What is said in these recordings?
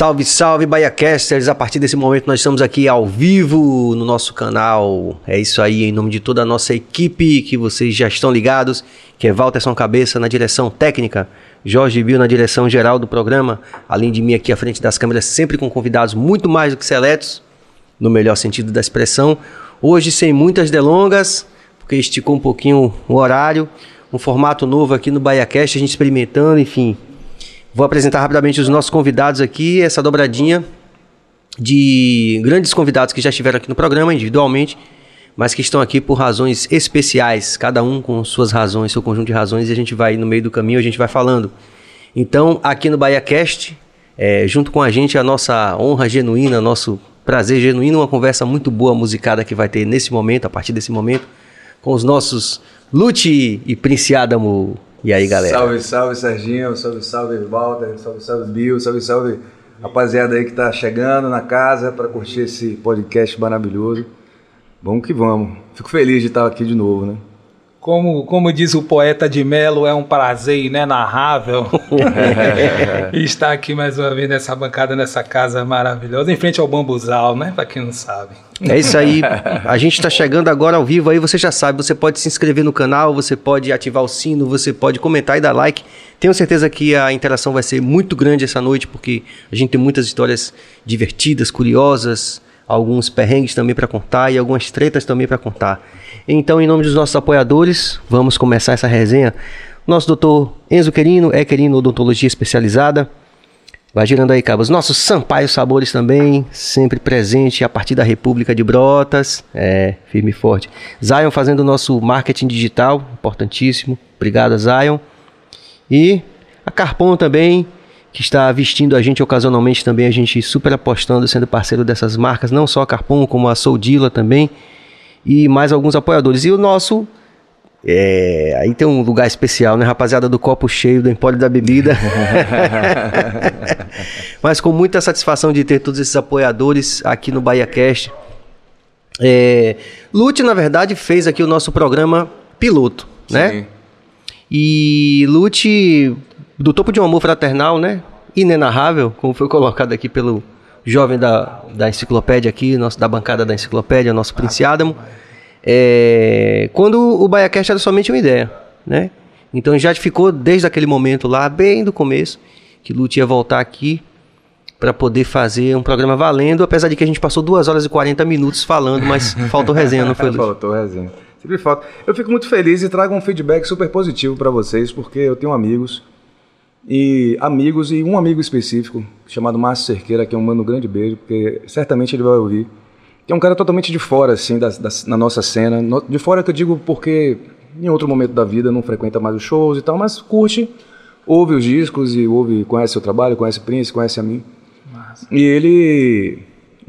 Salve, salve, BaiaCasters! A partir desse momento nós estamos aqui ao vivo no nosso canal. É isso aí, em nome de toda a nossa equipe que vocês já estão ligados, que é Walterson Cabeça na direção técnica, Jorge Bill na direção geral do programa, além de mim aqui à frente das câmeras, sempre com convidados muito mais do que seletos, no melhor sentido da expressão. Hoje sem muitas delongas, porque esticou um pouquinho o horário, um formato novo aqui no BaiaCast, a gente experimentando, enfim, Vou apresentar rapidamente os nossos convidados aqui, essa dobradinha de grandes convidados que já estiveram aqui no programa individualmente, mas que estão aqui por razões especiais, cada um com suas razões, seu conjunto de razões, e a gente vai no meio do caminho, a gente vai falando. Então, aqui no BahiaCast, é, junto com a gente, a nossa honra genuína, nosso prazer genuíno, uma conversa muito boa musicada que vai ter nesse momento, a partir desse momento, com os nossos Lute e Prince Adamo. E aí, galera? Salve, salve, Serginho. Salve, salve, Walter. Salve, salve, Bill. Salve, salve, rapaziada aí que tá chegando na casa para curtir esse podcast maravilhoso. Vamos que vamos. Fico feliz de estar aqui de novo, né? Como, como diz o poeta de Melo, é um prazer inenarrável estar aqui mais uma vez nessa bancada, nessa casa maravilhosa, em frente ao Bambuzal, né? Para quem não sabe. É isso aí. A gente está chegando agora ao vivo aí, você já sabe, você pode se inscrever no canal, você pode ativar o sino, você pode comentar e dar like. Tenho certeza que a interação vai ser muito grande essa noite, porque a gente tem muitas histórias divertidas, curiosas, alguns perrengues também para contar e algumas tretas também para contar. Então, em nome dos nossos apoiadores, vamos começar essa resenha. Nosso doutor Enzo Querino é Querino Odontologia Especializada. Vai girando aí, cabos. Nosso Sampaio Sabores também, sempre presente a partir da República de Brotas. É, firme e forte. Zion fazendo o nosso marketing digital, importantíssimo. Obrigado, Zion. E a Carpon também, que está vestindo a gente ocasionalmente também, a gente super apostando, sendo parceiro dessas marcas, não só a Carpon, como a Soldila também, e mais alguns apoiadores. E o nosso é, aí tem um lugar especial, né, rapaziada do copo cheio do Empório da Bebida. Mas com muita satisfação de ter todos esses apoiadores aqui no BahiaCast. É, Lute, na verdade, fez aqui o nosso programa piloto, né? Sim. E Lute, do topo de um amor fraternal, né? Inenarrável, como foi colocado aqui pelo jovem da, da enciclopédia aqui, nosso, da bancada da enciclopédia, nosso Prince Adamo. É, quando o BaiaCast era somente uma ideia, né? Então já ficou desde aquele momento lá, bem do começo, que Lute ia voltar aqui para poder fazer um programa valendo, apesar de que a gente passou 2 horas e 40 minutos falando, mas faltou resenha, não foi, Lute? faltou resenha. Sempre falta. Eu fico muito feliz e trago um feedback super positivo para vocês, porque eu tenho amigos e amigos e um amigo específico chamado Márcio Cerqueira, que é um mano grande beijo, porque certamente ele vai ouvir é um cara totalmente de fora, assim, da, da, na nossa cena. No, de fora que eu digo porque em outro momento da vida não frequenta mais os shows e tal, mas curte, ouve os discos e ouve, conhece o trabalho, conhece o Prince, conhece a mim. Massa. E ele,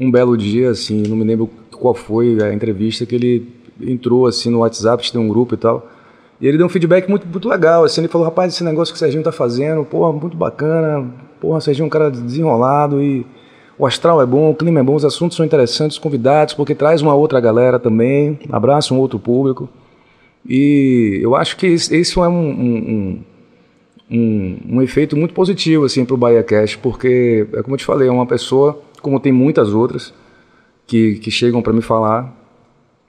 um belo dia, assim, não me lembro qual foi a entrevista, que ele entrou, assim, no WhatsApp, tem um grupo e tal, e ele deu um feedback muito, muito legal, assim, ele falou, rapaz, esse negócio que o Serginho tá fazendo, porra, muito bacana, porra, o Serginho é um cara desenrolado e o astral é bom, o clima é bom, os assuntos são interessantes, os convidados, porque traz uma outra galera também, abraça um outro público. E eu acho que isso é um, um, um, um, efeito muito positivo assim, para o Bahia Cash, porque, é como eu te falei, é uma pessoa, como tem muitas outras, que, que chegam para me falar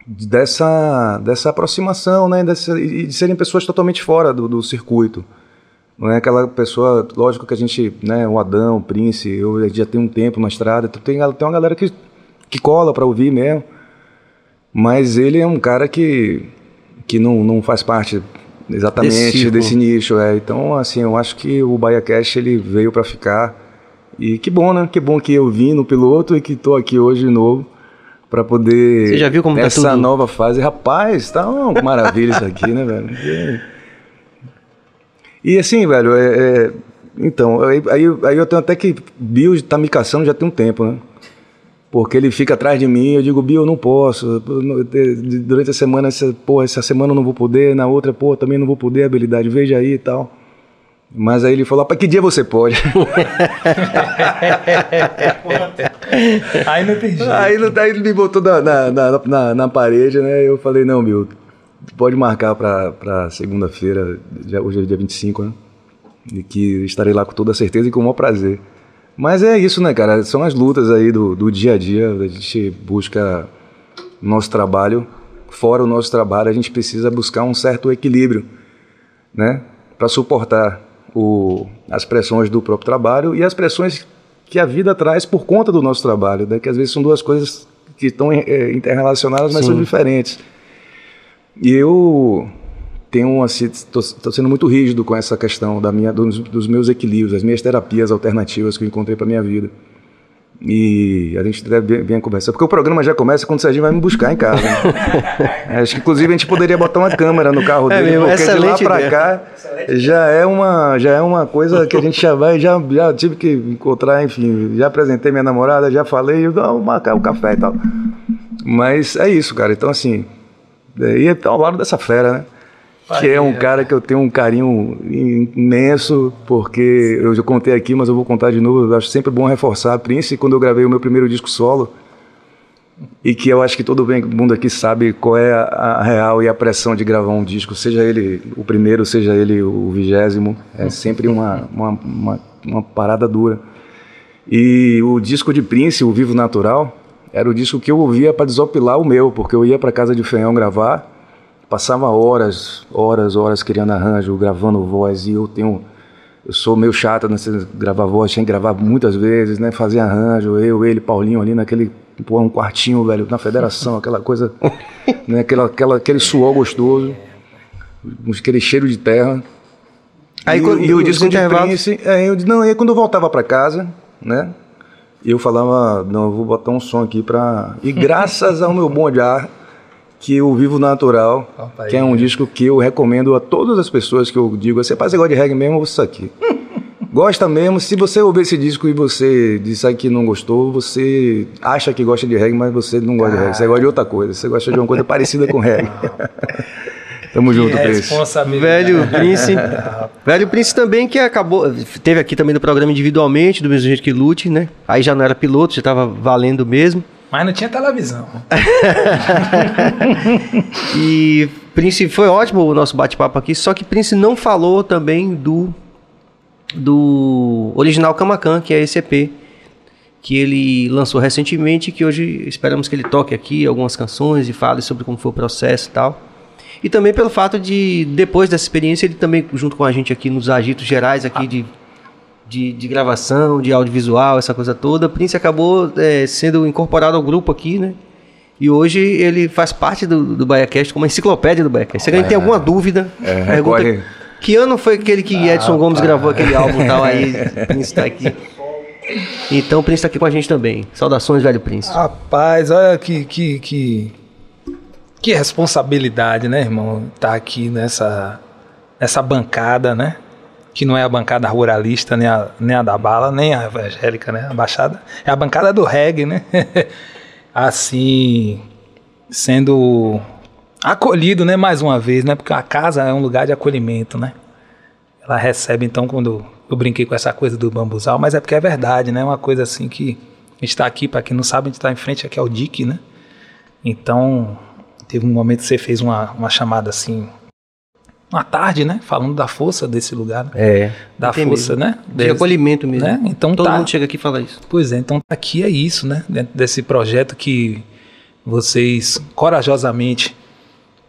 dessa, dessa aproximação, né, dessa, e de serem pessoas totalmente fora do, do circuito. Não é aquela pessoa, lógico que a gente, né, o Adão, o Prince, eu já tenho um tempo na estrada, tem, tem uma galera que, que cola para ouvir mesmo, mas ele é um cara que, que não, não faz parte exatamente desse, desse nicho, é. Então, assim, eu acho que o Bahia Cash ele veio para ficar e que bom, né? Que bom que eu vim no piloto e que tô aqui hoje de novo para poder Você já viu como tá essa tá tudo... nova fase, rapaz, tá uma maravilha isso aqui, né, velho? E assim, velho, é, é, então, aí, aí, eu tenho até que. Bill tá me caçando já tem um tempo, né? Porque ele fica atrás de mim, eu digo, Bill, eu não posso. Durante a semana, essa, pô, essa semana eu não vou poder, na outra, pô, também não vou poder, habilidade, veja aí e tal. Mas aí ele falou, para que dia você pode? aí não tem jeito. Aí, aí ele me botou na, na, na, na, na parede, né? Eu falei, não, Bill, pode marcar para segunda-feira, hoje é dia 25, né? E que estarei lá com toda certeza e com o maior prazer. Mas é isso, né, cara? São as lutas aí do, do dia a dia. A gente busca nosso trabalho. Fora o nosso trabalho, a gente precisa buscar um certo equilíbrio, né? Para suportar o, as pressões do próprio trabalho e as pressões que a vida traz por conta do nosso trabalho, né? que às vezes são duas coisas que estão é, interrelacionadas, mas Sim. são diferentes. E eu tenho assim, estou sendo muito rígido com essa questão da minha, dos, dos meus equilíbrios, das minhas terapias alternativas que eu encontrei para minha vida. E a gente deve vir conversar, porque o programa já começa quando o Serginho vai me buscar em casa. Né? Acho que inclusive a gente poderia botar uma câmera no carro é dele, é mesmo, porque de lá para cá já é uma já é uma coisa que a gente já vai, já, já tive que encontrar, enfim, já apresentei minha namorada, já falei, vou marcar o café e tal. Mas é isso, cara. Então assim, e é ao lado dessa fera, né? que é um cara que eu tenho um carinho imenso, porque eu já contei aqui, mas eu vou contar de novo. Eu acho sempre bom reforçar, Prince, quando eu gravei o meu primeiro disco solo, e que eu acho que todo mundo aqui sabe qual é a, a, real e a pressão de gravar um disco, seja ele o primeiro, seja ele o vigésimo, é sempre uma, uma, uma, uma parada dura. E o disco de Prince, o Vivo Natural, era o disco que eu ouvia para desopilar o meu, porque eu ia para casa de Fenhão gravar passava horas, horas, horas criando arranjo, gravando voz, e eu tenho. Eu sou meio chato nesse né, gravar voz, tinha que gravar muitas vezes, né? Fazer arranjo, eu, ele, Paulinho ali naquele pô, um quartinho, velho, na federação, aquela coisa, né? Aquela, aquela, aquele suor gostoso, aquele cheiro de terra. Aí, e, quando, e o disco de Prince, é, eu, não, aí quando eu voltava para casa, né? Eu falava, não, eu vou botar um som aqui pra. E graças ao meu bom de ar, que o Vivo Natural, Opa, que é um disco que eu recomendo a todas as pessoas que eu digo assim, você gosta de reggae mesmo, ouça isso aqui. gosta mesmo, se você ouvir esse disco e você disser que não gostou, você acha que gosta de reggae, mas você não gosta de reggae, você gosta de outra coisa, você gosta de uma coisa parecida com reggae. Tamo que junto, Prince. Velho Prince. velho Prince também que acabou. Teve aqui também no programa individualmente, do mesmo jeito que Lute, né? Aí já não era piloto, já tava valendo mesmo. Mas não tinha televisão. e Prince foi ótimo o nosso bate-papo aqui, só que Prince não falou também do do original Kamakan, que é esse EP que ele lançou recentemente, que hoje esperamos que ele toque aqui algumas canções e fale sobre como foi o processo e tal. E também pelo fato de, depois dessa experiência, ele também, junto com a gente aqui nos agitos gerais aqui ah. de de, de gravação, de audiovisual, essa coisa toda, Prince acabou é, sendo incorporado ao grupo aqui, né? E hoje ele faz parte do, do BaiaCast como uma enciclopédia do BaiaCast. Se alguém é, tem alguma dúvida, é, pergunta, que ano foi aquele que Edson ah, Gomes pá. gravou aquele álbum e tal, aí Prince está aqui. Então o Prince está aqui com a gente também. Saudações, velho Prince. Rapaz, olha que, que, que, que responsabilidade, né, irmão? Tá aqui nessa, nessa bancada, né? que não é a bancada ruralista, nem a, nem a da bala, nem a evangélica, né? A baixada é a bancada do reggae, né? assim, sendo acolhido, né? Mais uma vez, né? Porque a casa é um lugar de acolhimento, né? Ela recebe, então, quando eu brinquei com essa coisa do bambuzal, mas é porque é verdade, né? Uma coisa assim que está aqui, para quem não sabe, a gente está em frente aqui ao DIC, né? Então, teve um momento que você fez uma, uma chamada assim, uma tarde, né? Falando da força desse lugar. Né? É. Da força, mesmo. né? De acolhimento mesmo. Né? Então Todo tá, mundo chega aqui e fala isso. Pois é, então aqui é isso, né? Dentro desse projeto que vocês corajosamente,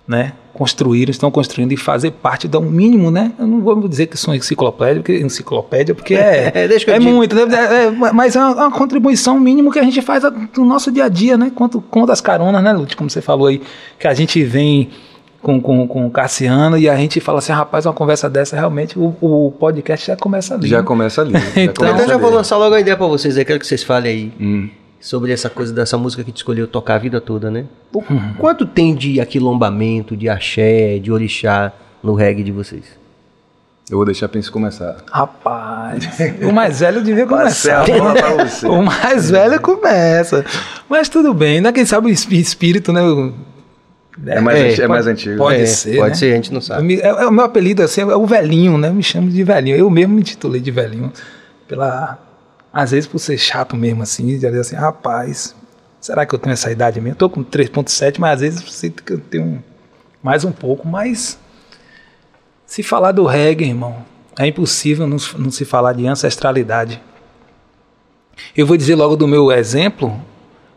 né? Construíram, estão construindo e fazer parte do mínimo, né? Eu não vou dizer que são enciclopédia, porque, enciclopédia, porque é, é, é, é muito, né? é, é, mas é uma, uma, contribuição mínima que a gente faz no nosso dia a dia, né? Quanto, quanto as caronas, né, Lute? Como você falou aí, que a gente vem com, com, com o Cassiano e a gente fala assim, rapaz, uma conversa dessa, realmente o, o podcast já começa ali. Já né? começa ali. Já então, começa eu já vou lançar logo a ideia para vocês aí, quero que vocês falem aí. Hum. Sobre essa coisa dessa música que tu escolheu tocar a vida toda, né? O, uhum. Quanto tem de aquilombamento, de axé, de orixá no reggae de vocês? Eu vou deixar a Prince começar. Rapaz, o mais velho devia começar. o mais velho começa. Mas tudo bem, né? Quem sabe o espírito, né? É mais, é, é mais antigo. Pode é, ser. Pode né? ser, a gente não sabe. É, é, o meu apelido assim, é o velhinho, né? Me chamo de velhinho. Eu mesmo me titulei de velhinho. Pela, às vezes por ser chato mesmo, assim, de assim, rapaz, será que eu tenho essa idade mesmo? Eu tô com 3.7, mas às vezes eu sinto que eu tenho mais um pouco. Mas se falar do reggae, irmão, é impossível não, não se falar de ancestralidade. Eu vou dizer logo do meu exemplo,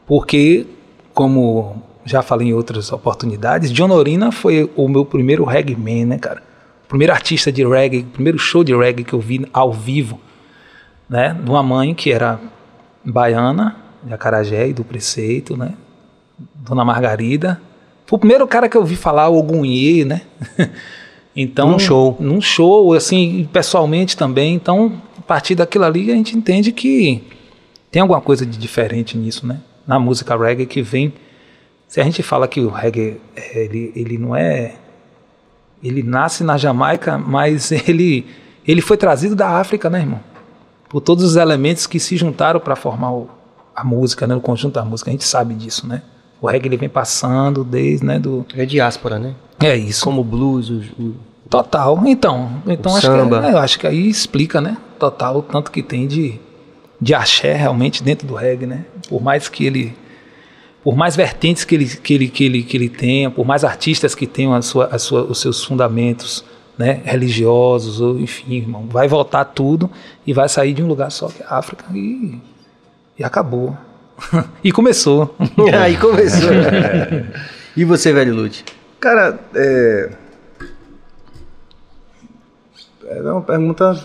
porque, como já falei em outras oportunidades, John Orina foi o meu primeiro reggae man, né, cara? Primeiro artista de reggae, primeiro show de reggae que eu vi ao vivo, né? De uma mãe que era baiana, de Acarajé e do preceito, né? Dona Margarida. Foi o primeiro cara que eu vi falar o Gunhê, né? então, Num show. Num show, assim, pessoalmente também. Então, a partir daquilo ali, a gente entende que tem alguma coisa de diferente nisso, né? Na música reggae que vem. Se a gente fala que o reggae, é, ele, ele não é. Ele nasce na Jamaica, mas ele, ele foi trazido da África, né, irmão? Por todos os elementos que se juntaram para formar o, a música, né? O conjunto da música. A gente sabe disso, né? O reggae ele vem passando desde, né, do... É diáspora, né? É isso. Como o blues, o, o- Total. Então, então O acho samba. que é, eu acho que aí explica, né? Total o tanto que tem de de axé realmente dentro do reggae, né? Por mais que ele por mais vertentes que ele que ele que ele que ele tenha, por mais artistas que tenham a sua, a sua, os seus fundamentos, né, religiosos ou enfim, irmão, vai voltar tudo e vai sair de um lugar só que é a África e e acabou. e começou. Aí começou. e você, velho Lute? Cara, é. É uma pergunta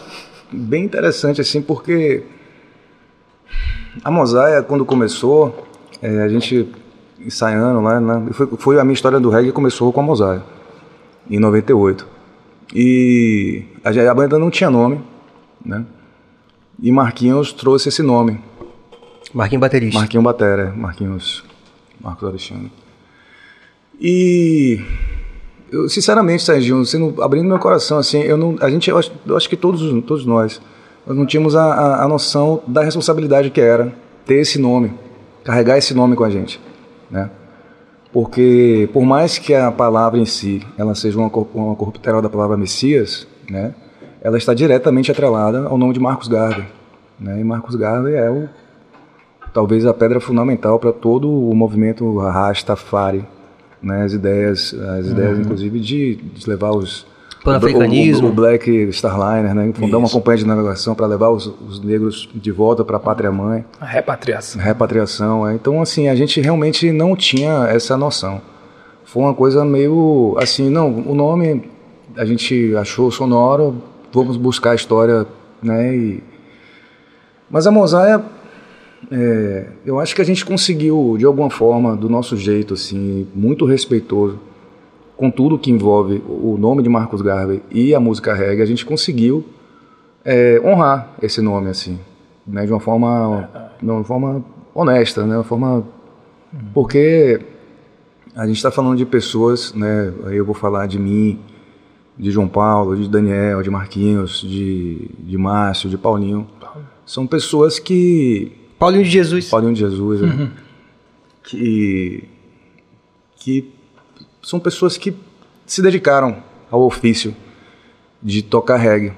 bem interessante, assim, porque a Mosaia, quando começou, é, a gente ensaiando lá, né, foi, foi a minha história do reggae começou com a Mosaia, em 98. E a, banda não tinha nome, né? E Marquinhos trouxe esse nome, Marquinhos Baterista. Marquinhos Batera, Marquinhos, Marcos Alexandre. E eu, sinceramente, Serginho, sendo, abrindo meu coração, assim, eu não, a gente, eu acho, eu acho que todos, todos nós, nós não tínhamos a, a, a noção da responsabilidade que era ter esse nome, carregar esse nome com a gente, né? Porque por mais que a palavra em si, ela seja uma, uma corruptela da palavra Messias, né? Ela está diretamente atrelada ao nome de Marcos Garvey, né? E Marcos Garvey é o talvez a pedra fundamental para todo o movimento Rastafari, né? As ideias, as ideias inclusive de, de levar os Pan-africanismo. o, o, o Black Starliner, né? Fundar uma companhia de navegação para levar os, os negros de volta para a pátria mãe, A repatriação. repatriação. é. Então, assim, a gente realmente não tinha essa noção. Foi uma coisa meio assim, não, o nome a gente achou sonoro, vamos buscar a história, né? E... Mas a Mosaia, é, eu acho que a gente conseguiu, de alguma forma, do nosso jeito, assim, muito respeitoso, com tudo que envolve o nome de Marcos Garvey e a música reggae, a gente conseguiu é, honrar esse nome, assim, né? De uma forma, de uma forma honesta, né? Uma forma... Porque a gente está falando de pessoas, né? Aí eu vou falar de mim, de João Paulo, de Daniel, de Marquinhos, de, de Márcio, de Paulinho. São pessoas que Paulinho de Jesus. Paulinho de Jesus, né? que, que são pessoas que se dedicaram ao ofício de tocar reggae.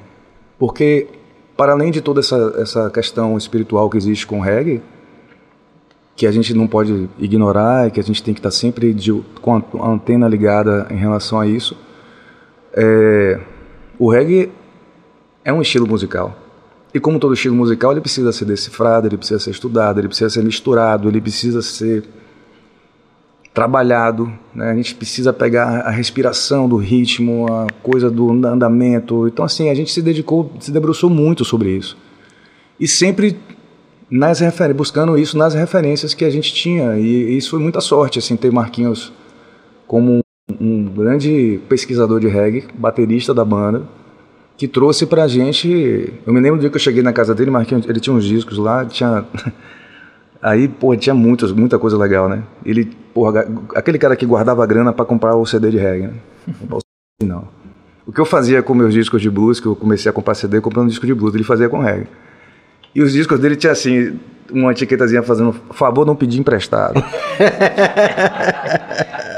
Porque, para além de toda essa, essa questão espiritual que existe com reggae, que a gente não pode ignorar e que a gente tem que estar sempre de, com a antena ligada em relação a isso, é, o reggae é um estilo musical. E como todo estilo musical, ele precisa ser decifrado, ele precisa ser estudado, ele precisa ser misturado, ele precisa ser trabalhado. Né? A gente precisa pegar a respiração do ritmo, a coisa do andamento. Então, assim, a gente se dedicou, se debruçou muito sobre isso. E sempre nas buscando isso nas referências que a gente tinha. E isso foi muita sorte, assim, ter Marquinhos como um grande pesquisador de reggae, baterista da banda, que trouxe pra gente. Eu me lembro do dia que eu cheguei na casa dele, Marquinhos, ele tinha uns discos lá, tinha. Aí, pô, tinha muitas, muita coisa legal, né? Ele, porra, aquele cara que guardava grana pra comprar o CD de reggae, né? Comprar o CD, não. O que eu fazia com meus discos de blues, que eu comecei a comprar CD comprando disco de blues, ele fazia com reggae. E os discos dele tinha assim, uma etiquetazinha fazendo, favor não pedir emprestado.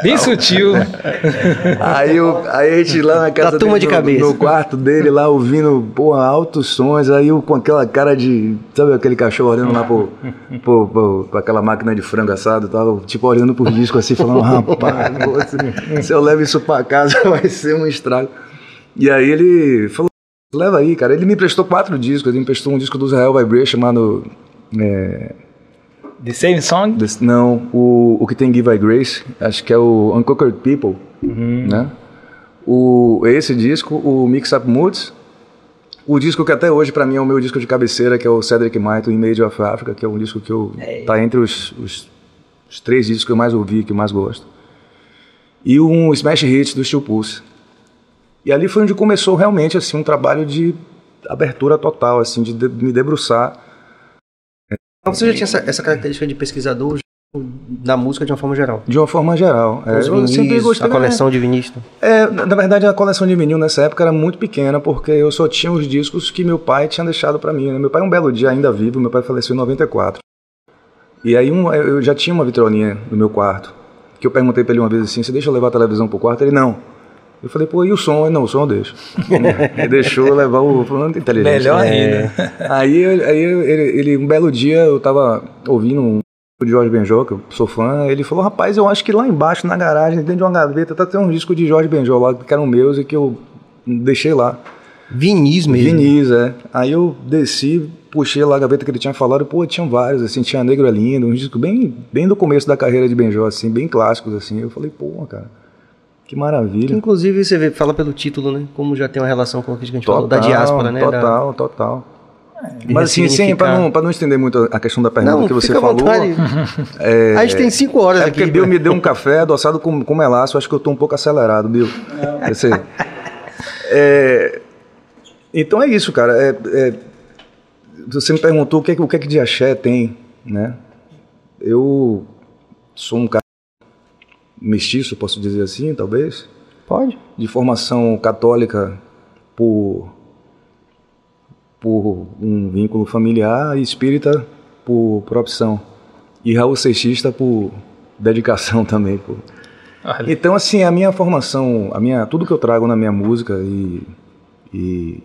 Bem sutil. Aí, eu, aí a gente lá na casa Da turma dele, de no- cabeça. no, quarto dele lá ouvindo, porra, altos sons, aí eu com aquela cara de, sabe aquele cachorro olhando lá pro, pro, pro- pra aquela máquina de frango assado, tava tipo olhando por disco assim, falando, rapaz, se, se eu levo isso pra casa vai ser um estrago. E aí ele falou, leva aí, cara. Ele me emprestou quatro discos, ele me emprestou um disco do Israel Vibration chamado É, The Same Song? Não, o, o que tem Give I Grace, acho que é o Unconquered People, né? O, esse disco, o Mix Up Moods, o disco que até hoje pra mim é o meu disco de cabeceira, que é o Cedric Maito, Image of Africa, que é um disco que eu tá entre os, os, os três discos que eu mais ouvi, que eu mais gosto. E um Smash Hits do Steel Pulse. E ali foi onde começou realmente assim um trabalho de abertura total, assim, de, de me debruçar Então você já tinha essa, essa característica de pesquisador da música de uma forma geral. de uma forma geral. É, Os eu vinis, sempre gostei a coleção de vinis. né? É, na verdade, a coleção de vinil nessa época era muito pequena, porque eu só tinha os discos que meu pai tinha deixado pra mim. né? Meu pai, um belo dia, ainda vivo, meu pai faleceu em 94. E aí um, eu já tinha uma vitrolinha no meu quarto, que eu perguntei pra ele uma vez assim, você deixa eu levar a televisão pro quarto? Ele, não. Eu falei, pô, e o som? Não, o som eu deixo. ele deixou levar o... Falando inteligente. Melhor É. ainda. Aí, aí ele, ele- um belo dia, eu tava ouvindo um de Jorge Benjol, que eu sou fã, ele falou, rapaz, eu acho que lá embaixo, na garagem, dentro de uma gaveta, tá tendo um disco de Jorge Benjol lá, que eram meus e que eu deixei lá. Vinis mesmo. Vinis, é. Aí eu desci, puxei lá a gaveta que ele tinha falado, pô, tinham vários, assim, tinha Negro é Lindo, um disco bem, bem do começo da carreira de Benjol, assim, bem clássicos, assim. Eu falei, pô, cara, que Que, maravilha. inclusive você vê, fala pelo título, né? Como já tem uma relação com o que a gente falou Total, da diáspora, né? Da- Total, total. de Mas assim, ressignificar. pra não, pra não estender muito a questão da pergunta Não, que você falou. é, A gente tem cinco horas É aqui. porque Bill me deu um café adoçado com, com melaço, acho que eu tô um pouco acelerado, Bill. Eu sei. É, então é isso, cara. É, é, você me perguntou o que, é que- o que é que de axé tem, né? Eu sou um cara mestiço, posso dizer assim, talvez, Pode. de formação católica por por um vínculo familiar e espírita por, por opção e Raul Seixista por dedicação também. Olha, então assim a minha formação a minha tudo que eu trago na minha música e e,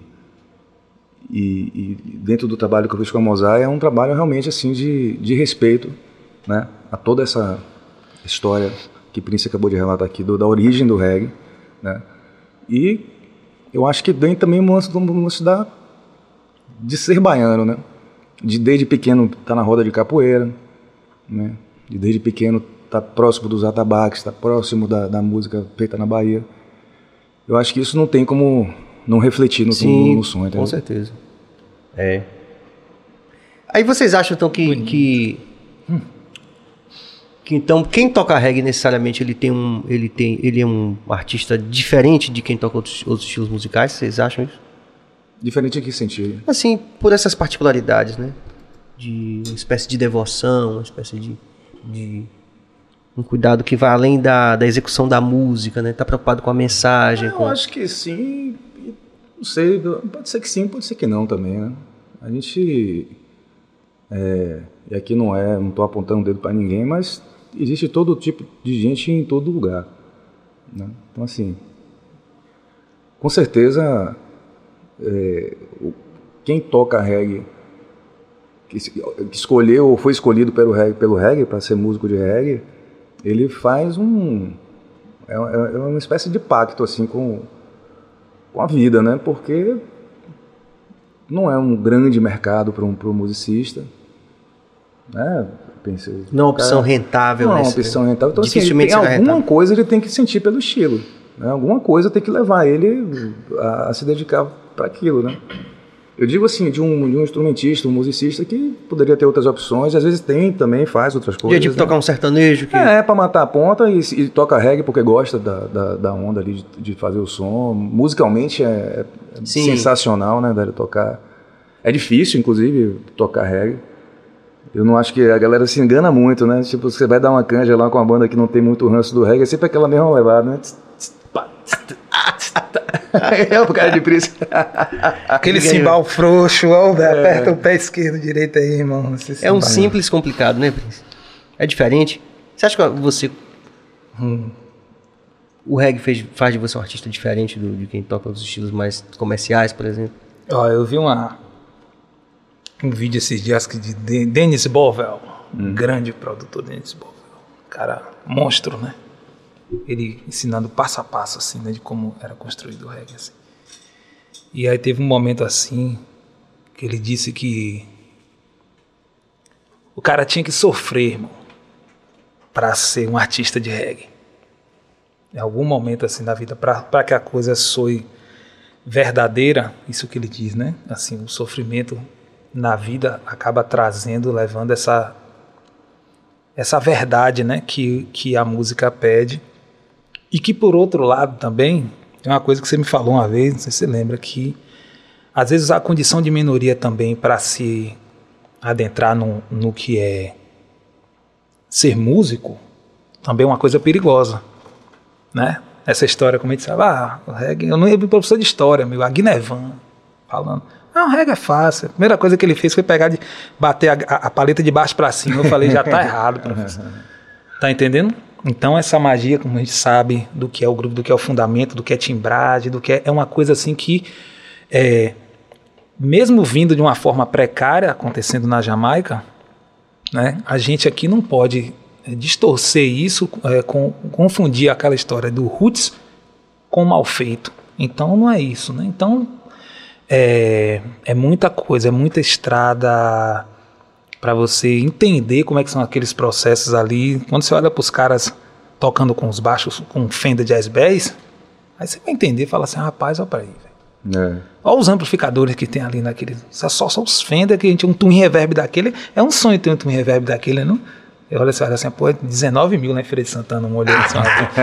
e, e dentro do trabalho que eu fiz com a Mosaic é um trabalho realmente assim de, de respeito né a toda essa história que Prince acabou de relatar aqui do, da origem do reggae né e eu acho que vem também um lance, um lance da de ser baiano, né? De desde pequeno estar tá na roda de capoeira, né? De desde pequeno estar tá próximo dos atabaques, estar tá próximo da, da música feita na Bahia. Eu acho que isso não tem como não refletir no, Sim, no som, entendeu? com certeza. É. Aí vocês acham então que, que que então quem toca reggae necessariamente ele tem um ele tem ele é um artista diferente de quem toca outros, outros estilos musicais? Vocês acham isso? Diferente em que sentido? Assim, por essas particularidades, né? De uma espécie de devoção, uma espécie de, de um cuidado que vai além da, da execução da música, né? Tá preocupado com a mensagem, Eu com acho que sim, não sei, pode ser que sim, pode ser que não também, né? A gente, é, e aqui não é, não estou apontando o dedo para ninguém, mas existe todo tipo de gente em todo lugar, né? Então assim, com certeza, é, quem toca reggae, que, es- que escolheu ou foi escolhido pelo reggae, pelo para ser músico de reggae, ele faz um é, é- é uma espécie de pacto assim com, com a vida, né? Porque não é um grande mercado para um, um musicista, né? Pensei, não é uma opção cara, rentável, não é né? uma opção rentável. Então, assim, Dificilmente tem será alguma rentável. coisa ele tem que sentir pelo estilo. Né? Alguma coisa tem que levar ele a, a se dedicar para aquilo, né? Eu digo assim, de um, de um instrumentista, um musicista que poderia ter outras opções, às vezes tem também, faz outras De, coisas. tipo, né? tocar um sertanejo que É, pra matar a ponta e, e toca reggae porque gosta da, da, da onda ali de, de fazer o som. Musicalmente é, é sensacional, né, velho, tocar. É difícil, inclusive, tocar reggae. Eu não acho que a galera se engana muito, né? Tipo, você vai dar uma canja lá com uma banda que não tem muito ranço do reggae, é sempre aquela mesma levada, né? É o cara de príncipe. Aquele cimbal frouxo, ó, velho, aperta o pé esquerdo, direito aí, irmão. é um simples complicado, né, Prince? É diferente. Você acha que você hum, o reggae fez, faz de você um artista diferente do, de quem toca os estilos mais comerciais, por exemplo? Ó, eu vi uma, um vídeo esses dias que de De- Dennis Bovell, um grande produtor Dennis Bovell. Cara, monstro, né? Ele ensinando passo a passo, assim, né, de como era construído o reggae, assim. E aí teve um momento assim, que ele disse que O cara tinha que sofrer, irmão, para ser um artista de reggae. Em algum momento assim da vida, para que a coisa soe verdadeira, isso que ele diz, né? Assim, o sofrimento na vida acaba trazendo, levando essa essa verdade, né, que, que a música pede. E que por outro lado também, tem uma coisa que você me falou uma vez, não sei se você lembra, que às vezes a condição de minoria também para se adentrar no, no que é ser músico também é uma coisa perigosa, né? Essa história, como a gente sabe, ah, o reggae, eu não ia professor de história, meu, a Guinevan, falando. Não, reggae é fácil. A primeira coisa que ele fez foi pegar de bater a, a, a paleta de baixo para cima. Eu falei, já tá errado, professor. Tá entendendo? Então essa magia, como a gente sabe, do que é o grupo, do que é o fundamento, do que é timbragem, do que é, é uma coisa assim que é, mesmo vindo de uma forma precária acontecendo na Jamaica, né, a gente aqui não pode é, distorcer isso, é, com, confundir aquela história do roots com mal feito. Então não é isso, né? Então é, é muita coisa, é muita estrada para você entender como é que são aqueles processos ali. Quando você olha para os caras tocando com os baixos, com Fender Jazz Bass, aí você vai entender e fala assim, rapaz, olha para aí, é. Olha os amplificadores que tem ali naquele. Só, só os Fender que a gente um twin reverb daquele. É um sonho ter um twin reverb daquele, não? Eu olho assim, olha assim, pô, 19 mil na Feira de Santana, um olho assim.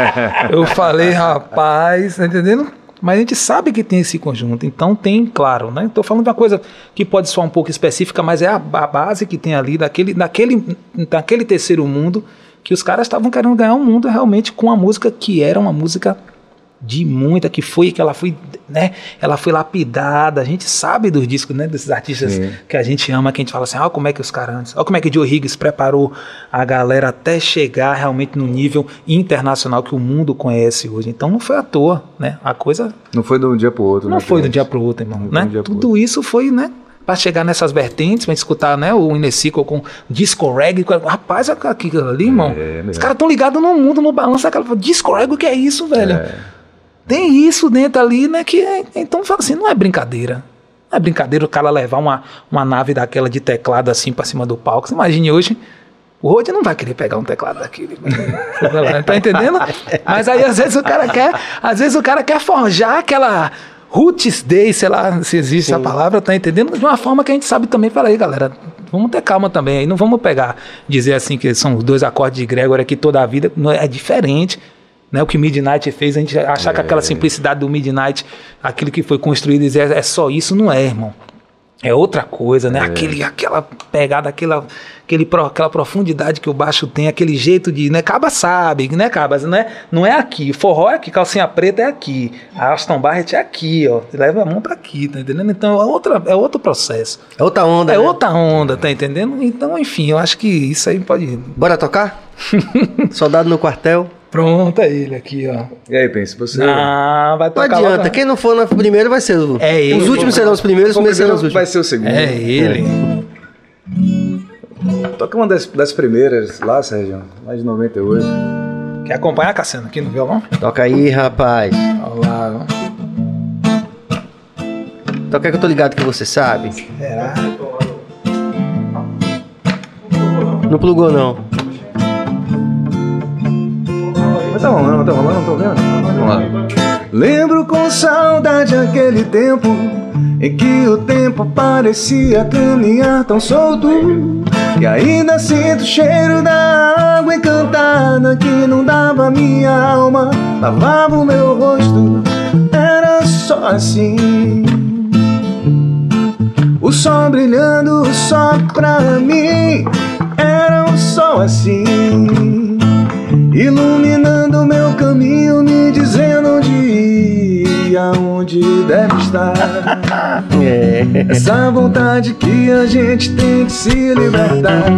eu falei, rapaz, tá entendendo? Mas a gente sabe que tem esse conjunto, então tem, claro, né? Estou falando de uma coisa que pode soar um pouco específica, mas é a, a base que tem ali daquele, daquele, daquele terceiro mundo que os caras estavam querendo ganhar um mundo realmente com a música que era uma música de muita que foi que ela foi né ela foi lapidada a gente sabe dos discos né desses artistas Sim. que a gente ama que a gente fala assim olha como é que os caras antes olha como é que Joe Higgs preparou a galera até chegar realmente no nível internacional que o mundo conhece hoje então não foi à toa né a coisa não foi de um dia para o outro não né, foi de um dia para o outro irmão né um tudo isso foi né para chegar nessas vertentes, para escutar né, o Inesico com disco reggae. Rapaz, aquilo ali, irmão. É, os caras estão ligados no mundo, no balanço. Aquela, disco reggae, o que é isso, velho? É. Tem isso dentro ali, né? Que é, então fala assim, não é brincadeira. Não é brincadeira o cara levar uma, uma nave daquela de teclado assim para cima do palco. Você imagine hoje. O Rod não vai querer pegar um teclado daquele. tá entendendo? Mas aí às vezes o cara quer, às vezes o cara quer forjar aquela roots day, sei lá se existe Sim. a palavra, tá entendendo? De uma forma que a gente sabe também, fala aí, galera, vamos ter calma também, aí não vamos pegar, dizer assim que são os dois acordes de Gregor aqui toda a vida, não é, é diferente. Né, o que Midnight fez, a gente achar é. que aquela simplicidade do Midnight, aquilo que foi construído, é, é só isso, não é, irmão. É outra coisa, né? É. Aquele, aquela pegada, aquela, aquele, aquela profundidade que o baixo tem, aquele jeito de. Né? Caba sabe, né, Cabas? Não é, não é aqui. Forró é aqui, calcinha preta é aqui. A Aston Barrett é aqui, ó. Leva a mão para aqui, tá entendendo? Então é, outra, é outro processo. É outra onda. É né? outra onda, tá entendendo? Então, enfim, eu acho que isso aí pode. Bora tocar? Soldado no quartel. Pronto, é ele aqui, ó. E aí, pensa, você. Ah, vai tocar. Não adianta, logo. quem não for no primeiro vai ser o. É ele. Os últimos serão os primeiros, os primeiros serão os últimos. Vai ser o segundo. É ele. É. Toca uma das, das primeiras lá, Sérgio, mais de 98. Quer acompanhar, Cassiano, aqui no violão? Toca aí, rapaz. Olha lá, Toca que eu tô ligado que você sabe. Será? Não plugou, não. Mas tá rolando, tá rolando, tô vendo? Vamos lá. Lembro com saudade aquele tempo em que o tempo parecia caminhar tão solto. E ainda sinto o cheiro da água encantada que não dava minha alma, lavava o meu rosto. Era só assim. O sol brilhando só pra mim. Era um sol assim iluminando meu caminho, me dizendo onde ir, aonde deve estar. É. Essa vontade que a gente tem de se libertar,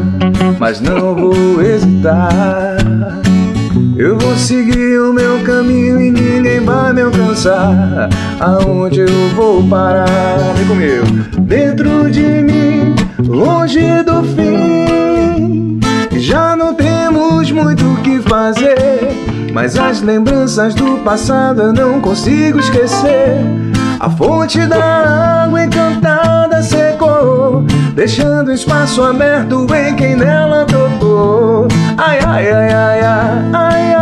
mas não vou hesitar. Eu vou seguir o meu caminho e ninguém vai me alcançar. Aonde eu vou parar? Vem comigo. Dentro de mim, longe do fim. Já não temos muito fazer, mas as lembranças do passado eu não consigo esquecer. A fonte da água encantada secou, deixando espaço aberto em quem nela tocou. Ai, ai, ai, ai, ai, ai, ai,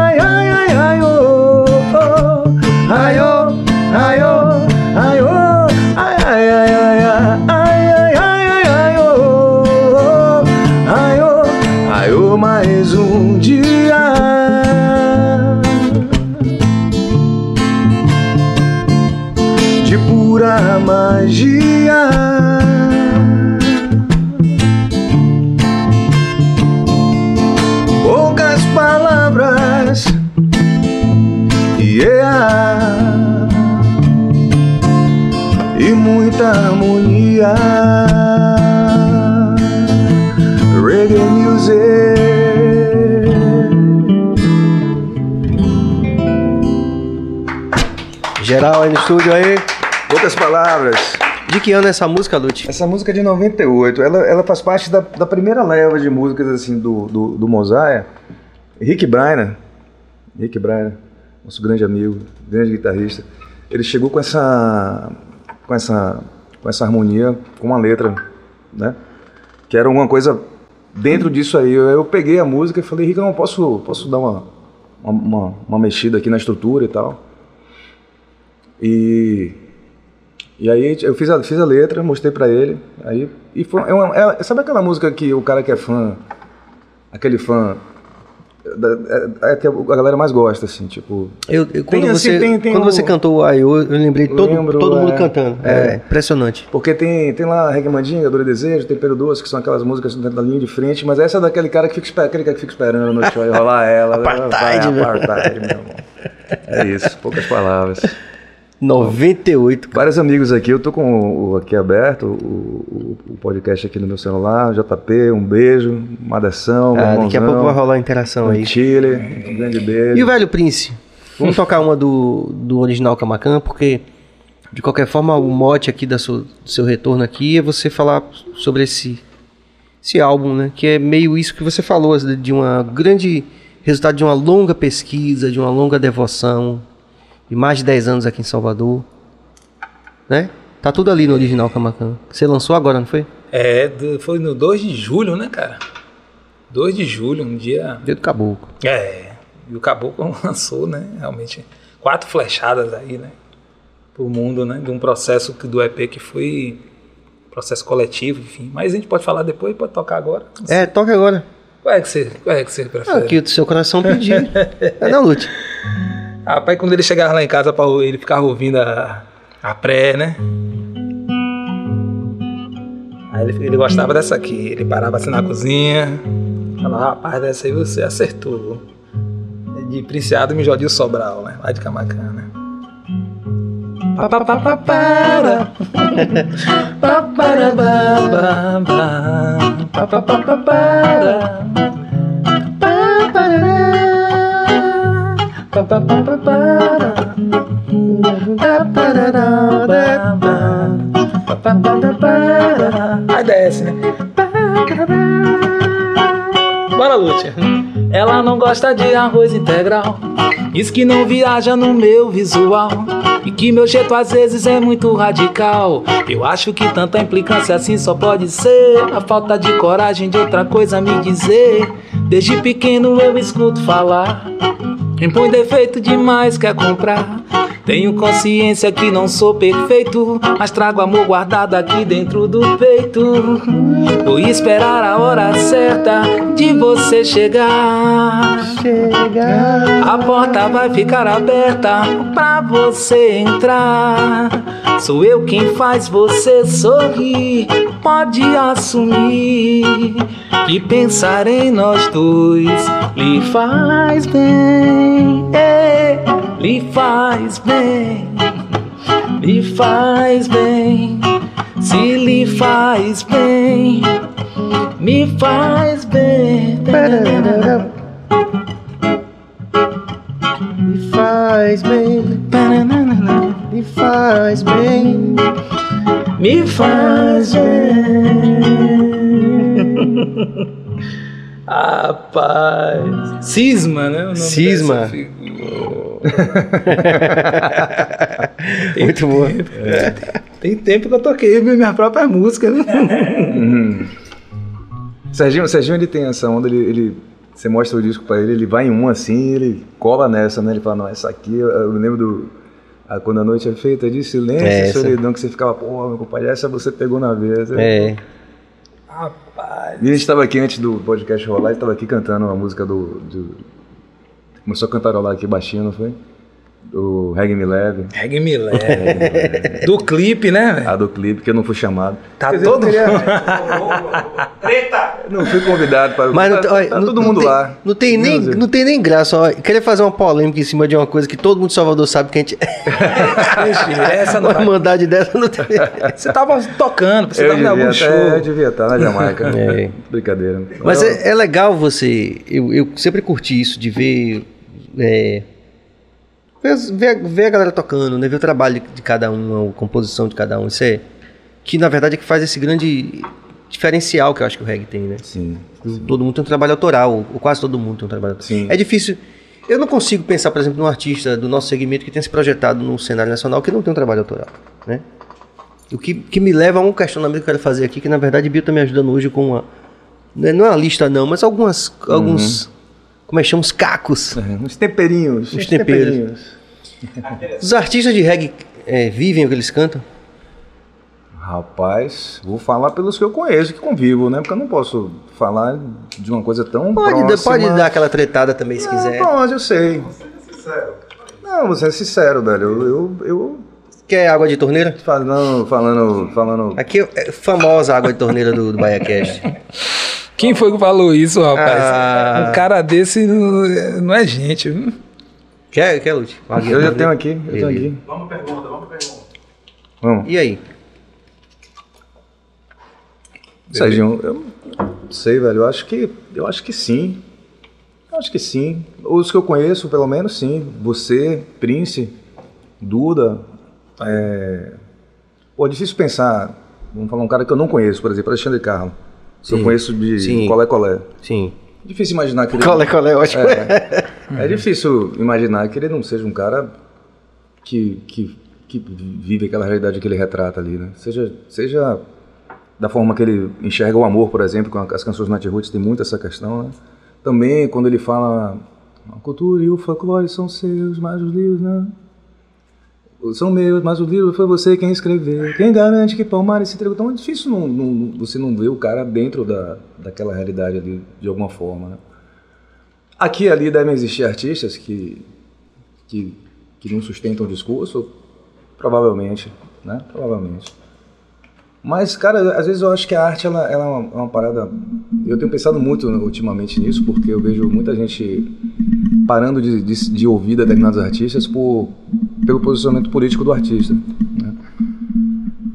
harmonia. Reggae music. Geral aí no estúdio aí. Poucas palavras. De que ano é essa música, Lute? Essa música é de 98, ela, ela faz parte da, da primeira leva de músicas assim do, do, do Mosaia. Rick Brainer, Rick Brainer, nosso grande amigo, grande guitarrista, ele chegou com essa, com essa, com essa harmonia, com uma letra, né? Que era uma coisa dentro disso aí. Eu, eu peguei a música e falei, Rick, não posso, posso dar uma, uma, uma, mexida aqui na estrutura e tal. E e aí eu fiz a, fiz a letra, mostrei pra ele. Aí, e foi, é uma, é- sabe aquela música que o cara que é fã, aquele fã, é, é que a galera mais gosta, assim, tipo. Eu, eu- quando Tem, assim, você, tem- tem quando o- você cantou o Aiô, eu lembrei todo, Lembro, todo mundo é, cantando. É, é. impressionante. Porque tem, tem lá Reggae Mandinga, Dor e Desejo, Tempero Doce, que são aquelas músicas da linha de frente, mas essa é daquele cara que fica, aquele cara que fica esperando no show e rolar ela. Apartheid, vai, meu. apartheid, meu irmão. É isso, poucas palavras. 98, cara. Vários amigos aqui, eu tô com o, aqui aberto, o, o- o podcast aqui no meu celular, JP, um beijo, meu Ah, daqui a pouco vai rolar a interação aí. Chile, um grande beijo. E o Velho Prince? Vamos tocar uma do, do original Camacan, porque de qualquer forma o mote aqui da sua- do seu retorno aqui é você falar sobre esse, esse álbum, né? Que é meio isso que você falou, de uma grande resultado de uma longa pesquisa, de uma longa devoção, de mais de 10 anos aqui em Salvador, né? Tá tudo ali no original Camacan. Você lançou agora, não foi? É, foi no 2 de julho, né, cara? 2 de julho, um dia. Dia do Caboclo. É, e o Caboclo lançou, né? Realmente, quatro flechadas aí, né? Pro mundo, né? De um processo que- do EP que foi processo coletivo, enfim. Mas a gente pode falar depois, pode tocar agora. É, toca agora. Qual é que você, qual é que você prefere? Ah, que o seu coração pediu. é não, Lute. Rapaz, quando ele chegava lá em casa, ele ficava ouvindo a, a pré, né? Aí ele, ele gostava dessa aqui. Ele parava assim na cozinha. Falava, rapaz, dessa aí você acertou. É De Princiado Mijodil Sobral, né? Lá de Camacan, né? Papapapapara. Paparababa. Papapapapara. Aí desce, né? Bora, Lúcia. Ela não gosta de arroz integral. Diz que não viaja no meu visual. E que meu jeito às vezes é muito radical. Eu acho que tanta implicância assim só pode ser a falta de coragem de outra coisa me dizer. Desde pequeno eu escuto falar. Impõe defeito demais, quer comprar. Tenho consciência que não sou perfeito, mas trago amor guardado aqui dentro do peito. Vou esperar a hora certa de você chegar. A porta vai ficar aberta pra você entrar. Sou eu quem faz você sorrir. Pode assumir que pensar em nós dois lhe faz bem. é, lhe faz bem. Lhe faz bem. Se lhe faz bem, me faz bem. Me faz bem, me faz bem. Me faz bem. Rapaz. Cisma, né? Cisma. Muito boa. Tem tempo que eu toquei minha própria música, né? Uhum. Serginho, Serginho ele tem essa onda, ele, ele, você mostra o disco pra ele, ele vai em um assim, ele cola nessa, né? Ele fala, não, essa aqui, eu, lembro do. ah, quando a noite é feita de silêncio É, e solidão, que você ficava, pô, meu compadre, essa você pegou na vez. É. Rapaz. E a gente estava aqui antes do podcast rolar, estava aqui cantando uma música do, do- Começou a cantarolar aqui baixinho, não foi? Do Reggae Me Leve, Reggae me leve. Do clipe, né? velho? a do clipe, que eu não fui chamado. Tá Quer dizer, todo- eu queria- Não fui convidado para. Mas não, tá, olha, tá não- todo não mundo tem, lá. Não tem, nem, Deus, não tem nem graça. Ó. Queria fazer uma polêmica em cima de uma coisa que todo mundo de Salvador sabe que a gente. Essa não uma vai. irmandade dessa não tem. Você tava tocando, você Eu tava em algum devia, show. até, eu devia estar na Jamaica. É. Brincadeira. Mas Eu- é, é legal você. Eu, eu sempre curti isso, de ver. É, ver, ver, ver a galera tocando, né? Ver o trabalho de cada um, a composição de cada um. Isso é. Que na verdade é que faz esse grande diferencial que eu acho que o reggae tem, né? Sim. Todo mundo tem um trabalho autoral, ou quase todo mundo tem um trabalho autoral. Sim. É difícil. Eu não consigo pensar, por exemplo, num artista do nosso segmento que tenha se projetado no cenário nacional que não tem um trabalho autoral, né? O que, que me leva a um questionamento que eu quero fazer aqui, que na verdade Bill está me ajudando hoje com uma. Não é não é uma lista, não, mas algumas. Alguns. Como é que chama? Os cacos. É, Uns temperinhos. Uns temperos. Os artistas de reggae é, vivem o que eles cantam? Rapaz, vou falar pelos que eu conheço, que convivo, né? Porque eu não posso falar de uma coisa tão Pode, próxima. pode dar aquela tretada também, se Não, quiser. Pode, eu sei. Não, você é sincero, velho. Eu, eu, eu Quer água de torneira? falando, falando, falando. Aqui é famosa a água de torneira do, do BaiaCast. Quem foi que falou isso, rapaz? Ah. Um cara desse não é- não é gente. viu? Quer, quer Lute? Eu já tenho aqui, eu tenho aqui. Vamos pergunta, vamos pergunta. Vamos. E aí? Serginho, eu não sei, velho. Eu acho que. Eu acho que sim. Eu acho que sim. Os que eu conheço, pelo menos, sim. Você, Prince, Duda. É... Pô, é difícil pensar. Vamos falar um cara que eu não conheço, por exemplo, Alexandre Carlos. Que eu conheço de Sim. colé colé. Sim. Difícil imaginar que ele. Colé, colé, ótimo. É difícil imaginar que ele não seja um cara que, que, que vive aquela realidade que ele retrata ali, né? Seja, seja da forma que ele enxerga o amor, por exemplo, com as canções Nat Roots tem muito essa questão, né? Também quando ele fala a cultura e o folclore são seus, mas os livros não. São meus, mas o livro foi você quem escreveu. Quem garante que Palmares se entregou? Então é difícil não, não- você não ver o cara dentro da, daquela realidade ali, de alguma forma, né? Aqui e ali devem existir artistas que, que, que não sustentam o discurso, provavelmente, né? Provavelmente. Mas, cara, às vezes eu acho que a arte ela, ela é, uma, é uma parada. Eu tenho pensado muito ultimamente nisso, porque eu vejo muita gente parando de, de, de ouvir determinados artistas por, pelo posicionamento político do artista. né?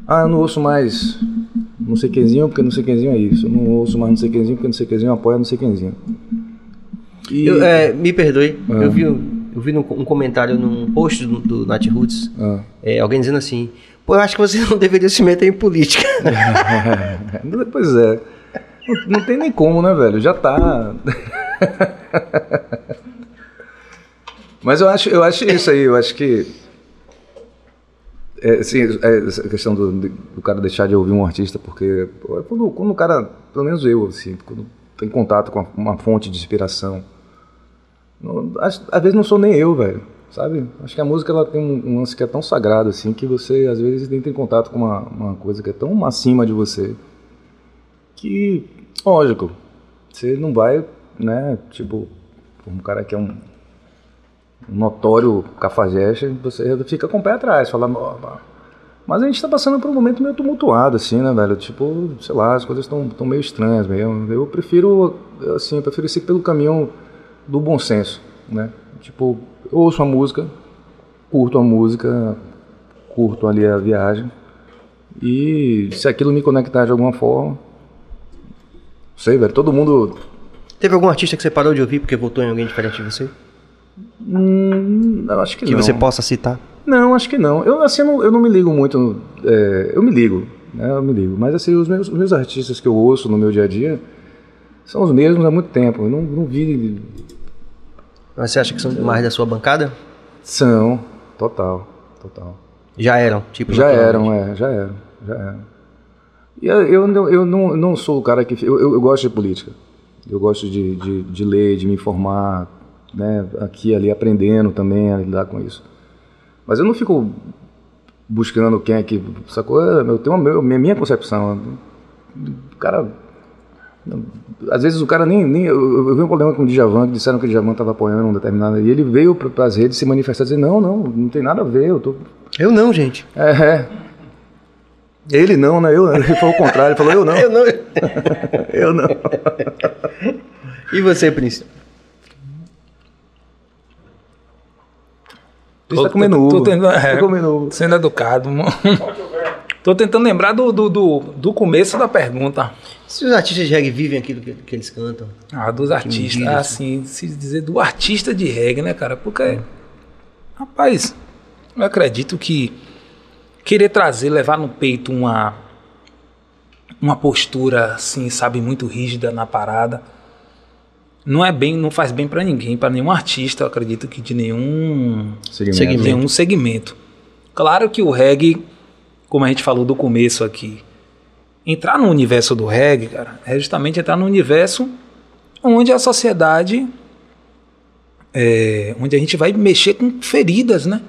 Ah, eu não ouço mais não sei quemzinho porque não sei quemzinho é isso. Eu não ouço mais não sei quemzinho porque não sei quemzinho apoia não sei quemzinho. E, Eu, é, me perdoe, Ah. eu vi, eu vi um comentário num post do, do Nat Roots, Ah. é, alguém dizendo assim, pô, eu acho que você não deveria se meter em política. pois é. Não, não tem nem como, né, velho? Já tá. Mas eu acho, eu acho isso aí, eu acho que. É, assim, é, essa questão do, do cara deixar de ouvir um artista, porque é quando, quando o cara, pelo menos eu, assim, quando tem contato com uma fonte de inspiração, não- às vezes não sou nem eu, velho, sabe? Acho que a música ela tem um, lance que é tão sagrado, assim, que você às vezes entra em contato com uma, uma coisa que é tão acima de você, que, lógico, você não vai, né, tipo, um cara que é um notório cafajeste, você fica com o pé atrás, falando, mas a gente tá passando por um momento meio tumultuado, assim, né, velho? Tipo, sei lá, as coisas estão meio estranhas mesmo. Eu prefiro, assim, eu prefiro seguir pelo caminho do bom senso, né? Tipo, eu ouço a música, curto a música, curto ali a viagem, e se aquilo me conectar de alguma forma, não sei, velho, todo mundo Teve algum artista que você parou de ouvir porque votou em alguém diferente de você? Hum, eu acho que, Que não. você possa citar? Não, acho que não. Eu assim, eu não, eu não me ligo muito. é, eu me ligo, né? Eu me ligo. Mas assim, os meus, os meus artistas que eu ouço no meu dia a dia são os mesmos há muito tempo. Eu não, não vi. Mas você acha que são mais da sua bancada? São, total, total. Já eram, tipo. Já eram, é, já eram, já eram. E eu, eu, não- eu não, não sou o cara que. Eu, eu, eu gosto de política. Eu gosto de, de, de ler, de me informar, né? Aqui ali aprendendo também a lidar com isso. Mas eu não fico buscando quem é que. Sacou? Eu tenho a minha concepção. O cara. Às vezes o cara nem. nem eu, eu eu vi um problema com o Djavan, que disseram que o Djavan estava apoiando um determinado. E ele veio para as redes se manifestar e dizer: não, não, não tem nada a ver, eu tô. Eu não, gente. É, é. Ele não, né? Eu, ele falou o contrário, ele falou eu não. Eu não. Eu não. E você, Príncipe? Você tá comendo uva. tô tentando, é, comendo uva. sendo educado. tô tentando lembrar do, do, do, do começo da pergunta. Se os artistas de reggae vivem aquilo que, que eles cantam. Ah, dos artistas, diga, assim, se dizer do artista de reggae, né, cara? Porque, rapaz, eu acredito que querer trazer, levar no peito uma uma postura, assim, sabe, muito rígida na parada, não é bem, não faz bem pra ninguém, pra nenhum artista, eu acredito que de nenhum Segmento. Segmento. nenhum segmento. Claro que o reggae, como a gente falou do começo aqui, entrar no universo do reggae, cara, é justamente entrar no universo onde a sociedade, é, onde a gente vai mexer com feridas, né?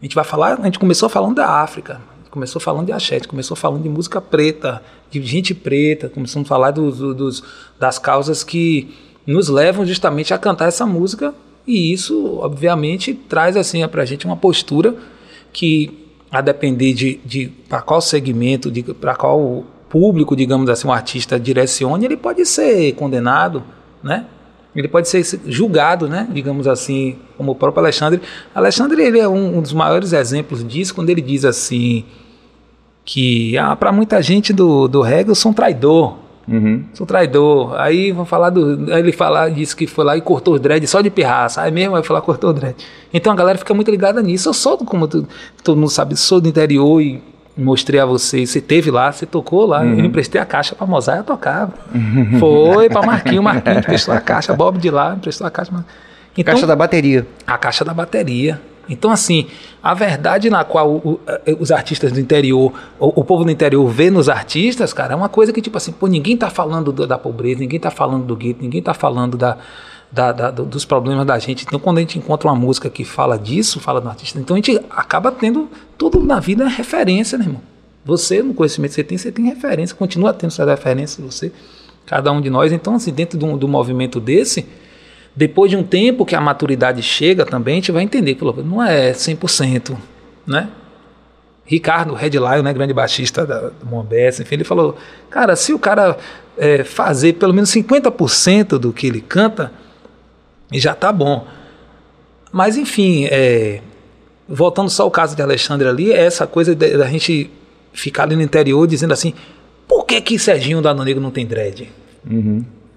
A gente vai falar, a gente começou falando da África, a começou falando de axé, a começou falando de música preta, de gente preta, começamos a falar dos, dos- das causas que nos levam justamente a cantar essa música e isso, obviamente, traz assim pra gente uma postura que, a depender de, de para qual segmento, para qual público, digamos assim, um artista direcione, ele pode ser condenado, né? Ele pode ser julgado, né? Digamos assim, como o próprio Alexandre. Alexandre ele é um, um dos maiores exemplos disso quando ele diz assim que ah, para muita gente do, do reggae eu sou um traidor. Uhum. Sou traidor. Aí vão falar do. Aí ele falar, disse que foi lá e cortou os dread só de pirraça. Aí mesmo vai falar cortou o dread. Então a galera fica muito ligada nisso. Eu sou, como tu- todo mundo sabe, sou do interior e mostrei a vocês. Você teve lá, você tocou lá. Eu emprestei a caixa pra eu tocava. Foi pra Marquinho, Marquinho emprestou a caixa. Bob de lá emprestou a caixa. Então, Caixa da bateria. a caixa da bateria. Então, assim, a verdade na qual o- eh, os artistas do interior, o, o povo do interior vê nos artistas, cara, é uma coisa que, tipo assim, pô, ninguém tá falando do- da pobreza, ninguém tá falando do gueto, ninguém tá falando da, da- da- do- dos problemas da gente. Então, quando a gente encontra uma música que fala disso, fala do artista, então a gente acaba tendo tudo na vida é referência, né, irmão? Você, no conhecimento que você tem, você tem referência, continua tendo essa referência, você, cada um de nós. Então, assim, dentro de um, do movimento desse, depois de um tempo que a maturidade chega também, a gente vai entender que não é 100%, né? Ricardo Red Lion, né, grande baixista da, do Mombessa, enfim, ele falou, cara, se o cara é, fazer pelo menos 50% do que ele canta, já tá bom. Mas, enfim, é, voltando só ao caso de Alexandre ali, é essa coisa da gente ficar ali no interior dizendo assim, por que que Serginho da Negro não tem dread?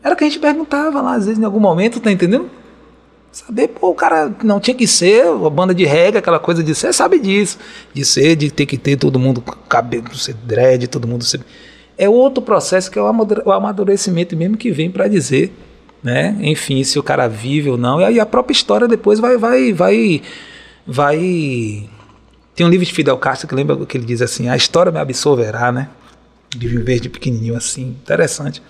Era o que a gente perguntava lá, às vezes, em algum momento, tá entendendo? Saber, pô, o cara não tinha que ser a banda de reggae, aquela coisa de ser, sabe disso. De ser, de ter que ter todo mundo cabelo, ser dread, todo mundo ser. É outro processo que é o amadure- o amadurecimento mesmo que vem para dizer, né? Enfim, se o cara vive ou não. E aí a própria história depois vai, vai, vai, vai. Tem um livro de Fidel Castro que lembra que ele diz assim: a história me absolverá, né? Livro verde pequenininho assim, interessante.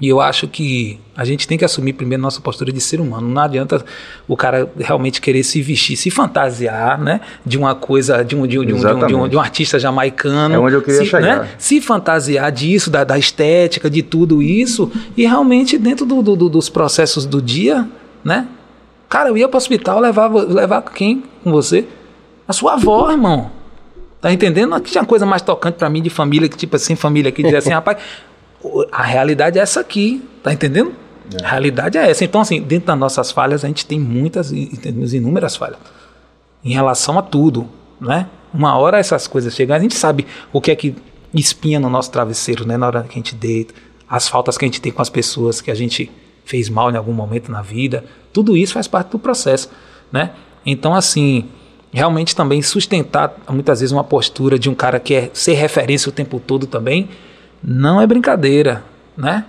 E eu acho que a gente tem que assumir primeiro nossa postura de ser humano. Não adianta o cara realmente querer se vestir, se fantasiar, né? De uma coisa, de um, de um, de um, de um, de um, artista jamaicano. É onde eu queria se, chegar. né? se fantasiar disso, da, da estética, de tudo isso. E realmente, dentro do- do- do- dos processos do dia, né? Cara, eu ia para o hospital levar, levar quem com você? A sua avó, irmão. Tá entendendo? Não tinha coisa mais tocante pra mim de família, que tipo assim, família que dizia assim, rapaz, a realidade é essa aqui, tá entendendo? A realidade é essa. Então, assim, dentro das nossas falhas, a gente tem muitas inúmeras falhas em relação a tudo, né? Uma hora essas coisas chegam, a gente sabe o que é que espinha no nosso travesseiro, né? Na hora que a gente deita, as faltas que a gente tem com as pessoas que a gente fez mal em algum momento na vida, tudo isso faz parte do processo, né? Então, assim, realmente também sustentar muitas vezes uma postura de um cara que é ser referência o tempo todo também, não é brincadeira, né?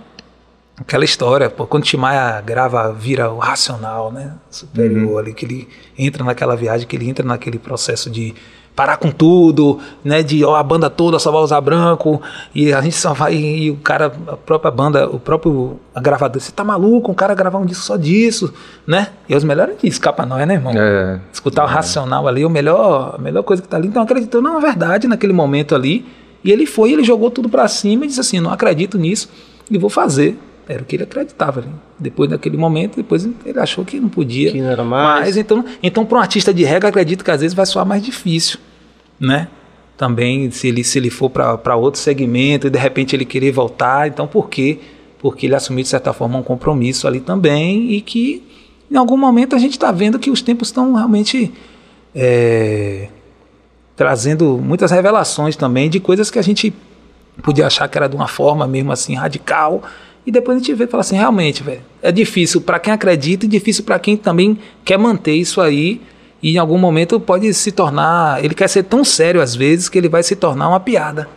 Aquela história, pô, quando Timaya grava, vira o racional, né? Superior ali, que ele entra naquela viagem, que ele entra naquele processo de parar com tudo, né? De ó, a banda toda só vai usar branco e a gente só vai e o cara, a própria banda, o próprio gravador, você tá maluco? Um cara gravar um disco só disso, né? E é os melhores discos, capa nós, né, irmão? É. Escutar o racional ali, o melhor, a melhor coisa que tá ali. Então acreditou na verdade naquele momento ali. E ele foi, ele jogou tudo para cima e disse assim: "Não acredito nisso e vou fazer". Era o que ele acreditava. Né? Depois daquele momento, depois ele achou que não podia. Que não era mais. Mas então, então para um artista de reggae, acredito que às vezes vai soar mais difícil, né? Também se ele se ele for para outro segmento e de repente ele querer voltar, então por quê? Porque ele assumiu de certa forma um compromisso ali também e que em algum momento a gente está vendo que os tempos estão realmente é, trazendo muitas revelações também de coisas que a gente podia achar que era de uma forma mesmo assim radical e depois a gente vê e fala assim, realmente, velho, é difícil para quem acredita e difícil para quem também quer manter isso aí. E em algum momento pode se tornar. Ele quer ser tão sério às vezes que ele vai se tornar uma piada.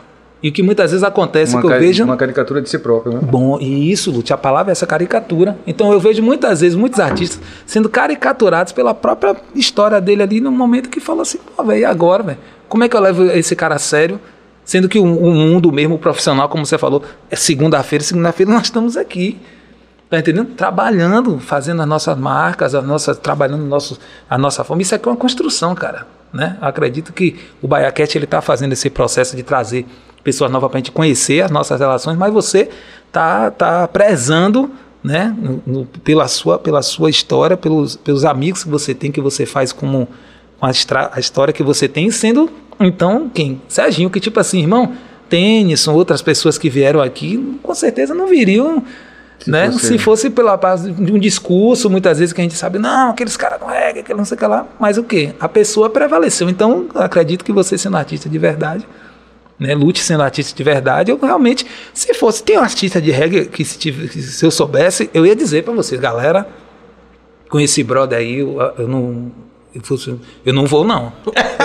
E o que muitas vezes acontece Uma, que eu vejo. uma caricatura de si próprio, né? Bom, e isso, Lute, a palavra é essa caricatura. Então eu vejo muitas vezes muitos artistas sendo caricaturados pela própria história dele ali no momento que fala assim, pô, velho, e agora, velho? Como é que eu levo esse cara a sério? Sendo que o, o mundo mesmo, o profissional, como você falou, é segunda-feira, segunda-feira nós estamos aqui. Tá entendendo? Trabalhando, fazendo as nossas marcas, as nossas, trabalhando nosso, a nossa forma. Isso aqui é uma construção, cara. Né? Acredito que o Baiaquete ele está fazendo esse processo de trazer pessoas novas para a gente conhecer as nossas relações, mas você tá, tá prezando né? no- no- pela, sua, pela sua história, pelos, pelos amigos que você tem, que você faz como com a, a história que você tem, sendo então quem? Serginho, que tipo assim, irmão, Tennyson, outras pessoas que vieram aqui, com certeza não viriam Se né? fosse- Se fosse pela base de um discurso, muitas vezes que a gente sabe, não, aqueles caras não reggae, aquele não sei o que lá, mas o quê? A pessoa prevaleceu. Então, acredito que você sendo artista de verdade, né? Lute sendo artista de verdade, eu realmente, se fosse, tem um artista de reggae que se, tive- que se eu soubesse, eu ia dizer pra vocês, galera, com esse brother aí, eu, eu não. Eu, não vou, não.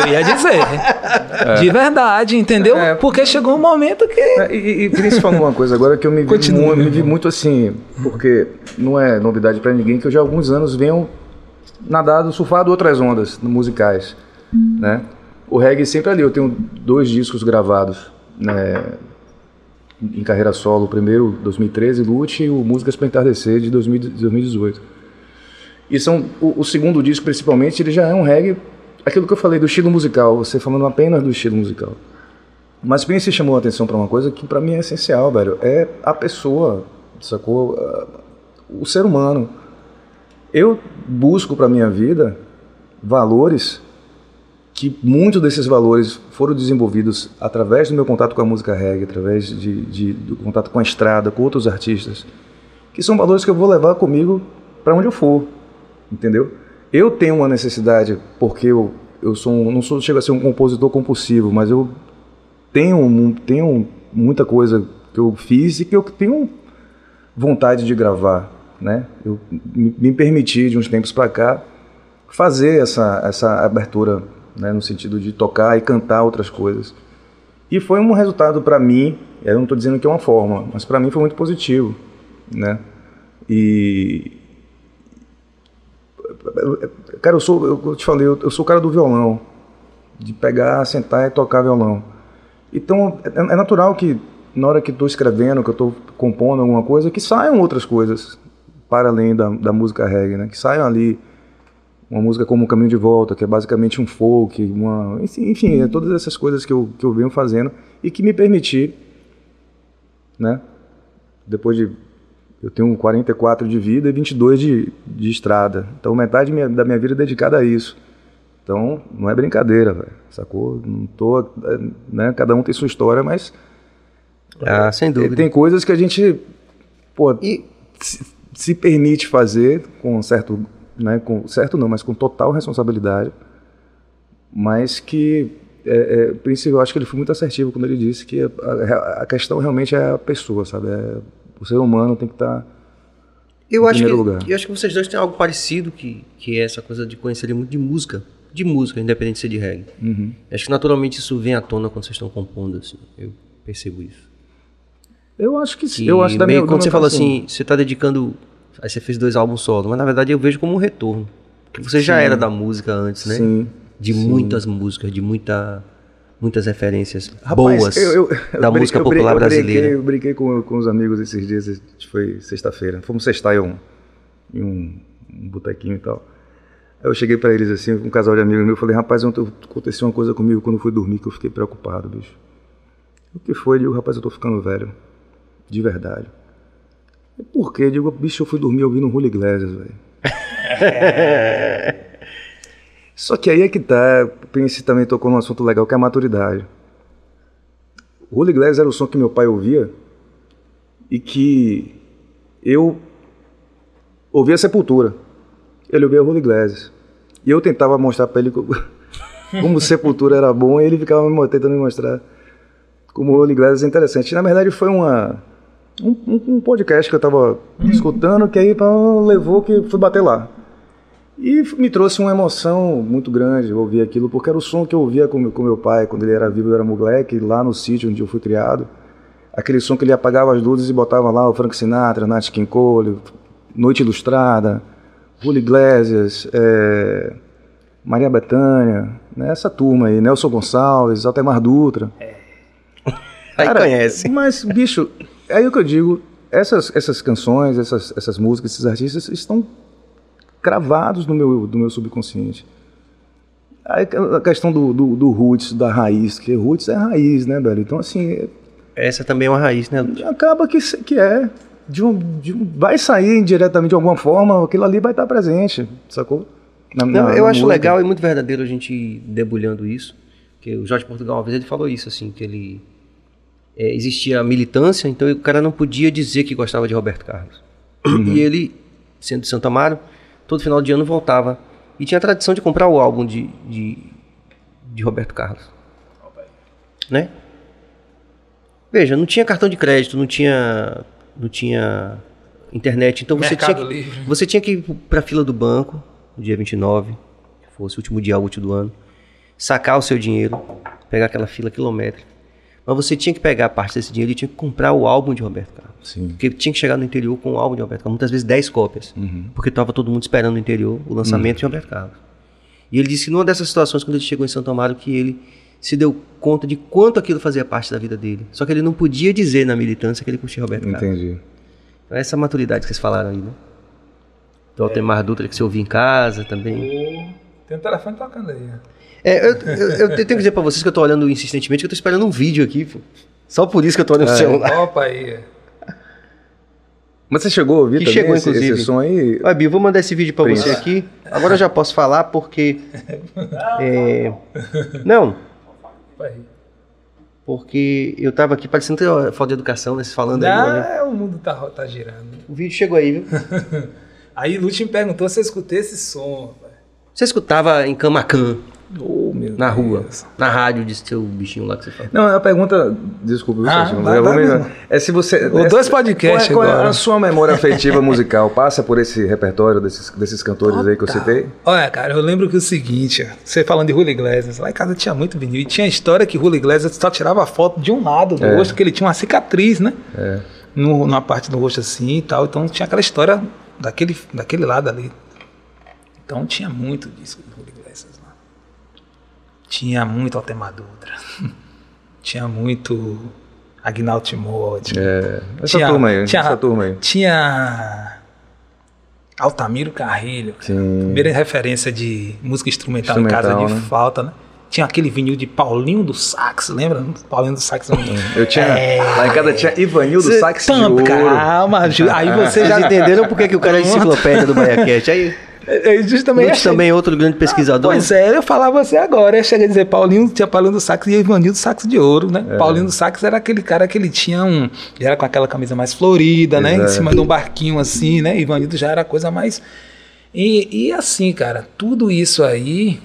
Eu ia dizer. De verdade, entendeu? É. Porque chegou um momento que. É, E, e Prince falou uma coisa agora que eu me vi, Continua, me vi muito assim, porque não é novidade pra ninguém que eu já há alguns anos venho nadado, surfado outras ondas musicais, né? O reggae sempre ali, eu tenho dois discos gravados, né, em carreira solo, o primeiro 2013, Lute, e o Músicas para Entardecer de 2000 2018. E são o, o segundo disco principalmente, ele já é um reggae, aquilo que eu falei do estilo musical, você falando apenas do estilo musical. Mas Prince chamou a atenção para uma coisa que para mim é essencial, velho. É a pessoa, sacou? Ah, O ser humano. Eu busco para minha vida valores que muitos desses valores foram desenvolvidos através do meu contato com a música reggae, através de, de- do contato com a estrada, com outros artistas, que são valores que eu vou levar comigo para onde eu for, entendeu? Eu tenho uma necessidade, porque eu, eu sou um, não sou, chego a ser um compositor compulsivo, mas eu tenho, tenho muita coisa que eu fiz e que eu tenho vontade de gravar, né? Eu me, me permiti de uns tempos para cá fazer essa essa abertura, né, no sentido de tocar e cantar outras coisas. E foi um resultado para mim, eu não estou dizendo que é uma forma, mas para mim foi muito positivo, né? E cara, eu sou, eu te falei, eu sou o cara do violão, de pegar, sentar e tocar violão. Então, é, é natural que na hora que estou escrevendo, que eu estou compondo alguma coisa, que saiam outras coisas para além da, da música reggae, né? Que saiam ali uma música como o Caminho de Volta, que é basicamente um folk, uma, enfim, é todas essas coisas que eu, que eu venho fazendo e que me permiti, né? Depois de eu tenho 44 de vida e 22 de, de estrada. Então metade minha- da minha vida é dedicada a isso. Então não é brincadeira, velho. Sacou? Não tô, é, né? Cada um tem sua história, mas Ah, sem dúvida. tem coisas que a gente, pô, E se, se permite fazer com certo, né, com certo não, mas com total responsabilidade, mas que é, é, Prince, eu acho que ele foi muito assertivo quando ele disse que a, a- questão realmente é a pessoa, sabe? É, o ser humano tem que tá estar eu Em acho, que, lugar. eu acho que vocês dois têm algo parecido, que, que é essa coisa de conhecerem muito de música. De música, independente de ser de reggae. Uhum. Acho que naturalmente isso vem à tona quando vocês estão compondo, assim. Eu percebo isso. Eu acho que sim. Que Eu acho da meio minha, quando você fala assim, você tá dedicando. Aí você fez dois álbuns solo, mas na verdade eu vejo como um retorno. Porque você já Sim. era da música antes, né? Sim. de muitas músicas, de muita, muitas referências Rapaz, boas eu- eu- eu da música eu brin- popular brinquei- brasileira. Eu brinquei com, com os amigos esses dias, foi sexta-feira. Fomos sextar em um, em um, um botequinho e tal. Aí eu cheguei pra eles assim, um casal de amigos meus, eu falei, rapaz, ontem aconteceu uma coisa comigo quando eu fui dormir que eu fiquei preocupado, bicho. O que foi? Eu digo, rapaz, eu tô ficando velho. De verdade. E por quê? Eu digo, bicho, eu fui dormir ouvindo Julio Iglesias, velho. Só que aí é que tá, o Prince também tocou num assunto legal, que é a maturidade. O Julio Iglesias era o som que meu pai ouvia e que eu ouvia Sepultura. Ele ouvia Julio Iglesias. E eu tentava mostrar pra ele co- como Sepultura era bom e ele ficava me tentando me mostrar como o Julio Iglesias é interessante. Na verdade foi uma, um, um- podcast que eu tava escutando que aí levou que fui bater lá. E me trouxe uma emoção muito grande ouvir aquilo, porque era o som que eu ouvia com, meu- com meu pai quando ele era vivo, eu era moleque, lá no sítio onde eu fui criado. Aquele som que ele apagava as luzes e botava lá o Frank Sinatra, Nat King Cole, Noite Ilustrada, Julio Iglesias, é, Maria Bethânia, né, essa turma aí, Nelson Gonçalves, Altemar Dutra. Aí Cara, conhece. Mas, bicho, é aí o que eu digo, essas, essas canções, essas, essas músicas, esses artistas estão cravados no meu, do meu subconsciente. Aí a questão do, do, do roots, da raiz, que roots é raiz, né, velho? Então, assim, Essa também é uma raiz, né? Acaba que, que é. De um, de um- vai sair indiretamente de alguma forma, aquilo ali vai estar presente, sacou? Na- Não, na- eu acho legal e muito verdadeiro a gente debulhando isso. Que o Jorge Portugal, uma vez, ele falou isso, assim, que ele. É, existia militância, então o cara não podia dizer que gostava de Roberto Carlos. E ele, sendo de Santo Amaro, todo final de ano voltava. E tinha a tradição de comprar o álbum de, de, de Roberto Carlos. Né? Veja, não tinha cartão de crédito, não tinha, não tinha internet, então você tinha, Mercado que, Livre. você tinha que ir para a fila do banco, no dia 29, que fosse o último dia útil do ano, sacar o seu dinheiro, pegar aquela fila quilométrica. Mas você tinha que pegar parte desse dinheiro e tinha que comprar o álbum de Roberto Carlos. Sim. Porque tinha que chegar no interior com o álbum de Roberto Carlos, muitas vezes 10 cópias. Porque estava todo mundo esperando no interior o lançamento de Roberto Carlos. E ele disse que numa dessas situações, quando ele chegou em Santo Amaro, que ele se deu conta de quanto aquilo fazia parte da vida dele. Só que ele não podia dizer na militância que ele curtia Roberto Carlos. Entendi. Então, essa maturidade que vocês falaram aí, né? Do Altemar Dutra que você ouvia em casa também. Tem um telefone tocando aí. É, eu, eu- eu tenho que dizer pra vocês que eu tô olhando insistentemente, que eu tô esperando um vídeo aqui. pô. Só por isso que eu tô olhando o celular. Opa aí. Mas você chegou a ouvir Que também chegou, esse, inclusive. esse som aí? Olha, Bia, eu vou mandar esse vídeo pra Prince. você aqui. Agora eu já posso falar porque. é, não, Opa aí. porque eu tava aqui parecendo ter falta de educação, né? Falando aí. Não, olha. é, o mundo tá, tá girando. O vídeo chegou aí, viu? Aí Lúcio me perguntou se eu escutei esse som. Você escutava em Camacan, Oh, na rua, Deus. na rádio de seu bichinho lá que você fala. Não, a pergunta, desculpa, viu, Ah, eu vou vai me- mesmo. é se você... Os é- dois podcasts qual é, qual é agora. a sua memória afetiva musical? Passa por esse repertório desses, desses cantores aí que eu citei? Olha, cara, eu lembro que o seguinte, você falando de Julio Iglesias, lá em casa tinha muito vinil. E tinha a história que Julio Iglesias só tirava foto de um lado do É. rosto, que ele tinha uma cicatriz, né? É. No, numa parte do rosto assim e tal. Então tinha aquela história daquele, daquele lado ali. Então tinha muito disco do Julio Iglesias lá. Tinha muito Altemar Dutra. tinha muito Agnaldo Timóteo. É, essa turma aí, tinha, essa turma aí. Tinha Altamiro Carrilho. cara. Primeira referência de música instrumental, em casa Instrumental, de né? falta, né? Tinha aquele vinil de Paulinho do Sax, lembra? Paulinho do Sax. Eu tinha, É. lá em casa tinha Ivanildo Sax de Tampa, ouro. Calma, Ju- aí você Vocês já entenderam por que que o cara é enciclopédia do BaiaCast? Aí, É, é, justamente Lutz também é outro grande pesquisador. Pois é, eu falava você agora. Eu cheguei a dizer Paulinho, tinha Paulinho do Sax e Ivanildo Sax de Ouro, né? É. Paulinho do Sax era aquele cara que ele tinha um. Ele era com aquela camisa mais florida, né? Em Exato. cima de um barquinho assim, né? Ivanildo já era a coisa mais. E, e assim, cara, tudo isso aí.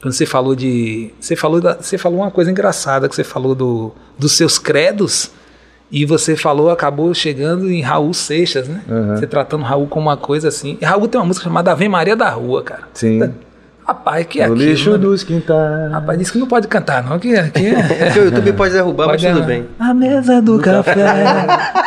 Quando você falou de. Você falou, da, você falou uma coisa engraçada, que você falou do, dos seus credos. E você falou, acabou chegando em Raul Seixas, né? Uhum. Você tratando Raul como uma coisa assim. E Raul tem uma música chamada Ave Maria da Rua, cara. Sim. Rapaz, que é o aquilo, lixo né? dos quintais. Rapaz, disse que não pode cantar, não. Que, que Porque o YouTube pode derrubar, mas Pode- tudo bem. A mesa do café.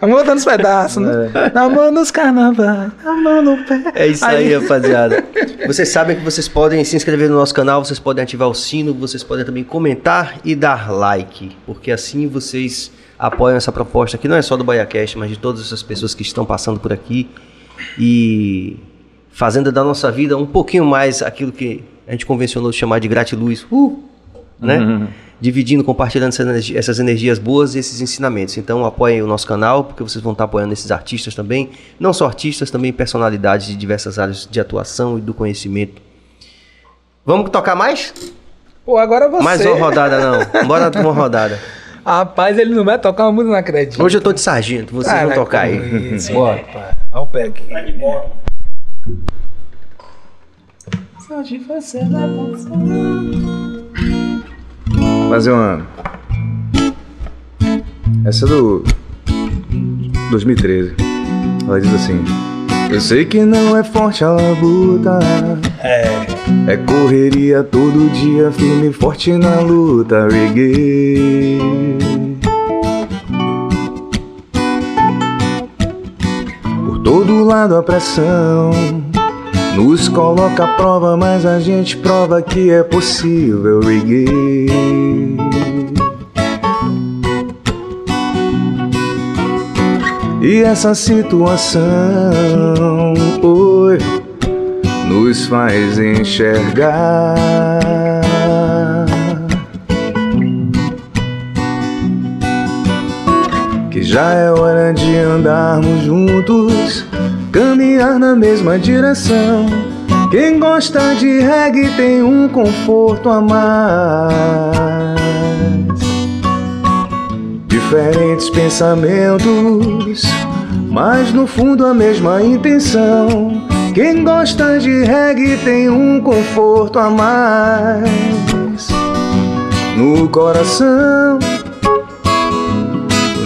Vamos botando os pedaços, né? Na mão nos carnavais, na mão no pé. É isso aí, rapaziada. Vocês sabem que vocês podem se inscrever no nosso canal, vocês podem ativar o sino, vocês podem também comentar e dar like, porque assim vocês apoiam essa proposta que não é só do BaiaCast, mas de todas essas pessoas que estão passando por aqui e fazendo da nossa vida um pouquinho mais aquilo que a gente convencionou chamar de gratiluz, uh, né? Uhum. Dividindo, compartilhando essas energi- essas energias boas e esses ensinamentos. Então apoiem o nosso canal, porque vocês vão estar apoiando esses artistas também. Não só artistas, também personalidades de diversas áreas de atuação e do conhecimento. Vamos tocar mais? Pô, agora você. Mais uma rodada não. Bora uma rodada. Rapaz, ele não vai tocar uma música, não acredito. Hoje eu tô de sargento, vocês vão Caraca, tocar aí. Isso, bora, pai. Olha o pé aqui. Você vai Fazer uma. Essa é do. 2013. Ela diz assim: Eu sei que não é forte a labuta. É. É correria todo dia, firme e forte na luta, reggae. Por todo lado a pressão nos coloca à prova, mas a gente prova que é possível, reggae. E essa situação, oi, nos faz enxergar que já é hora de andarmos juntos, caminhar na mesma direção. Quem gosta de reggae tem um conforto a mais. Diferentes pensamentos, mas no fundo a mesma intenção. Quem gosta de reggae tem um conforto a mais. No coração,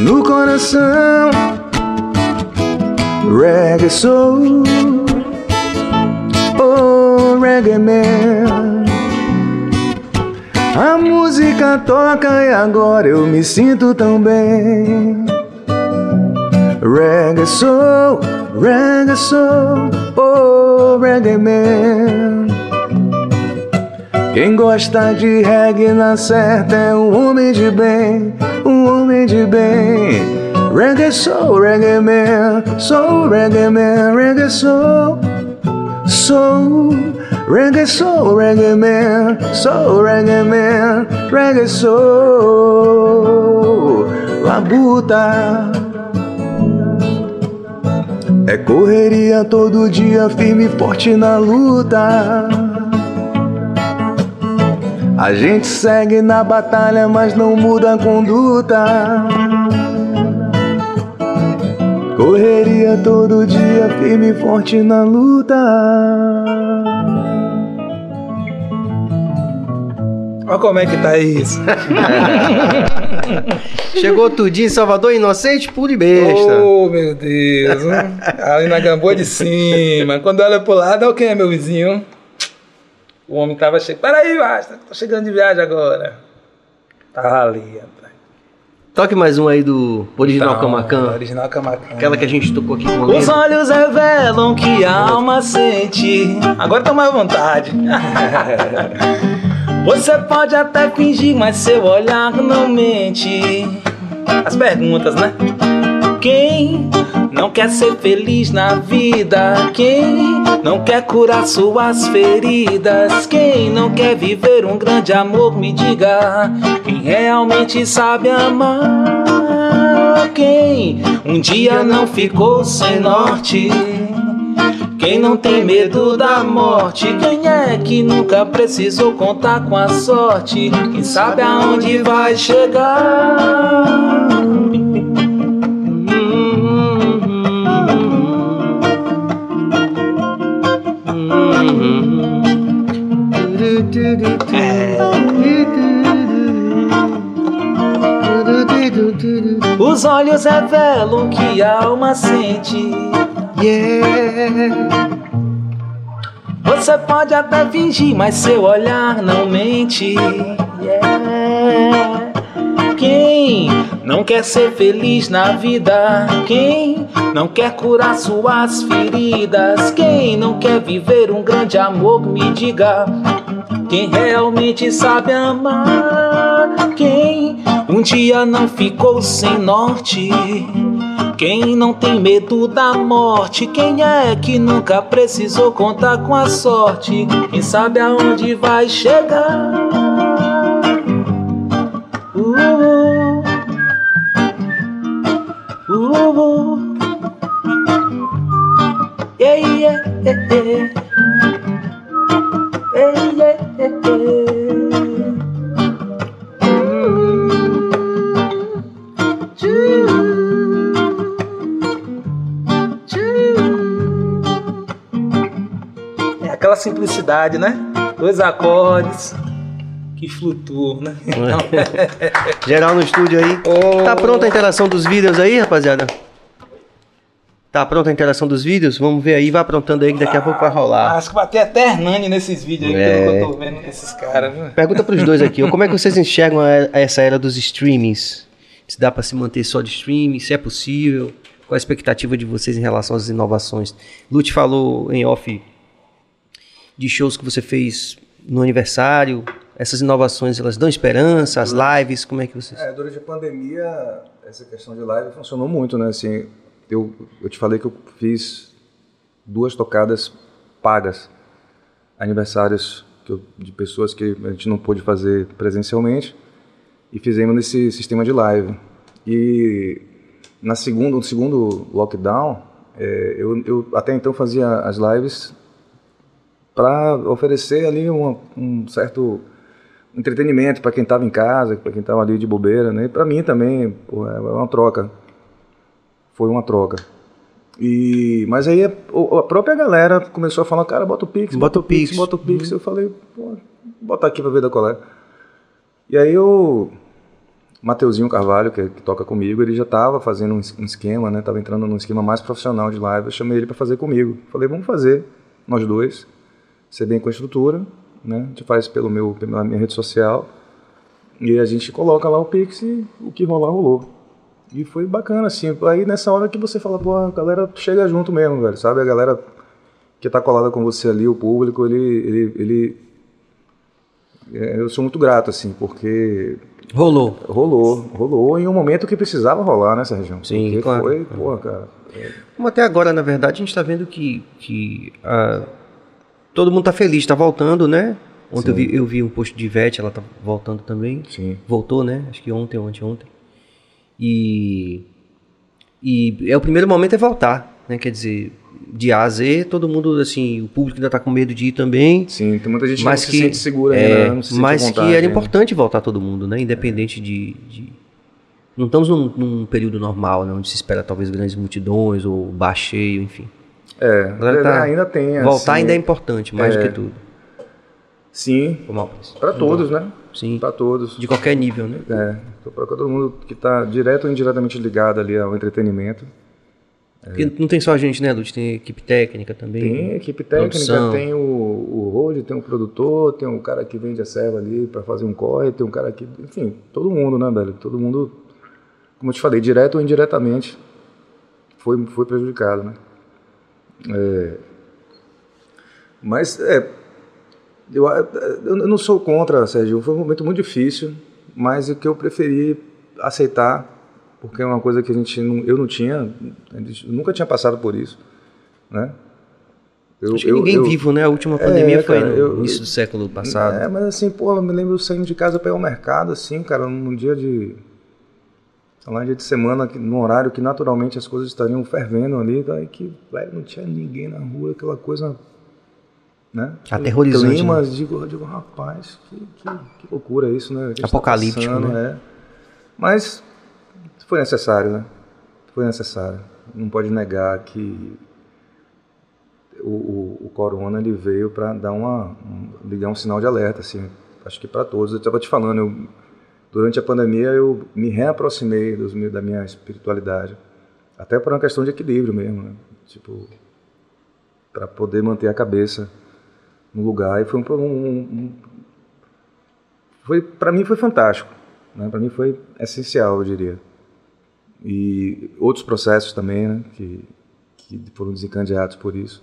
no coração, reggae soul, oh reggae man. A música toca e agora eu me sinto tão bem. Reggae soul, reggae soul, oh reggae man. Quem gosta de reggae na certa é um homem de bem, um homem de bem. Reggae soul, reggae man, soul, reggae man, reggae soul, soul, reggae soul, reggae man, soul, reggae man, reggae soul, labuta. É correria todo dia, firme e forte na luta. A gente segue na batalha, mas não muda a conduta. Correria todo dia, firme e forte na luta. Olha como é que tá isso. Chegou tudinho em Salvador, inocente, puro e besta. Oh, meu Deus. Ali na Gamboa de cima. Quando olha pro lado, olha quem é meu vizinho. O homem tava chegando. Peraí, basta. Tô chegando de viagem agora. Tava ali, rapaz. Toque mais um aí do original Então, Camacan. Original Camacan. Aquela que a gente tocou aqui com o Os olhos revelam que a alma sente. Agora tá mais à vontade. Você pode até fingir, mas seu olhar não mente. As perguntas, né? Quem não quer ser feliz na vida? Quem não quer curar suas feridas? Quem não quer viver um grande amor? Me diga. Quem realmente sabe amar? Quem um dia não ficou sem norte? Quem não tem medo da morte? Quem é que nunca precisou contar com a sorte? Quem sabe aonde vai chegar? Os olhos revelam que a alma sente. Yeah. Você pode até fingir, mas seu olhar não mente. Yeah. Quem não quer ser feliz na vida? Quem não quer curar suas feridas? Quem não quer viver um grande amor? Me diga. Quem realmente sabe amar? Quem um dia não ficou sem norte? Quem não tem medo da morte? Quem é que nunca precisou contar com a sorte? Quem sabe aonde vai chegar? Uh, uh, uh. Yeah, yeah, yeah, yeah. Yeah, yeah, simplicidade, né? Dois acordes que flutuam, né? Então, Geral no estúdio aí. Oh. Tá pronta a interação dos vídeos aí, rapaziada? Tá pronta a interação dos vídeos? Vamos ver aí, vai aprontando aí que daqui a pouco vai rolar. acho que vai ter até Hernani nesses vídeos aí, É. pelo que eu tô vendo desses caras, viu? Pergunta pros dois aqui, como é que vocês enxergam a- essa era dos streamings? Se dá pra se manter só de streaming, se é possível? Qual a expectativa de vocês em relação às inovações? Lute falou em off de shows que você fez no aniversário. Essas inovações, elas dão esperança? As lives, como é que vocês... É, durante a pandemia, essa questão de live funcionou muito, né? Assim, eu, eu te falei que eu fiz duas tocadas pagas, aniversários eu- de pessoas que a gente não pôde fazer presencialmente e fizemos nesse sistema de live. E na segunda, no segundo lockdown, é, eu, eu até então fazia as lives para oferecer ali uma- um certo entretenimento para quem estava em casa, para quem estava ali de bobeira, né? Para mim também, pô, é uma troca. Foi uma troca. E mas aí a, o- a própria galera começou a falar, cara, bota o Pix, Bota o Pix. bota o Pix. Eu falei, pô, bota aqui para ver da colé. E aí o Mateuzinho Carvalho, que, que toca comigo, ele já estava fazendo um, um esquema, né? Tava entrando num esquema mais profissional de live. Eu chamei ele para fazer comigo. Falei, vamos fazer nós dois, ser bem com a estrutura, né? A gente faz pelo meu, pela minha rede social e a gente coloca lá o Pix e o que rolar rolou. E foi bacana, assim. Aí nessa hora que você fala, pô, a galera chega junto mesmo, velho, sabe? A galera que tá colada com você ali, o público, ele. ele, ele é, eu sou muito grato, assim, porque Rolou. rolou, rolou em um momento que precisava rolar, né, Sérgio? Sim, porque claro. foi, pô, cara. Como até agora, na verdade, a gente está vendo que, que ah, todo mundo está feliz, está voltando, né? Ontem eu vi, eu vi um post de Ivete, ela tá voltando também. Sim. Voltou, né? Acho que ontem, ontem, ontem. E, e é o primeiro momento é voltar, né? Quer dizer, de A a Z, todo mundo, assim, o público ainda está com medo de ir também. Sim, tem muita gente mas que que, não se sente segura é, ainda, né? não se sente mas vontade que era ainda. importante voltar todo mundo, né? Independente de, de- não estamos num, num período normal, né? Onde se espera talvez grandes multidões ou baixeio, enfim. É, tá- ainda tem. Voltar assim, ainda é importante, mais do é. que tudo. Sim, para todos, né? Sim. Para todos. De qualquer nível, né? É, para todo mundo que está direto ou indiretamente ligado ali ao entretenimento. Porque não tem só a gente, né, Lute? Tem equipe técnica também. Tem equipe técnica, Produção. tem o, o road, tem o produtor, tem um cara que vende a serva ali para fazer um corre, tem um cara que. Enfim, todo mundo, né, velho? Todo mundo, como eu te falei, direto ou indiretamente, foi, foi prejudicado, né? É, mas, é. Eu, eu não sou contra, Sérgio. Foi um momento muito difícil, mas o que eu preferi aceitar, porque é uma coisa que a gente não, eu não tinha, gente nunca tinha passado por isso, né? Eu, Acho que ninguém vivo, né? A última pandemia É, foi cara, no eu- início do século passado. É, mas assim, pô, eu me lembro saindo de casa para ir ao mercado, assim, cara, num dia de. Sei lá, dia de semana, num horário que naturalmente as coisas estariam fervendo ali, daí que, velho, não tinha ninguém na rua, aquela coisa. Né? Aterrorizante, Clima, né? digo, digo, rapaz, que, que, que loucura isso, né? Tá Apocalíptico, passando, né? é. Mas foi necessário, né? Foi necessário. Não pode negar que o, o, o corona ele veio para dar uma um- ligar um sinal de alerta assim acho que para todos eu estava te falando eu, durante a pandemia eu me reaproximei dos da minha espiritualidade até por uma questão de equilíbrio mesmo né? tipo para poder manter a cabeça no lugar e foi um, um- um- foi para mim foi fantástico né para mim foi essencial eu diria e outros processos também, né, que, que foram desencadeados por isso.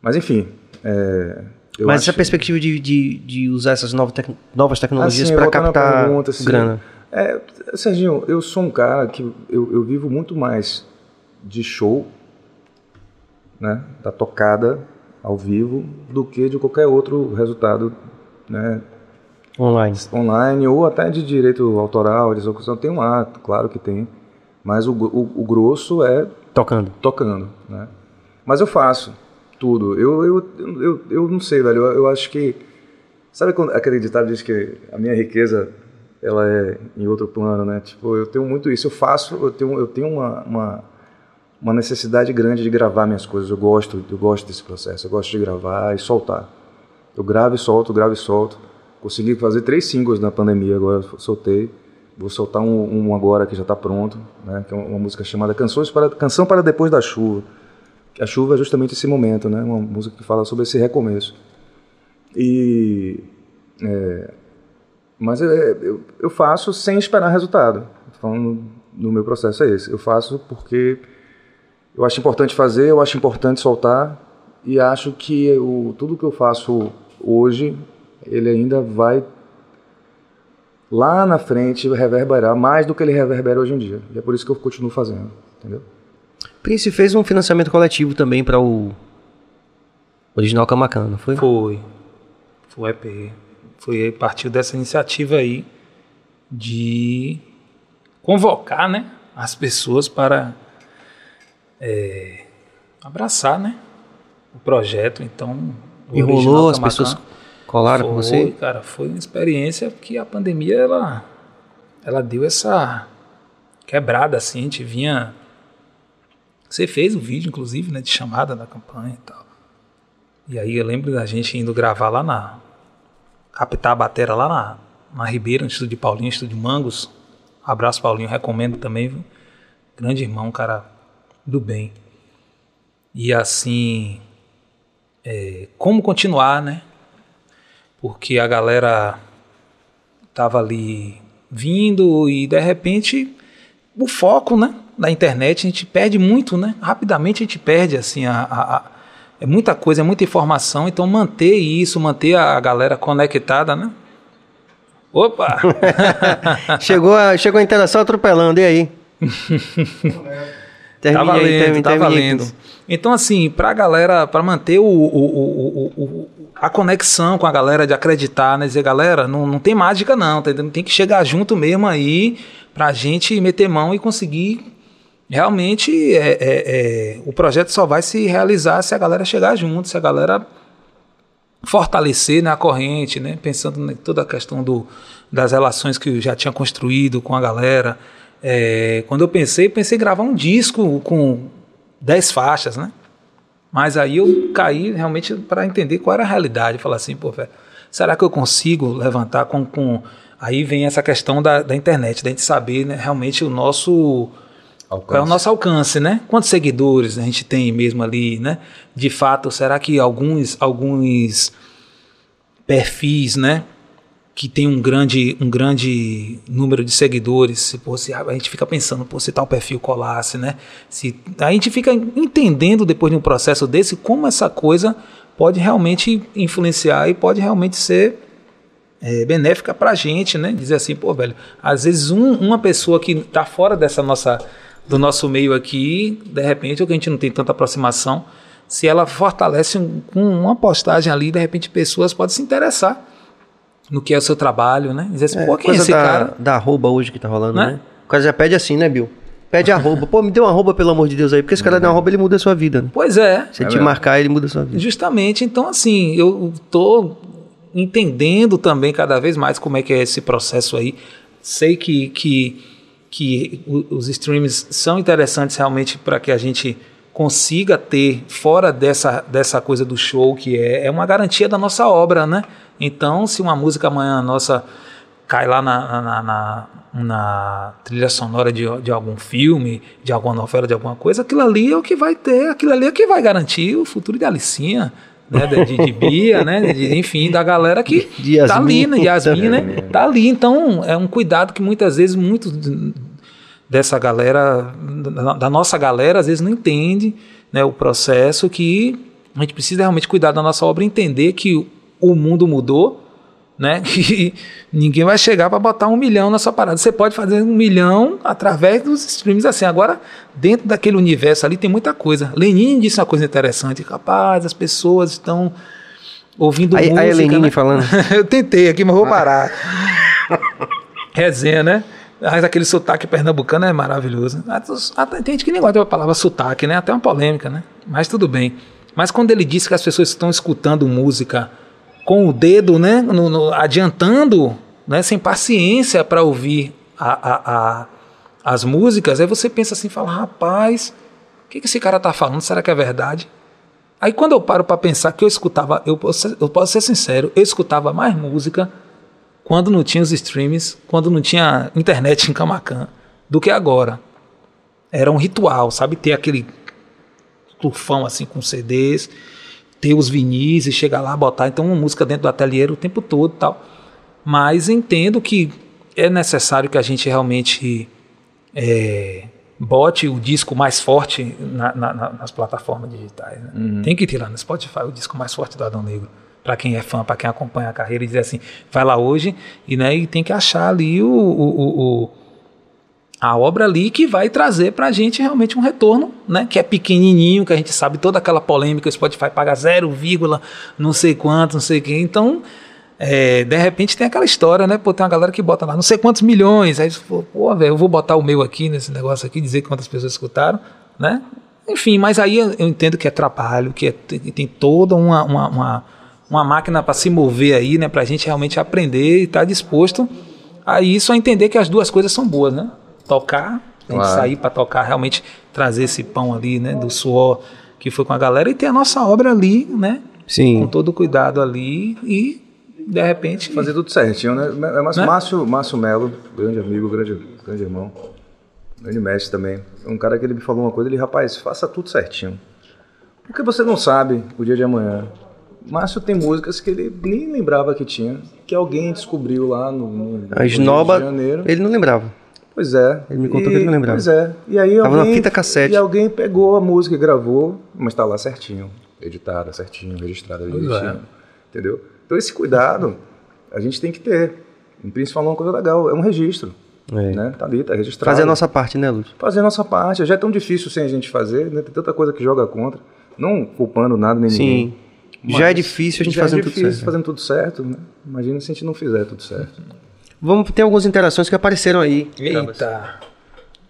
Mas enfim, é, Mas essa perspectiva de, de, de, usar essas novas, tec novas tecnologias assim, para captar pergunta, assim, grana. É, Serginho, eu sou um cara que eu, eu vivo muito mais de show, né, da tocada ao vivo, do que de qualquer outro resultado, né, online, online ou até de direito autoral, de execução tem lá, claro que tem, mas o, o, o grosso é tocando, tocando, né. Mas eu faço tudo. Eu, eu, eu, eu não sei, velho. Eu, eu acho que sabe quando aquele ditado diz que a minha riqueza ela é em outro plano, né? Tipo, eu tenho muito isso. Eu faço, eu tenho, eu tenho uma, uma, uma necessidade grande de gravar minhas coisas. Eu gosto, eu gosto desse processo. Eu gosto de gravar e soltar. Eu gravo e solto, gravo e solto. Consegui fazer três singles na pandemia agora, soltei. Vou soltar um, um agora que já está pronto, né? Que é uma música chamada Canções para Canção para depois da chuva. A chuva é justamente esse momento, né? Uma música que fala sobre esse recomeço. E é, mas é, eu, eu faço sem esperar resultado. Falando no meu processo é esse. Eu faço porque eu acho importante fazer, eu acho importante soltar e acho que o, tudo que eu faço hoje ele ainda vai lá na frente reverberar mais do que ele reverbera hoje em dia. E é por isso que eu continuo fazendo, entendeu? Prince fez um financiamento coletivo também para o Original Camacan, não foi? Foi. Foi o EP foi partiu dessa iniciativa aí de convocar, né, as pessoas para é, abraçar, né, o projeto. Então, e rolou as pessoas colaram foi, com você? Cara, foi uma experiência que a pandemia ela ela deu essa quebrada assim, a gente vinha você fez o vídeo inclusive, né, de chamada da campanha e tal. E aí eu lembro da gente indo gravar lá na captar a bateria lá na, na Ribeira, no estúdio de Paulinho, estúdio de Mangos. Abraço, Paulinho, recomendo também, viu? Grande irmão, cara do bem. E assim, é, como continuar, né? Porque a galera tava ali vindo e de repente o foco, né? Da internet a gente perde muito, né? Rapidamente a gente perde assim a, a, é muita coisa, é muita informação, então manter isso, manter a galera conectada, né? Opa! chegou, a, chegou a interação atropelando, e aí? tá valendo, aí, termine, tá valendo. Então, assim, para a galera, para manter o, o, o, a conexão com a galera, de acreditar, né? Dizer, galera, não, não tem mágica não, tá tem que chegar junto mesmo aí para a gente meter mão e conseguir realmente é, é, é, o projeto só vai se realizar se a galera chegar junto, se a galera fortalecer né, a corrente, né, pensando em toda a questão do, das relações que eu já tinha construído com a galera. É, quando eu pensei, pensei em gravar um disco com 10 faixas, né? Mas aí eu caí realmente para entender qual era a realidade. Falar assim, pô, será que eu consigo levantar com. com... Aí vem essa questão da, da internet, da gente saber né, realmente o nosso Alcance. Qual é o nosso alcance, né? Quantos seguidores a gente tem mesmo ali, né? De fato, será que alguns, alguns perfis, né? Que tem um grande, um grande número de seguidores, se, pô, se a gente fica pensando, pô, se tal perfil colasse, né? Se, a gente fica entendendo depois de um processo desse como essa coisa pode realmente influenciar e pode realmente ser é, benéfica para a gente, né? Dizer assim, pô, velho, às vezes um, uma pessoa que está fora dessa nossa do nosso meio aqui, de repente, ou que a gente não tem tanta aproximação, se ela fortalece um, com uma postagem ali, de repente pessoas podem se interessar no que é o seu trabalho, né? Dizer assim, é, pô, quem é esse da, cara? Da arroba hoje que tá rolando, né? né? O cara já pede assim, né, Bill? Pede arroba. Pô, me dê uma arroba, pelo amor de Deus aí. Porque esse cara dá uma arroba, ele muda a sua vida. Né? Pois é. Se é te marcar, ele muda a sua vida. Justamente. Então, assim, eu tô entendendo também cada vez mais como é que é esse processo aí. Sei que, que que os streams são interessantes realmente para que a gente consiga ter fora dessa, dessa coisa do show que é, é uma garantia da nossa obra, né? Então, se uma música amanhã nossa cai lá na, na, na, na trilha sonora de, de algum filme, de alguma novela, de alguma coisa, aquilo ali é o que vai ter, aquilo ali é o que vai garantir o futuro de Alicinha, né, de, de, Bia, né, de, enfim, da galera que de tá ali, né, Yasmin, né, tá ali. Então, é um cuidado que muitas vezes muitos dessa galera, da nossa galera, às vezes não entende né, o processo que a gente precisa realmente cuidar da nossa obra, entender que o mundo mudou, né? Que ninguém vai chegar para botar um milhão na sua parada. Você pode fazer um milhão através dos streams assim. Agora, dentro daquele universo ali tem muita coisa. Lenin disse uma coisa interessante. Rapaz, as pessoas estão ouvindo aí, música. Aí é Lenin né? falando. Eu tentei aqui, mas vou parar. Resenha, né? Mas aquele sotaque pernambucano é maravilhoso. Tem gente que nem gosta da palavra sotaque, né? Até uma polêmica, né? Mas tudo bem. Mas quando ele disse que as pessoas estão escutando música com o dedo, né, no, no, adiantando, né, sem paciência para ouvir a, a, a, as músicas, aí você pensa assim, fala, rapaz, o que, que esse cara está falando? Será que é verdade? Aí quando eu paro para pensar que eu escutava, eu posso, eu posso ser sincero, eu escutava mais música quando não tinha os streams, quando não tinha internet em Camacan, do que agora. Era um ritual, sabe? Ter aquele tufão assim com CDs, ter os vinis e chegar lá, botar então uma música dentro do ateliê o tempo todo tal. Mas entendo que é necessário que a gente realmente é, bote o disco mais forte na, na, nas plataformas digitais. Né? Uhum. Tem que tirar no Spotify o disco mais forte do Adão Negro. Para quem é fã, para quem acompanha a carreira e dizer assim, vai lá hoje e, né, e tem que achar ali o, o, o a obra ali que vai trazer para a gente realmente um retorno, né? Que é pequenininho, que a gente sabe toda aquela polêmica, o Spotify paga 0, não sei quanto, não sei quem. Então, é, de repente tem aquela história, né? Pô, tem uma galera que bota lá não sei quantos milhões. Aí você pô, velho, eu vou botar o meu aqui nesse negócio aqui, dizer quantas pessoas escutaram, né? Enfim, mas aí eu entendo que é trabalho, que é, tem toda uma, uma, uma, uma máquina para se mover aí, né? Para a gente realmente aprender e estar tá disposto a isso, a entender que as duas coisas são boas, né? Tocar, tem claro. que sair para tocar, realmente trazer esse pão ali, né, do suor que foi com a galera e ter a nossa obra ali, né? Sim. Com todo o cuidado ali e de repente fazer tudo certinho, né? Mas né? Márcio, Márcio Melo, grande amigo, grande, grande irmão, grande mestre também. É um cara que ele me falou uma coisa, ele, rapaz, faça tudo certinho. Porque você não sabe o dia de amanhã. Márcio tem músicas que ele nem lembrava que tinha, que alguém descobriu lá no, no, a Esnoba, ele não lembrava. Pois é. Ele me contou e, que ele não lembrava. Pois é. E aí Tava alguém, na fita cassete. E alguém pegou a música e gravou, mas está lá certinho. Editada, certinho, registrada, direitinho. É. Entendeu? Então esse cuidado a gente tem que ter. O Príncipe falou uma coisa legal, é um registro. É. Né? Tá ali, tá registrado. Fazer a nossa parte, né, Lúcio? Fazer a nossa parte. Já é tão difícil sem a gente fazer, né? Tem tanta coisa que joga contra. Não culpando nada nem Sim. ninguém. Mas já é difícil a gente fazendo é tudo certo. Fazendo tudo certo. Né? Imagina se a gente não fizer tudo certo. Vamos ter algumas interações que apareceram aí. Eita.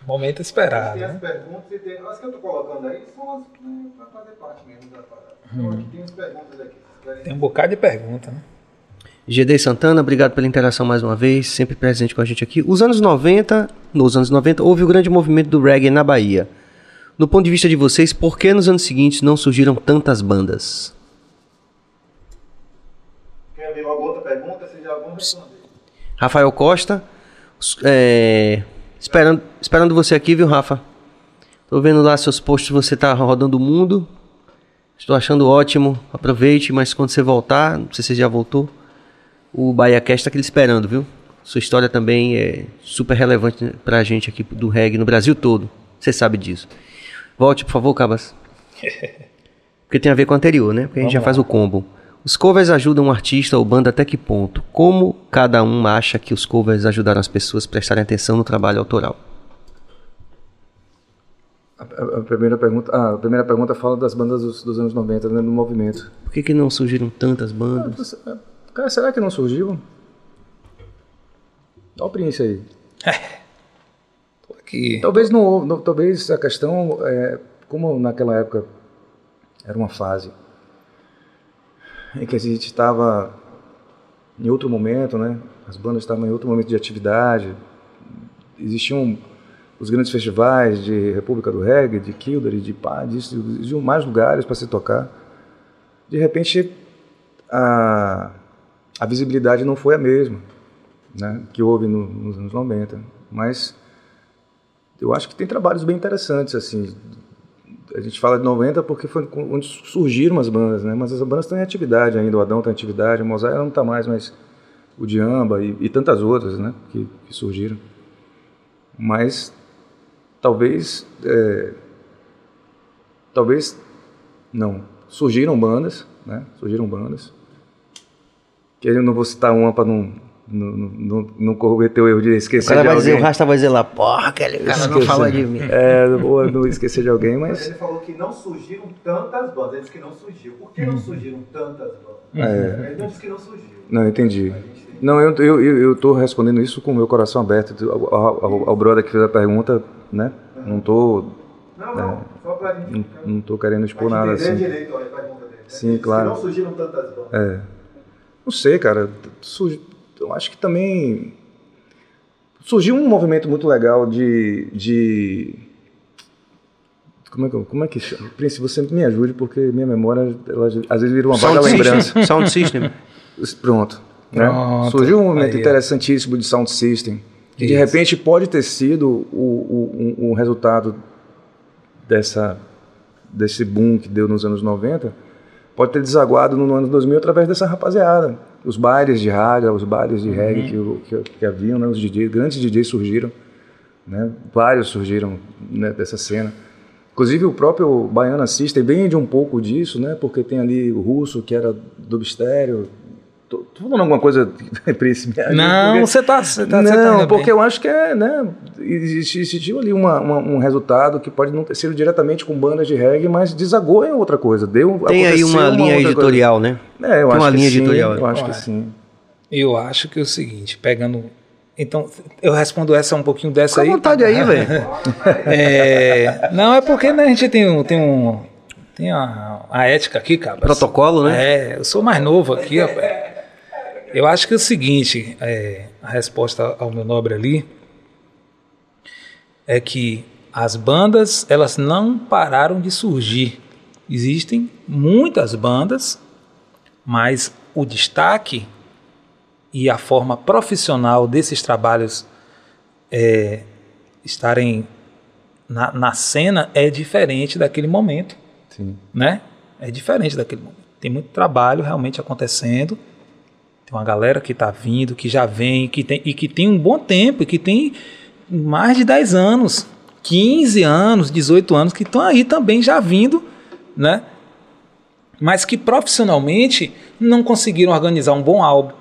Momento esperado. Tem as perguntas e tem. As que eu estou colocando aí são as né, para fazer parte mesmo da parada. Hum. Tem as perguntas aqui. Tem um bocado de pergunta, né? GD Santana, obrigado pela interação mais uma vez, sempre presente com a gente aqui. Os anos 90, nos anos 90, houve o grande movimento do reggae na Bahia. No ponto de vista de vocês, por que nos anos seguintes não surgiram tantas bandas? Quer ver alguma outra pergunta? Vocês já vão responder. Rafael Costa, é, esperando, esperando você aqui, viu, Rafa? Tô vendo lá seus posts, você tá rodando o mundo. Estou achando ótimo. Aproveite, mas quando você voltar, não sei se você já voltou, o BahiaCast tá aqui esperando, viu? Sua história também é super relevante pra gente aqui do reggae no Brasil todo. Você sabe disso. Volte, por favor, Cabas. Porque tem a ver com o anterior, né? Porque a gente Vamos já lá. faz o combo. Os covers ajudam um artista ou banda até que ponto? Como cada um acha que os covers ajudaram as pessoas a prestarem atenção no trabalho autoral? A, a, primeira, pergunta, ah, a primeira pergunta fala das bandas dos, dos anos 90, né, do movimento. Por que, que não surgiram tantas bandas? Ah, cara, será que não surgiu? Dá o Prince aí. aqui. Talvez, não, não, talvez a questão, é, como naquela época era uma fase em que a gente estava em outro momento, né? As bandas estavam em outro momento de atividade. Existiam os grandes festivais de República do Reggae, de Kildare, de Pá, existiam mais lugares para se tocar. De repente, a, a visibilidade não foi a mesma né, que houve no, nos anos 90. Mas eu acho que tem trabalhos bem interessantes, assim, a gente fala de 90 porque foi onde surgiram as bandas, né? Mas as bandas estão em atividade ainda, o Adão está em atividade, o Mosaia não está mais, mas o Diamba e, e tantas outras, né? Que, que, surgiram. Mas talvez. é, talvez. Não. Surgiram bandas, né? Surgiram bandas. Que eu não vou citar uma para não, não, não, não o erro de O esquecer cara de vai dizer, o alguém. Rasta vai dizer lá, porra, aquele cara não fala de mim. É, não vou não esquecer de alguém, mas. Ele falou que não surgiram tantas bandas. Ele disse que não surgiu. Por que não surgiram tantas bandas? É. Ele não disse que não surgiu. Não, entendi. Não, eu, eu, eu, eu tô respondendo isso com o meu coração aberto ao, ao, ao brother que fez a pergunta, né? Não tô, Não, não. Só pra gente. não, tô querendo expor nada assim. direito a pergunta dele. Sim, claro. Que não surgiram tantas bandas. É. Não sei, cara. Surgi- eu acho que também surgiu um movimento muito legal de. de como é que, como é que chama? Príncipe, você me ajude, porque minha memória, ela, às vezes vira uma vaga Sound lembrança. System. Sound System. Pronto. né? Pronto. Surgiu um movimento Aí, interessantíssimo de sound system. Que de repente pode ter sido o, o, um- um resultado dessa, desse boom que deu nos anos 90, pode ter desaguado no ano 2000 através dessa rapaziada. Os bailes de raga, os bailes de reggae que, o- que, que haviam, né? os DJs, grandes DJs surgiram, né? vários surgiram né, dessa cena. Inclusive o próprio Baiana System vem um pouco disso, né? Porque tem ali o russo que era do estéreo. Tô, tô falando alguma coisa príncipe? Não, Porque- você tá, você tá, você tá não, indo porque bem. eu acho que é, né? existe- Existiu ali uma, uma- um resultado que pode não ter sido diretamente com bandas de reggae, mas desagou em outra coisa. Deu, Tem aí aconteceu uma linha editorial, né? Coisa. É, eu Tem acho uma que linha sim, editorial. Eu acho Ué. que sim. Eu acho que é o seguinte, pegando. Então, eu respondo essa um pouquinho dessa Fica à aí. vontade aí, velho. É, não, é porque né, a gente tem um. Tem, um, tem a, a ética aqui, cara. Protocolo, né? É, eu sou mais novo aqui, rapaz. Eu acho que é o seguinte, é, a resposta ao meu nobre ali é que as bandas elas não pararam de surgir. Existem muitas bandas, mas o destaque e a forma profissional desses trabalhos é, estarem na, na cena é diferente daquele momento sim. né? É diferente daquele momento. Tem muito trabalho realmente acontecendo. Tem uma galera que está vindo, que já vem, que tem, e que tem um bom tempo, e que tem mais de 10 anos, 15 anos, 18 anos, que estão aí também já vindo, né? Mas que profissionalmente não conseguiram organizar um bom álbum.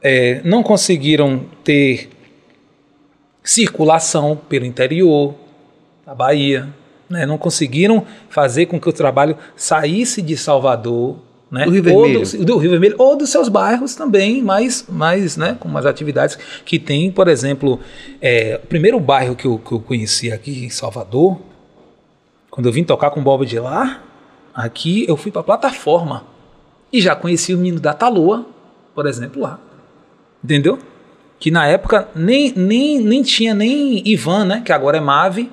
É, não conseguiram ter circulação pelo interior da Bahia, né? não conseguiram fazer com que o trabalho saísse de Salvador, né? Do Rio ou Vermelho. do, do Rio Vermelho ou dos seus bairros também, mas, mas né? com umas atividades que tem, por exemplo, é, o primeiro bairro que eu, que eu conheci aqui em Salvador, quando eu vim tocar com o Bob de lá, aqui eu fui para a plataforma e já conheci o menino da Taloa, por exemplo, lá. Entendeu? Que na época nem, nem, nem tinha nem Ivan, né? Que agora é Mave.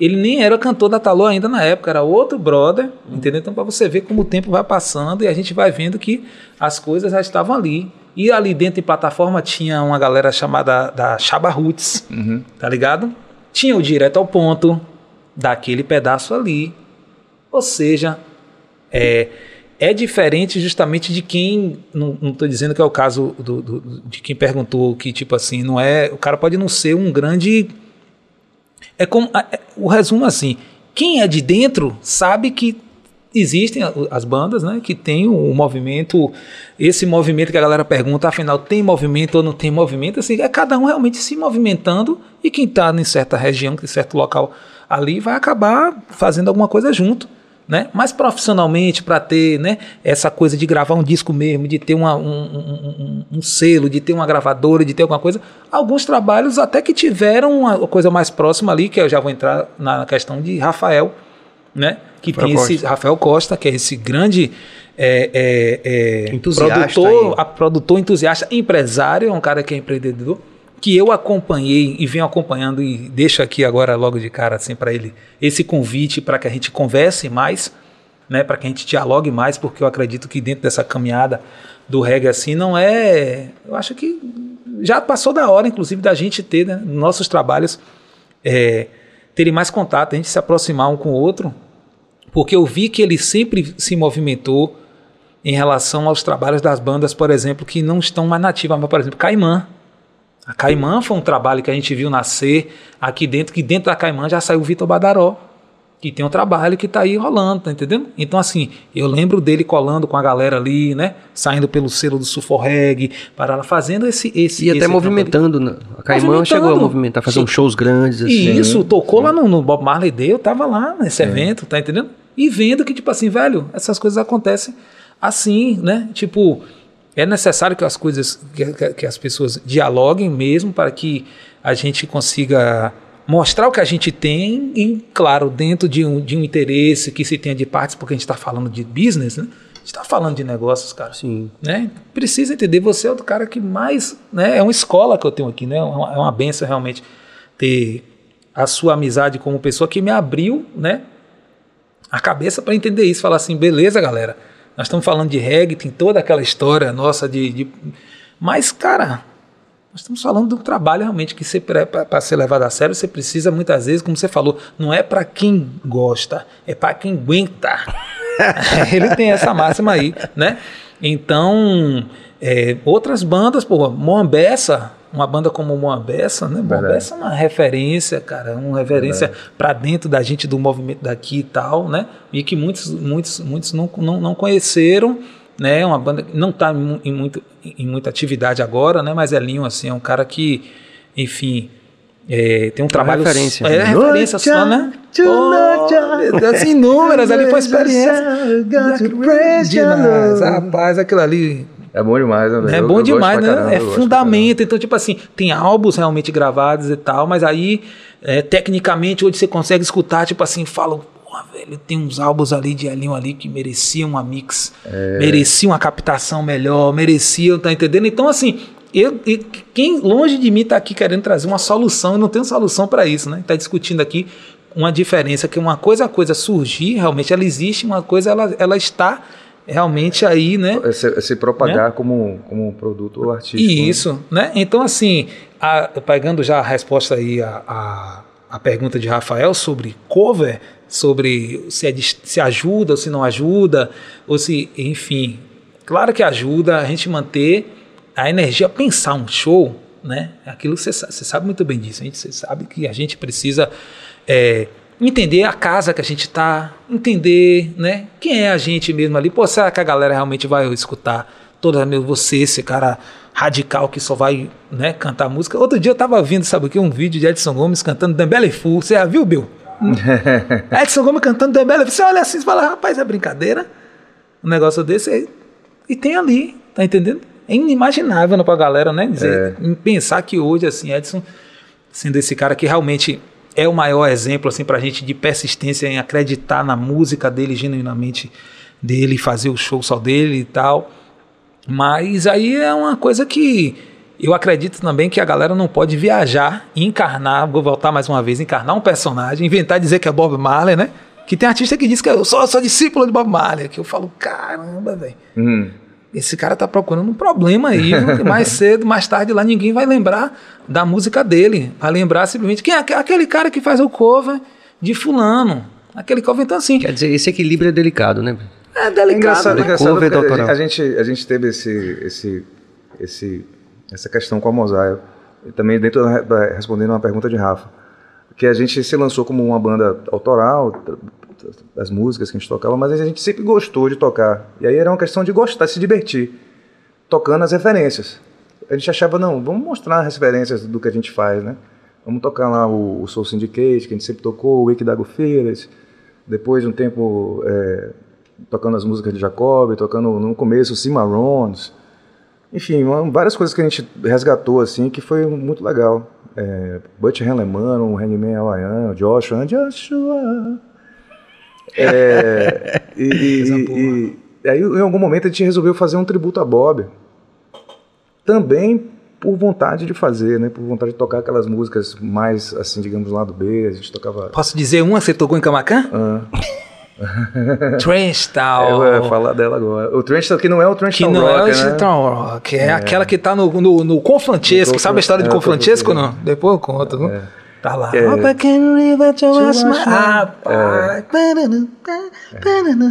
Ele nem era cantor da Talô ainda na época, era outro brother, entendeu? Então, para você ver como o tempo vai passando e a gente vai vendo que as coisas já estavam ali. E ali dentro de plataforma tinha uma galera chamada da Chaba Roots, tá ligado? Tinha o direto ao ponto daquele pedaço ali. Ou seja, é, é diferente justamente de quem. Não estou dizendo que é o caso do, do- de quem perguntou que, tipo assim, não é. O cara pode não ser um grande. É como. é- O resumo é assim: quem é de dentro sabe que existem as bandas, né? Que tem o movimento. Esse movimento que a galera pergunta, afinal, tem movimento ou não tem movimento? Assim, é cada um realmente se movimentando e quem está em certa região, em certo local ali, vai acabar fazendo alguma coisa junto né? Mas profissionalmente, para ter né, essa coisa de gravar um disco mesmo, de ter uma- um, um- um- selo, de ter uma gravadora, de ter alguma coisa, alguns trabalhos até que tiveram uma coisa mais próxima ali, que eu já vou entrar na questão de Rafael, né? Que Rafael tem esse Costa. Rafael Costa, que é esse grande é, é, é, Entusiasta produtor, produtor entusiasta, empresário, é um cara que é empreendedor, que eu acompanhei e venho acompanhando e deixo aqui agora logo de cara assim para ele esse convite para que a gente converse mais, né, para que a gente dialogue mais, porque eu acredito que dentro dessa caminhada do reggae assim não é, eu acho que já passou da hora inclusive da gente ter, né, nossos trabalhos é, terem mais contato, a gente se aproximar um com o outro, porque eu vi que ele sempre se movimentou em relação aos trabalhos das bandas, por exemplo, que não estão mais nativas, mas, por exemplo, Caimã. A Caimã foi um trabalho que a gente viu nascer aqui dentro, que dentro da Caimã já saiu o Vitor Badaró, que tem um trabalho que tá aí rolando, tá entendendo? Então, assim, eu lembro dele colando com a galera ali, né? Saindo pelo selo do Suforreg, para lá, fazendo esse. esse E até esse movimentando. né? A Caimã Movimentando. chegou a movimentar, fazer Sim. uns shows grandes assim. E isso, tocou lá no, no Bob Marley Day, eu tava lá nesse evento, tá entendendo? E vendo que, tipo assim, velho, essas coisas acontecem assim, né? Tipo, é necessário que as coisas, que, que- as pessoas dialoguem mesmo para que a gente consiga mostrar o que a gente tem e, claro, dentro de um, de um interesse que se tenha de partes, porque a gente está falando de business, né? A gente está falando de negócios, cara Sim. né? Precisa entender, você é o cara que mais, né? É uma escola que eu tenho aqui, né? É uma, é uma benção realmente ter a sua amizade como pessoa que me abriu, né? A cabeça para entender isso, falar assim, beleza, galera. Nós estamos falando de reggae, tem toda aquela história nossa de, de... mas cara, nós estamos falando do trabalho realmente que para ser levado a sério, você precisa muitas vezes, como você falou, não é para quem gosta, é para quem aguenta. Ele tem essa máxima aí, né? Então, é, outras bandas, pô, Moambessa, uma banda como Moambessa, né? Moambessa é uma referência, cara, uma referência para dentro da gente do movimento daqui e tal, né? E que muitos, muitos, muitos não, não, não conheceram, né? Uma banda que não está em, em muito, em muita atividade agora, né? Mas Elinho, assim, é um cara que, enfim, é, tem um trabalho. referência. É, referência só, né? Pô, meu Deus, inúmeras ali foi experiência. Rapaz, aquilo ali É bom demais, né? é Eu- bom eu demais, né? caramba, é eu fundamento. Então, tipo assim, tem álbuns realmente gravados e tal, mas aí, é, tecnicamente, hoje você consegue escutar, tipo assim, falam, porra, velho, tem uns álbuns ali de Elinho ali que mereciam uma mix, É. mereciam uma captação melhor, mereciam, tá entendendo? Então, assim, eu, e quem longe de mim tá aqui querendo trazer uma solução, eu não tenho solução para isso, né? Tá discutindo aqui uma diferença que uma coisa a coisa surgir, realmente ela existe, uma coisa ela, ela está realmente aí, né? se, se propagar como, como um produto artístico. né? Isso, né? Então, assim, a- pegando já a resposta aí a, a, a pergunta de Rafael sobre cover, sobre se, é se ajuda ou se não ajuda, ou se, enfim, claro que ajuda a gente manter a energia, pensar um show, né? Aquilo que você sabe muito bem disso, a gente, você sabe que a gente precisa é, entender a casa que a gente está, entender, né? Quem é a gente mesmo ali. Pô, será que a galera realmente vai escutar toda meu você, esse cara radical que só vai, né, cantar música? Outro dia eu tava vendo, sabe o que? Um vídeo de Edson Gomes cantando Dembele Full. Você já viu, Bill? Edson Gomes cantando Full. Você olha assim e fala, rapaz, é brincadeira? Um negócio desse. aí. E tem ali, tá entendendo? É inimaginável né, pra galera, né? Dizer, em pensar que hoje, assim, Edson, sendo esse cara que realmente é o maior exemplo, assim, pra gente de persistência em acreditar na música dele, genuinamente dele, fazer o show só dele e tal. Mas aí é uma coisa que eu acredito também que a galera não pode viajar e encarnar, vou voltar mais uma vez, encarnar um personagem, inventar dizer que é Bob Marley, né? Que tem artista que diz que eu sou, sou discípulo de Bob Marley, que eu falo, caramba, velho. Hum. Esse cara tá procurando um problema aí, que mais cedo, mais tarde lá ninguém vai lembrar da música dele. Vai lembrar simplesmente quem é aque- aquele cara que faz o cover de fulano. Aquele cover, então assim, Quer dizer, esse equilíbrio é delicado, né? é É delicado. engraçado, né? engraçado Cover doutoral. a gente, a gente teve esse, esse, esse, essa questão com a Mosaio, e também dentro da, respondendo uma pergunta de Rafa, que a gente se lançou como uma banda autoral, das músicas que a gente tocava, mas a gente sempre gostou de tocar. E aí era uma questão de gostar, de se divertir, tocando as referências. A gente achava, não, vamos mostrar as referências do que a gente faz, né? Vamos tocar lá o, o Soul Syndicate, que a gente sempre tocou, o Wake da Fearless, depois de um tempo é, tocando as músicas de Jacob, tocando no começo o Cimarrones, enfim, várias coisas que a gente resgatou assim que foi muito legal. É, Butch Hanleman, o Hangman Hawaiian, o Joshua, Joshua. É, e, e- e- aí, em algum momento, a gente resolveu fazer um tributo a Bob. Também por vontade de fazer, né? Por vontade de tocar aquelas músicas mais, assim, digamos, lá do B. A gente tocava. Posso dizer uma que você tocou em Camacan? Ah, Trench eu Town. ia falar dela agora. O Trench que não é o Trench Que Town não é Rock, o né? Trench Rock, é, aquela que tá no, no, no Confrancesco. No Sabe a história de é, Confrancesco ou Confran- não? Depois eu conto. viu? Tá lá. É. Rapaz.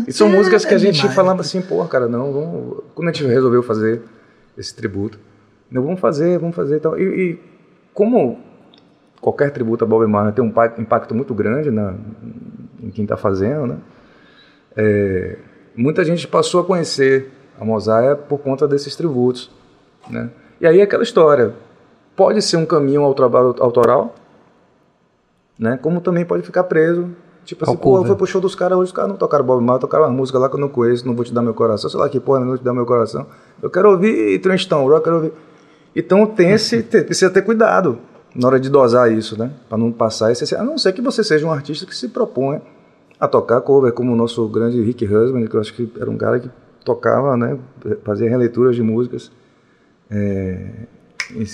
E são músicas que a É gente falava assim, pô, cara, não, vamos... Quando a gente resolveu fazer esse tributo, Não, vamos fazer, vamos fazer e tal. E, e como qualquer tributo a Bob Marley tem um pa- impacto muito grande na, em quem está fazendo, né? É, muita gente passou a conhecer a Mosaia por conta desses tributos, né? E aí é aquela história, pode ser um caminho ao trabalho autoral, né? Como também pode ficar preso, tipo assim, pô, foi pro show dos caras hoje, os caras não tocaram Bob Marley, tocaram uma música lá que eu não conheço, não vou te dar meu coração, sei lá que porra, não vou te dar meu coração. Eu quero ouvir Rock, eu quero ouvir... Então tem esse, precisa ter cuidado na hora de dosar isso, né? Para não passar esse, a não ser que você seja um artista que se propõe a tocar cover, como o nosso grande Rick Husband, que eu acho que era um cara que tocava, né? Fazia releituras de músicas. É,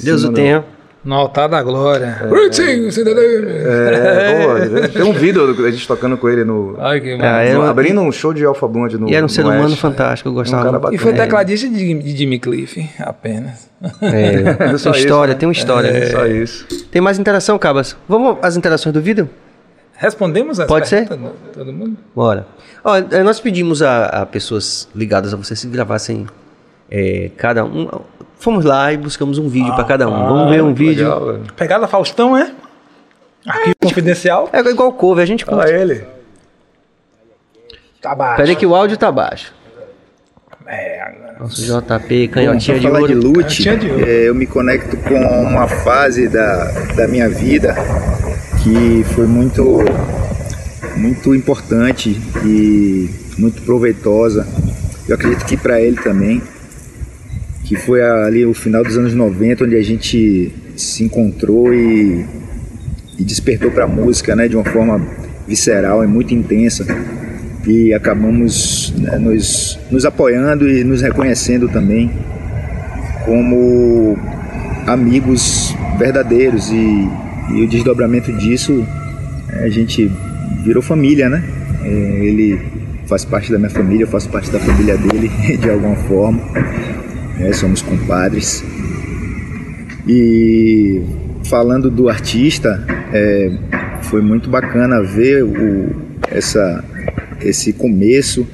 Deus o tenha. No altar da glória. Greetings, cidadão. É, pô, tem um vídeo da gente tocando com ele no. Ai, que era no- uma- abrindo um show de Alpha Blonde no E era um ser no humano Oeste. fantástico, eu gostava. Um. E foi É. tecladista de, de Jimmy Cliff, apenas. É, Só tem isso, história, né? tem uma história. É, só isso. Tem mais interação, Cabas? Vamos às interações do vídeo? Respondemos as Pode ser? de todo mundo? Bora. Ó, eh, nós pedimos a, a pessoas ligadas a você se gravassem eh, cada um. Fomos lá e buscamos um vídeo pra cada um. Vamos ver um vídeo. Legal. Pegada Faustão, é? Arquivo confidencial. É igual cover, a gente curte. Olha ele. Tá baixo. Peraí que o áudio tá baixo. É. Nosso JP, canhotinha Bom, de de lute, Canhotinha de ouro. é, eu me conecto com uma fase da, da minha vida que foi muito, muito importante e muito proveitosa. Eu acredito que para ele também, que foi ali o final dos anos 90, onde a gente se encontrou e, e despertou para a música né, de uma forma visceral e muito intensa. E acabamos né, nos, nos apoiando e nos reconhecendo também como amigos verdadeiros. E, e o desdobramento disso eh, a gente virou família, né? Eh, Ele faz parte da minha família, eu faço parte da família dele de alguma forma, né? somos compadres. E falando do artista, eh, foi muito bacana ver o, essa, esse começo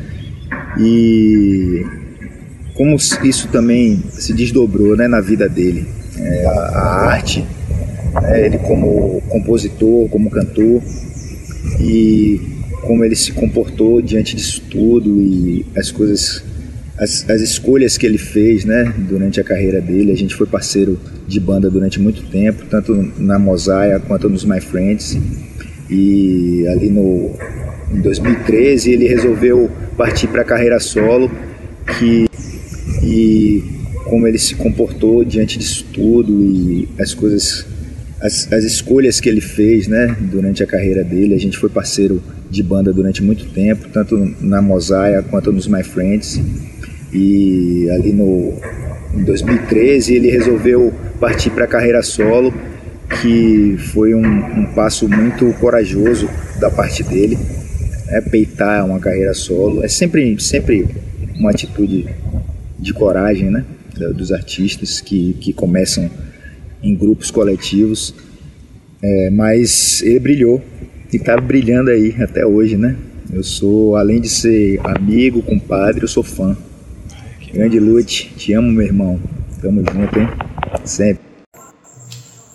e como isso também se desdobrou né, na vida dele. É, a, a arte, né, ele como compositor, como cantor, e como ele se comportou diante disso tudo e as coisas, as, as escolhas que ele fez né, durante a carreira dele. A gente foi parceiro de banda durante muito tempo, tanto na Mosaia quanto nos My Friends. E ali no, em 2013 ele resolveu partir para a carreira solo, que e como ele se comportou diante disso tudo e as coisas as, as escolhas que ele fez né durante a carreira dele a gente foi parceiro de banda durante muito tempo tanto na Mosaia quanto nos My Friends e ali no em 2013 ele resolveu partir para a carreira solo que foi um, um passo muito corajoso da parte dele é peitar uma carreira solo é sempre sempre uma atitude de coragem, né, dos artistas que, que começam em grupos coletivos, É, mas ele brilhou e está brilhando aí até hoje, né? Eu sou, além de ser amigo, compadre, eu sou fã. Grande Lute, te amo, meu irmão. Tamo junto, hein? Sempre.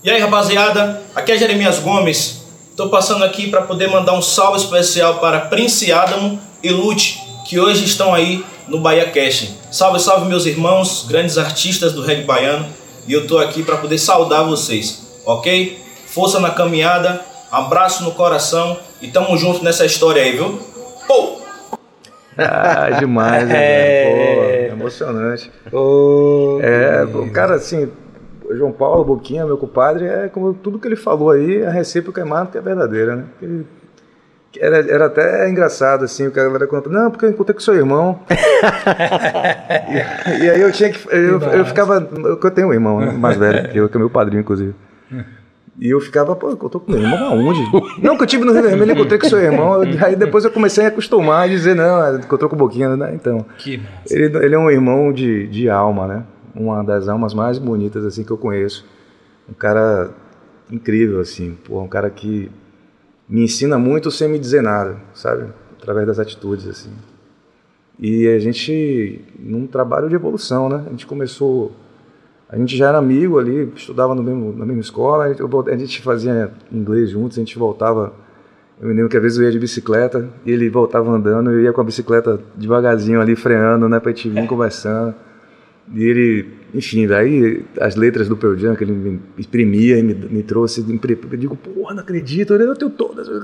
E aí, rapaziada, aqui é Jeremias Gomes. Tô passando aqui para poder mandar um salve especial para Prince Adamo e Lute, que hoje estão aí no Bahia Cash. Salve, salve meus irmãos, grandes artistas do reggae baiano, e eu tô aqui para poder saudar vocês, OK? Força na caminhada, abraço no coração e tamo junto nessa história aí, viu? Pô! Ah, demais, né? Pô, emocionante. É, o cara, assim, João Paulo, Boquinha, meu compadre, é como tudo que ele falou aí, a recíproca é mais que a verdadeira, né? Porque Era, era até engraçado, assim, o que a galera conta, não, porque eu encontrei com seu irmão. e, e aí eu tinha que. Eu, eu ficava. Eu, eu tenho um irmão, né, mais velho, que eu, que é meu padrinho, inclusive. E eu ficava, pô, eu tô com meu irmão aonde? não, que eu tive no Rio Vermelho, encontrei com seu irmão. Aí depois eu comecei a acostumar e dizer, não, encontrou com o Boquinha, né? Então. Que massa. Ele, ele é um irmão de, de alma, né? Uma das almas mais bonitas, assim, que eu conheço. Um cara incrível, assim. Pô, um cara que me ensina muito sem me dizer nada, sabe? Através das atitudes, assim. E a gente, num trabalho de evolução, né? A gente começou A gente já era amigo ali, estudava no mesmo, na mesma escola, a gente, a gente fazia inglês juntos, a gente voltava. Eu me lembro que às vezes eu ia de bicicleta e ele voltava andando, eu ia com a bicicleta devagarzinho ali, freando, né, pra gente vir conversando. E ele, enfim, daí as letras do Pearl Jam que ele me imprimia e me, me trouxe, eu digo, porra, não acredito, eu tenho todas, eu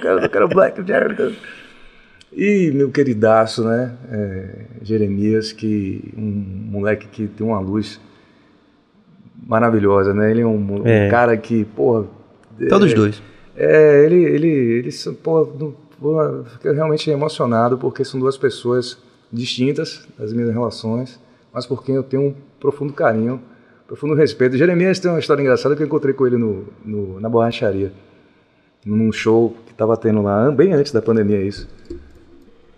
quero, eu quero Black quero- E meu queridaço, né, é, Jeremias, que um moleque que tem uma luz maravilhosa, né? Ele é um, um É. cara que, porra... Todos é, dois. É, ele, ele, ele, não- eu fiquei realmente emocionado porque são duas pessoas distintas das minhas relações, mas por quem eu tenho um profundo carinho, profundo respeito. Jeremias tem uma história engraçada que eu encontrei com ele no, no- na borracharia, num show que estava tendo lá, bem antes da pandemia isso.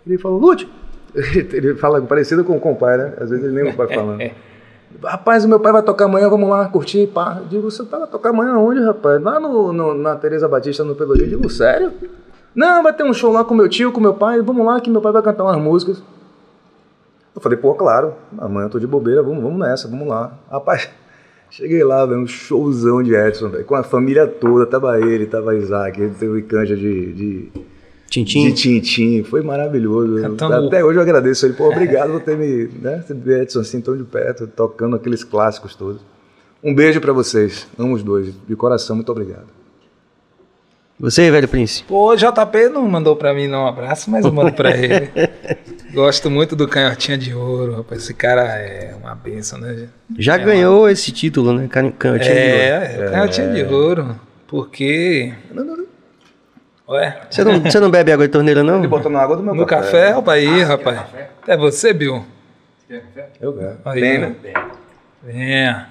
Ele falou, Lute, ele fala parecido com o compadre, né? Às vezes ele nem o pai falando. Rapaz, o meu pai vai tocar amanhã, vamos lá curtir, pá. Eu digo, você tá vai tocar amanhã onde, rapaz? Lá no, no- na Teresa Batista, no Pelourinho. Eu digo, sério? Não, vai ter um show lá com meu tio, com meu pai, vamos lá que meu pai vai cantar umas músicas. Eu falei, pô, claro, amanhã eu tô de bobeira, vamos, vamos nessa, vamos lá. Rapaz, cheguei lá, velho, um showzão de Edson, velho, com a família toda, tava ele, tava Isaac, ele teve canja de, de, Tintim. de Tintim, foi maravilhoso. Cantando- Até hoje eu agradeço ele, pô, obrigado por ter me, né, ter Edson assim tão de perto, tocando aqueles clássicos todos. Um beijo pra vocês, amo os dois, de coração, muito obrigado. Você, velho Prince? Pô, o JP não mandou pra mim não um abraço, mas eu mando pra ele. Gosto muito do Canhotinha de Ouro, rapaz. Esse cara é uma benção, né? Já ganhou esse título, né? Can- Canhotinho de ouro. É, é, Canhotinha de Ouro. Porque. Ué, Você não, você não bebe água de torneira, não? Ele botou na água do meu no café, opa aí, rapaz. É você, Bill? Eu quero. Aí, Bem, né? Venha.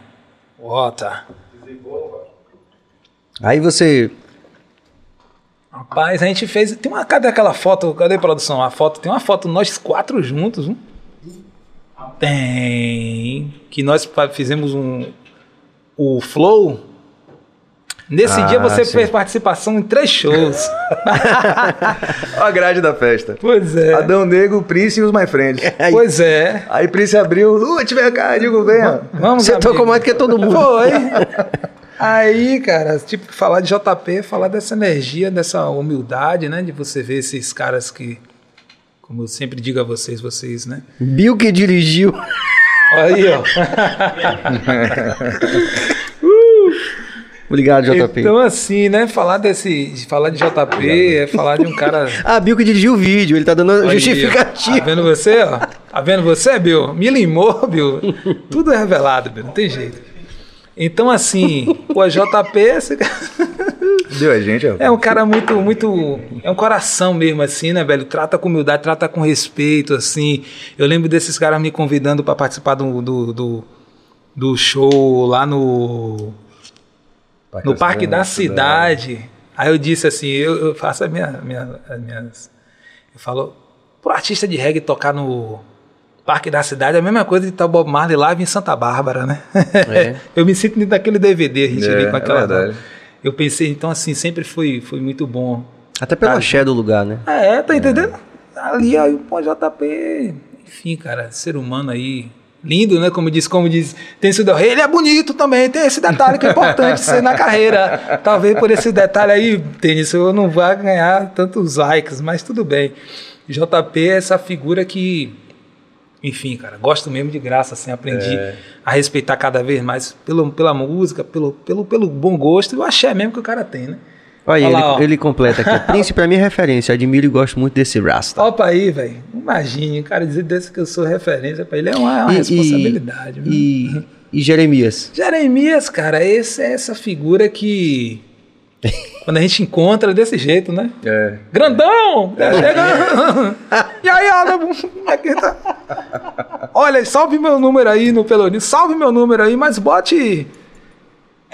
Bota. Aí você. Rapaz, a gente fez. Tem uma. Cadê aquela foto? Cadê a produção? A foto. Tem uma foto nós quatro juntos. Hein? Tem. Que nós fizemos um. O Flow. Nesse Ah, dia você sim. fez participação em três shows. Olha a grade da festa. pois é. Adão Negro, Prince e os My Friends. Pois é. Aí Prince abriu, Lute, vem cá, digo, venha. Vamos, Você amigo. tocou mais que todo mundo. Foi. Aí, cara, tipo, falar de JP falar dessa energia, dessa humildade, né? De você ver esses caras que, como eu sempre digo a vocês, vocês, né? Bill que dirigiu. Aí, ó. Obrigado, JP. Então, assim, né? Falar desse. Falar de JP é falar de um cara. Ah, Bill que dirigiu o vídeo, ele tá dando justificativa. Tá vendo você, ó? Tá vendo você, Bill? Me limou, Bill. Tudo é revelado, Bill. Não tem jeito. Então, assim, o JP. esse cara- Deu a gente, ó. É um cara muito, muito. É um coração mesmo, assim, né, velho? Trata com humildade, trata com respeito, assim. Eu lembro desses caras me convidando para participar do, do, do, do show lá no. No Parque da Cidade. Aí eu disse assim: eu, eu faço a minha, minha, as minhas. Eu falo, pro artista de reggae tocar no Parque da Cidade é a mesma coisa de estar o Bob Marley live em Santa Bárbara, né? É. eu me sinto dentro daquele DVD, a gente É, ali com é aquela. verdade. eu pensei, então assim, sempre foi, foi muito bom. Até pelo axé do lugar, né? É, tá entendendo? Ali, aí, pô, JP, enfim, cara, ser humano aí, lindo, né? Como diz, como diz, tem Rey, ele é bonito também, tem esse detalhe que é importante ser na carreira. Talvez por esse detalhe aí, Tênis, eu não vá ganhar tantos likes, mas tudo bem. JP é essa figura que, enfim, cara, gosto mesmo de graça, assim, aprendi a respeitar cada vez mais pelo, pela música, pelo, pelo, pelo bom gosto e o axé mesmo que o cara tem, né? Olha, Olha ele, lá, ele completa aqui. Mim é referência. Admiro e gosto muito desse Rasta. Opa aí, velho. Imagine, cara dizer desse que eu sou referência pra ele é uma, é uma E- responsabilidade. viu? E, e Jeremias. Jeremias, cara, esse é essa figura que. Quando a gente encontra desse jeito, né? É. Grandão! Chega! e aí, Adam? Como é que tá? Olha, salve meu número aí no Pelourinho, salve meu número aí, mas bote.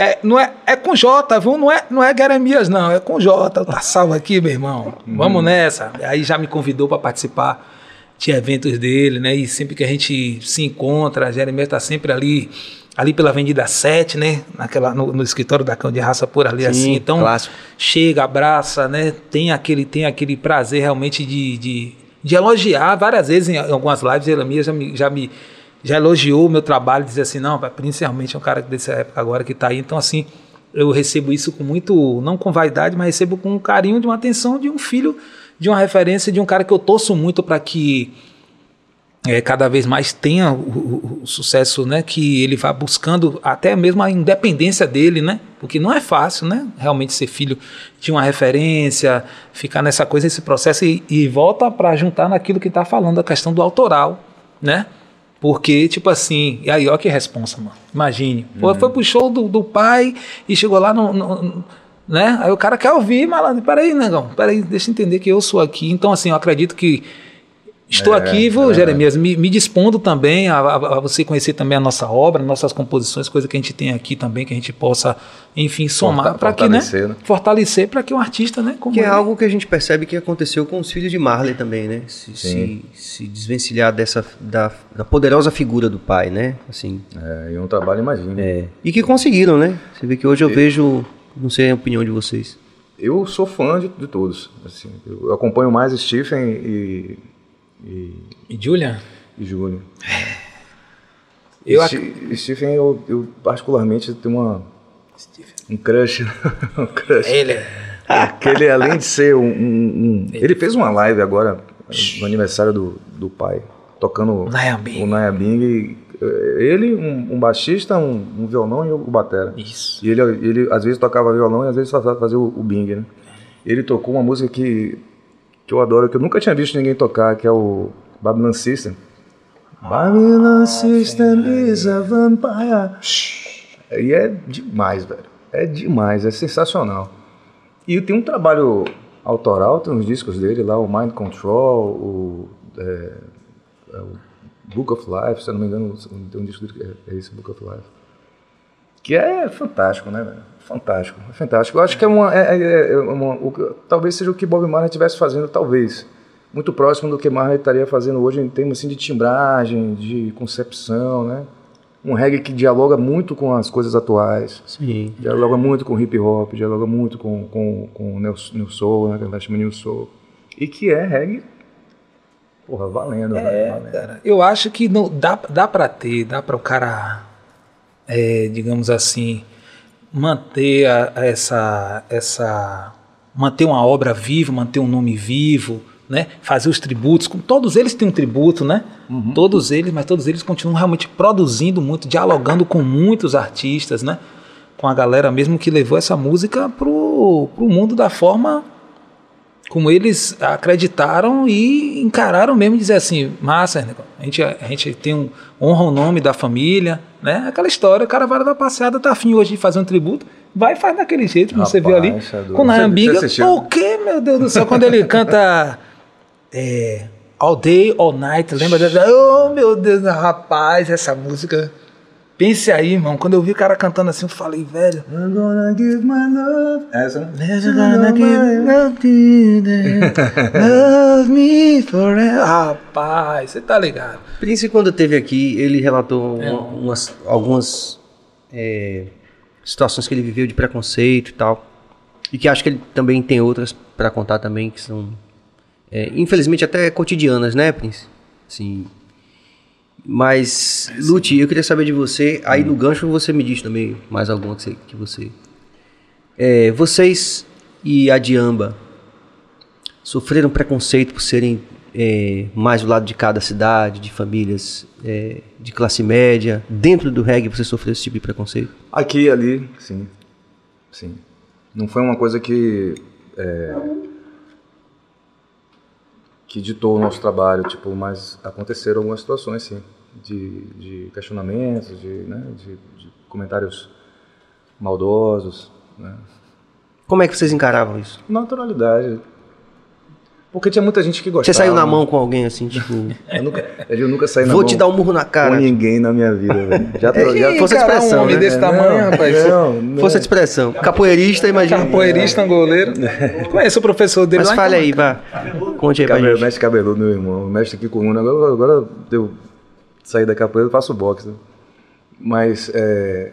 É, não é, é com J, viu? Não é, não é Jeremias, não, é com J. Tá salvo aqui, meu irmão. Vamos nessa. Aí já me convidou para participar de eventos dele, né? E sempre que a gente se encontra, a Jeremias tá sempre ali, ali pela Avenida 7, né? Naquela, no, no escritório da Cão de Raça por ali, Sim, assim. Então, clássico. chega, abraça, né? Tem aquele, tem aquele prazer realmente de, de, de elogiar várias vezes em algumas lives. Jeremias já me, já me, já elogiou o meu trabalho, dizer assim, não, principalmente é um cara dessa época agora que está aí. Então, assim, eu recebo isso com muito, não com vaidade, mas recebo com um carinho de uma atenção de um filho, de uma referência, de um cara que eu torço muito para que é, cada vez mais tenha o, o, o, sucesso, né? Que ele vá buscando até mesmo a independência dele, né? Porque não é fácil, né? Realmente ser filho de uma referência, ficar nessa coisa, esse processo e, e volta para juntar naquilo que está falando, a questão do autoral, né? Porque, tipo assim, e aí, ó que responsa, mano. Imagine. Uhum. Foi pro show do, do pai e chegou lá no, no, no, né? Aí o cara quer ouvir, malandro. Peraí, negão. Peraí, deixa eu entender que eu sou aqui. Então, assim, eu acredito que Estou é, aqui, vou, é. Jeremias, me, me, dispondo também a, a, a, você conhecer também a nossa obra, nossas composições, coisa que a gente tem aqui também, que a gente possa, enfim, somar para que, né? né? Fortalecer para que um artista, né? que é algo que a gente percebe que aconteceu com os filhos de Marley também, né? Se, se, se, desvencilhar dessa, da, da, poderosa figura do pai, né? Assim. É, e um trabalho, imagina. É. E que conseguiram, né? Você vê que hoje eu e... vejo, não sei a opinião de vocês. Eu sou fã de, de todos. Assim, eu acompanho mais Stephen e e, e Julian? E Julian. Eu St Stephen, eu, eu, particularmente tenho uma, um crush. um crush. Ele. Porque ele, além de ser um. um, um ele fez uma live agora, no aniversário do, do pai, tocando Nayabing. o Nayabing. Ele, um, um baixista, um, um, violão e o batera. Isso. E ele, ele às vezes tocava violão e às vezes fazia o, o bing, né? Ele tocou uma música que que eu adoro, que eu nunca tinha visto ninguém tocar, que é o Babylon System. Babylon System is a vampire. E é demais, velho. É demais, é sensacional. E tem um trabalho autoral, tem uns discos dele lá, o Mind Control, o, é, é o Book of Life, se eu não me engano, tem um disco dele que é esse Book of Life. Que é fantástico, né, velho? Fantástico, fantástico. Eu acho que é uma, é, é, é uma o, talvez seja o que Bob Marley estivesse fazendo, talvez. Muito próximo do que Marley estaria fazendo hoje em termos assim, de timbragem, de concepção, né? Um reggae que dialoga muito com as coisas atuais. Sim. Dialoga muito com hip hop, dialoga muito com, com, com New, new Soul, né? Que a gente chama New Soul. E que é reggae Porra, valendo, é, valendo. Cara, eu acho que não, dá, dá para ter, dá para o cara, é, digamos assim, manter a, a essa, essa, manter uma obra viva, manter um nome vivo, né? Fazer os tributos, todos eles têm um tributo, né? Uhum. Todos eles, mas todos eles continuam realmente produzindo muito, dialogando com muitos artistas, né? Com a galera mesmo que levou essa música pro, pro mundo da forma como eles acreditaram e encararam mesmo dizer assim, massa, a gente, a gente tem um, honra o nome da família, né? Aquela história, o cara vai dar passeada, tá afim hoje de fazer um tributo, vai e faz daquele jeito, como você viu ali, é com Nayambiga, o que, meu Deus do céu, quando ele canta é, All Day, All Night, lembra? Oh, meu Deus, rapaz, essa música Pense aí, irmão. Quando eu vi o cara cantando assim, eu falei, velho. I'm gonna give my love. Essa, né? I'm gonna give love me forever. Rapaz, você tá ligado. Prince, quando teve aqui, ele relatou é. umas, algumas é, situações que ele viveu de preconceito e tal. E que acho que ele também tem outras para contar também, que são, é, infelizmente, até cotidianas, né, Prince? Assim, mas, Lute, eu queria saber de você, aí no gancho você me diz também mais alguma que você. Que você é, vocês e a Diamba sofreram preconceito por serem é, mais do lado de cada cidade, de famílias é, de classe média. Dentro do reggae você sofreu esse tipo de preconceito? Aqui e ali, sim. Sim. Não foi uma coisa que. É, que ditou o nosso trabalho, tipo, mas aconteceram algumas situações, sim, de, de questionamentos, de, né, de, de comentários maldosos, né. Como é que vocês encaravam isso? Naturalidade. Porque tinha muita gente que gostava. Você saiu na mão com alguém assim, tipo. eu, nunca, eu nunca saí na Vou mão. te dar um murro na cara. Com ninguém na minha vida, velho. Já, é, já força de expressão. Um homem né? desse tamanho, não, rapaz. Não, não. Força de expressão. Capoeirista, imagina. Capoeirista, angoleiro. Conheço o professor dele Mas lá. fale aí, vá. Conte aí Cabelo, pra gente. Mestre cabeludo, meu irmão. Mestre aqui com agora, agora eu saí da capoeira, eu faço boxe. Né? Mas é,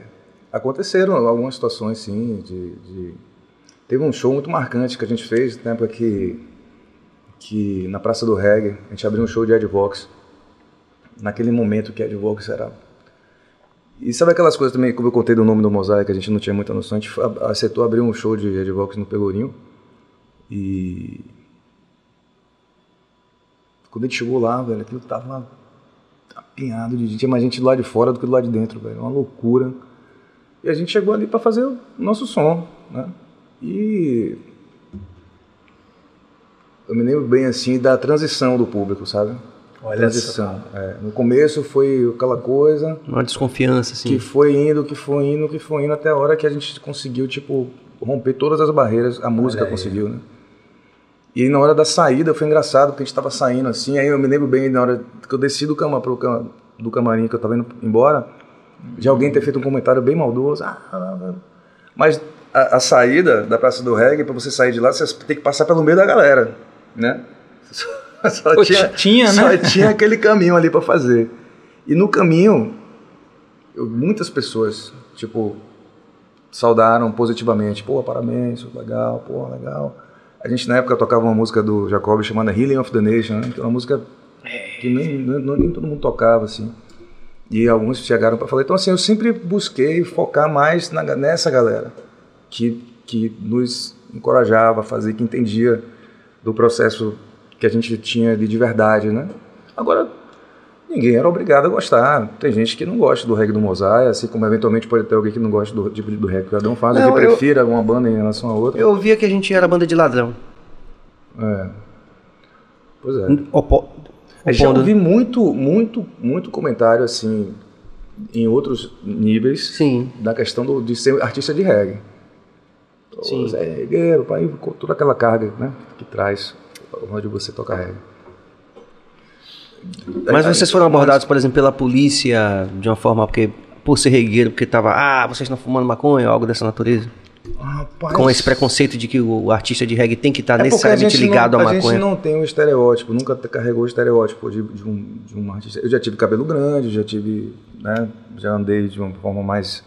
aconteceram algumas situações, sim, de, de... Teve um show muito marcante que a gente fez, na época que que na Praça do Reggae, a gente abriu um show de Ed Vox. naquele momento que Ed Vox era. E sabe aquelas coisas também, como eu contei do nome do Mosaic, a gente não tinha muita noção. A gente acertou abrir um show de Ed Vox no Pelourinho. E. Quando a gente chegou lá, velho, aquilo tava apinhado de gente. Tinha mais gente lado de fora do que do lado de dentro, velho. Uma loucura. E a gente chegou ali para fazer o nosso som, né? E eu me lembro bem assim da transição do público, sabe? Olha transição. É, no começo foi aquela coisa Uma desconfiança, assim. que foi indo, que foi indo, que foi indo até a hora que a gente conseguiu tipo romper todas as barreiras, a música conseguiu, né? E na hora da saída foi engraçado, porque a gente tava saindo assim, aí eu me lembro bem na hora que eu desci do, cama, pro, cama- do camarim que eu tava indo embora, de alguém ter feito um comentário bem maldoso. Ah, ah, ah. mas a, a saída da Praça do Reggae, pra você sair de lá, você tem que passar pelo meio da galera, né? Só Pô, tinha, só né? tinha aquele caminho ali pra fazer. E no caminho, eu- muitas pessoas, tipo, saudaram positivamente. Pô, parabéns, legal, pô, legal. A gente na época tocava uma música do Jacob chamada Healing of the Nation, né? que é uma música que nem, nem, nem todo mundo tocava, assim. E alguns chegaram para falar. Então, assim, eu sempre busquei focar mais na- nessa galera que, que nos encorajava a fazer, que entendia do processo que a gente tinha ali de verdade, né? Agora, ninguém era obrigado a gostar. Tem gente que não gosta do reggae do Mosaic, assim como eventualmente pode ter alguém que não gosta do tipo de do reggae que cada um faz, ou Não, que eu- prefira uma banda em relação a outra. Eu via que a gente era banda de ladrão. É. Pois é. Opo... Eu já ouvi muito, muito, muito comentário assim em outros níveis Sim. da questão do, de ser artista de reggae. Sim. Zé Regueiro, pai, toda aquela carga né, que traz onde você toca reggae. Mas vocês foram abordados, por exemplo, pela polícia de uma forma porque por ser regueiro, porque tava, ah, vocês estão fumando maconha ou algo dessa natureza? Rapaz, Com esse preconceito de que o artista de reggae tem que estar É porque a necessariamente ligado não, à A maconha. gente não tem um estereótipo, nunca carregou o estereótipo de, de um, de um artista. Eu já tive cabelo grande, já tive, né, já andei de uma forma mais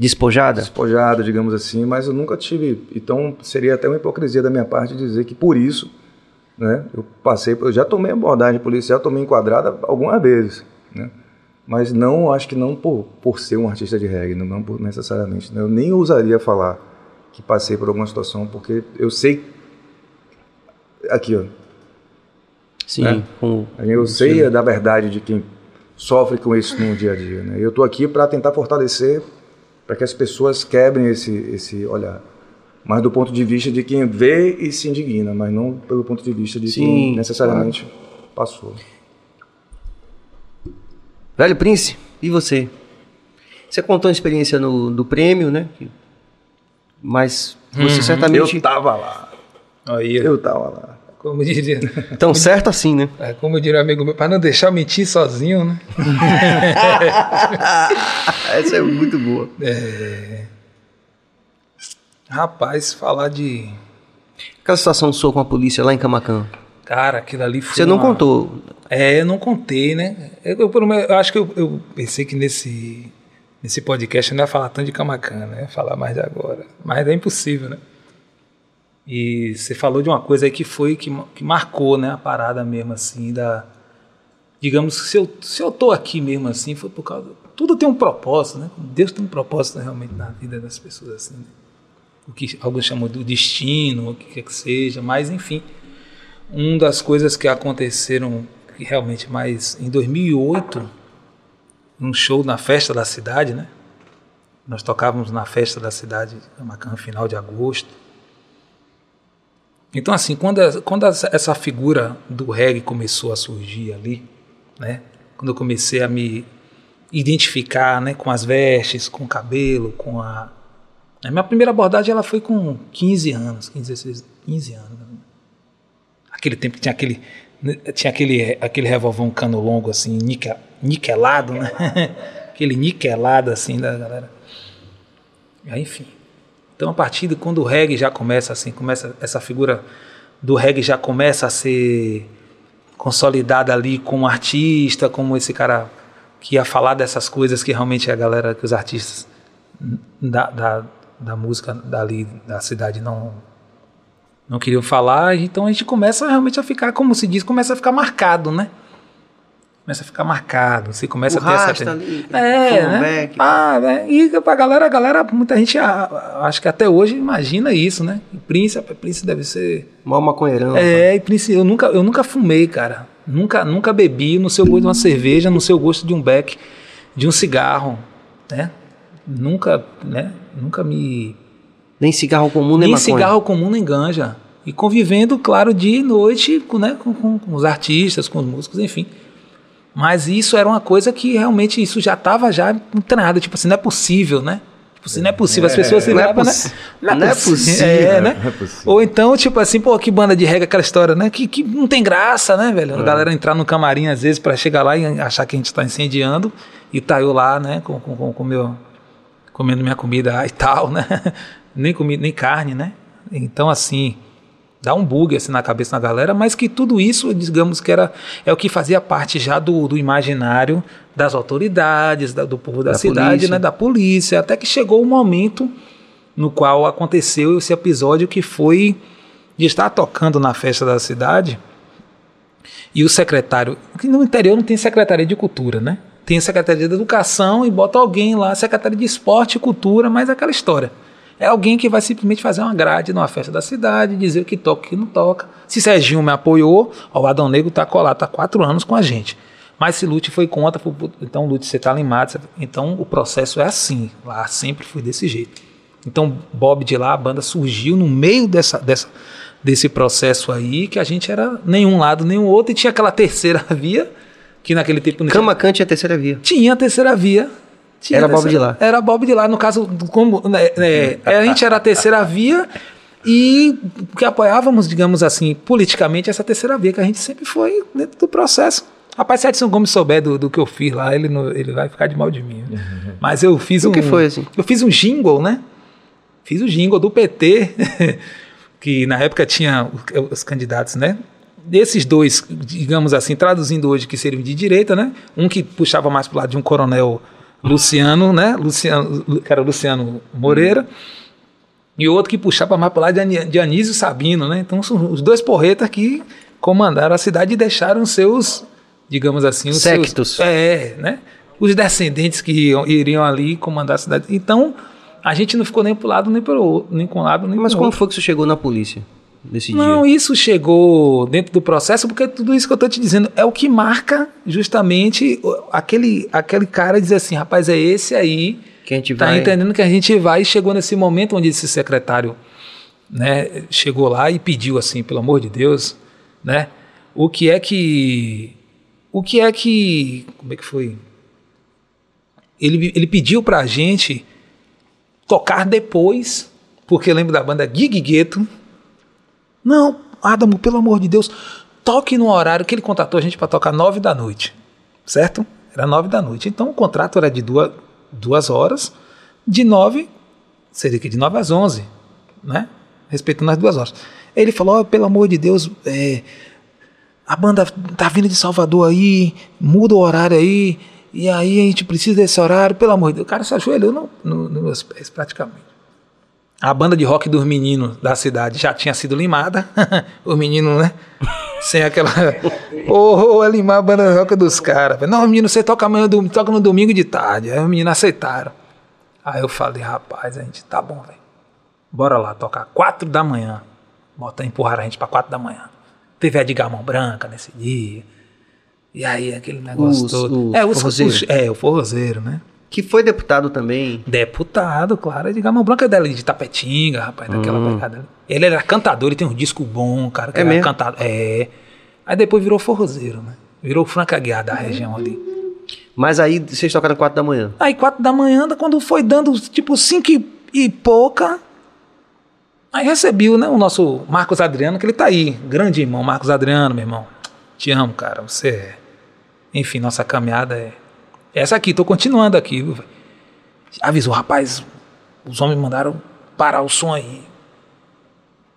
Despojada? despojada, digamos assim, mas eu nunca tive. Então seria até uma hipocrisia da minha parte dizer que por isso, né, eu passei, eu já tomei abordagem policial, tomei enquadrada algumas vezes, né, mas não, acho que não por, por ser um artista de reggae, não, não por necessariamente. né, eu nem ousaria falar que passei por alguma situação, porque eu sei. Aqui, ó. Sim. É. Com... Eu sei da verdade de quem sofre com isso no dia a dia. Né? Eu estou aqui para tentar fortalecer, para que as pessoas quebrem esse, esse olhar. Mas do ponto de vista de quem vê e se indigna, mas não pelo ponto de vista de Sim, quem necessariamente passou. Velho Prince, e você? Você contou a experiência no, do prêmio, né? Mas você certamente. Eu tava lá. Aí, Eu tava lá. Como diria, Tão certo assim, né? é, como diria um amigo meu, para não deixar eu mentir sozinho, né? Essa é muito boa. Rapaz, falar de. Aquela situação sua com a polícia lá em Camacan. Cara, aquilo ali foi. Você não uma- contou. É, eu não contei, né? Eu, eu, menos, eu acho que eu, eu pensei que nesse, nesse podcast eu não ia falar tanto de Camacan, né? Ia falar mais de agora. Mas é impossível, né? E você falou de uma coisa aí que foi que, que marcou, né? A parada mesmo, assim, da. Digamos se eu, se eu tô aqui mesmo assim, foi por causa. Tudo tem um propósito, né? Deus tem um propósito realmente na vida das pessoas, assim. né? O que alguns chamam do destino, o que quer que seja, mas enfim uma das coisas que aconteceram que realmente mais em 2008 um show na festa da cidade né nós tocávamos na festa da cidade Camacan final de agosto então assim quando quando essa figura do reggae começou a surgir ali né quando eu comecei a me identificar né com as vestes com o cabelo com a a minha primeira abordagem ela foi com 15 anos 15 16 15 anos. Aquele tempo que tinha aquele tinha aquele aquele revolvão cano longo assim nique- niquelado né aquele niquelado assim da galera. Aí, enfim então a partir de quando o reggae já começa assim começa essa figura do reggae já começa a ser consolidada ali como artista como esse cara que ia falar dessas coisas que realmente a galera que os artistas da, da, da música dali da cidade não não queriam falar, então a gente começa realmente a ficar, como se diz, começa a ficar marcado, né? Começa a ficar marcado, você começa O a ter essa rasta ali, É, né? Ah, né? E pra galera, a galera, muita gente acho que até hoje imagina isso, né? E Prince, rapaz, Prince deve ser Mal maconheirão. é, e Prince, eu nunca, eu nunca fumei, cara. Nunca, nunca bebi no seu gosto de uma cerveja, no seu gosto de um beck, de um cigarro, né? Nunca, né? Nunca me Nem cigarro comum, nem, nem maconha. cigarro comum nem ganja. E convivendo, claro, dia e noite com, né, com, com- com os artistas, com os músicos, enfim. Mas isso era uma coisa que realmente isso já estava já treinado. Tipo assim, não é possível, né? Tipo assim, não é possível. As pessoas se é viravam, né? possi- não é possível, É, né? é possível. Ou então, tipo assim, pô, que banda de reggae aquela história, né? Que, que não tem graça, né, velho? A galera entrar no camarim às vezes pra chegar lá e achar que a gente tá incendiando e tá eu lá, né, com, com, com, com meu comendo minha comida e tal, né? nem comida, nem carne, né? Então, assim, dá um bug assim na cabeça da galera, mas que tudo isso, digamos que era é o que fazia parte já do, do imaginário das autoridades, da- do povo da, Da cidade, polícia. né, da polícia, até que chegou o momento no qual aconteceu esse episódio que foi de estar tocando na festa da cidade e o secretário, que no interior não tem secretaria de cultura, né? Tem a secretaria de educação e bota alguém lá, secretaria de esporte e cultura, mas é aquela história. É alguém que vai simplesmente fazer uma grade numa festa da cidade, dizer o que toca e o que não toca. Se Serginho me apoiou, ó, o Adão Negro tá colado, tá quatro anos com a gente. Mas se Lute foi contra, foi- então Lute, você tá limado. você- Então o processo é assim. Lá sempre foi desse jeito. Então Bob de lá, a banda surgiu no meio dessa, dessa, desse processo aí, que a gente era nenhum lado, nenhum outro, e tinha aquela terceira via, que naquele tempo não tinha- é a terceira via. tinha a terceira via. Tinha Era Bob de lá. Era Bob de lá. No caso, como né, né, a gente era a terceira via e que apoiávamos, digamos assim, politicamente essa terceira via, que a gente sempre foi dentro do processo. Rapaz, se Edson Gomes souber do, do que eu fiz lá, ele, não- ele vai ficar de mal de mim. Mas eu fiz O um. que foi, assim? Eu fiz um jingle, né? Fiz o jingle do PT, que na época tinha os- os candidatos, né? Desses dois, digamos assim, traduzindo hoje, que seriam de direita, né? Um que puxava mais para o lado de um coronel Luciano, né? Luciano, que era Luciano Moreira. E outro que puxava mais para lado de Anísio Sabino, né? Então, são os dois porretas que comandaram a cidade e deixaram seus, digamos assim, os Séquitos. seus, é, né? Os descendentes que iam- iriam ali comandar a cidade. Então, a gente não ficou nem para lado, nem para outro, nem com um lado, nem Mas como outro. foi que você chegou na polícia nesse Não, dia? isso chegou dentro do processo, porque tudo isso que eu estou te dizendo é o que marca justamente aquele, aquele cara dizer assim, rapaz, é esse aí, Que a gente tá vai... entendendo que a gente vai e chegou nesse momento onde esse secretário né, chegou lá e pediu assim, pelo amor de Deus, né? O que é que o que é que como é que foi? Ele, ele pediu pra gente tocar depois, porque lembra da banda Gig Gueto. Não, Adamo, pelo amor de Deus, toque no horário que ele contratou a gente para tocar nove da noite, certo? Era nove da noite. Então o contrato era de duas, duas horas, de nove, seria que de nove às onze, né? Respeitando as duas horas. Ele falou, "Ó, pelo amor de Deus, é, a banda tá vindo de Salvador aí, muda o horário aí, e aí a gente precisa desse horário, pelo amor de Deus. O cara se ajoelhou no, no, nos meus pés, praticamente. A banda de rock dos meninos da cidade já tinha sido limada. Os meninos, né? Sem aquela. Ô, oh, é limar a banda de rock dos caras. Não, menino, você toca, amanhã, toca no domingo de tarde. Aí os meninos aceitaram. Aí eu falei, rapaz, a gente, tá bom, velho. Bora lá, tocar quatro da manhã. Bota, empurraram a gente pra quatro da manhã. Teve a de gamão branca nesse dia. E aí, aquele negócio Os- todo. os é, os, forrozeiro. os- é, o forrozeiro, né? Que foi deputado também. Deputado, claro. De Gamão Branco é dela de Tapetinga, rapaz, daquela pegada ali. Ele era cantador, ele tem um disco bom, cara. Que É era mesmo? cantado. É. Aí depois virou forrozeiro, né? Virou Franca Guiar da região ali. Mas aí vocês tocaram quatro da manhã. Aí quatro da manhã, quando foi dando tipo cinco e, e pouca, aí recebi né, o nosso Marcos Adriano, que ele tá aí. Grande irmão, Marcos Adriano, meu irmão. Te amo, cara. Você é... Enfim, nossa caminhada é essa aqui. Tô continuando aqui. viu? Avisou, rapaz, os homens mandaram parar o som aí.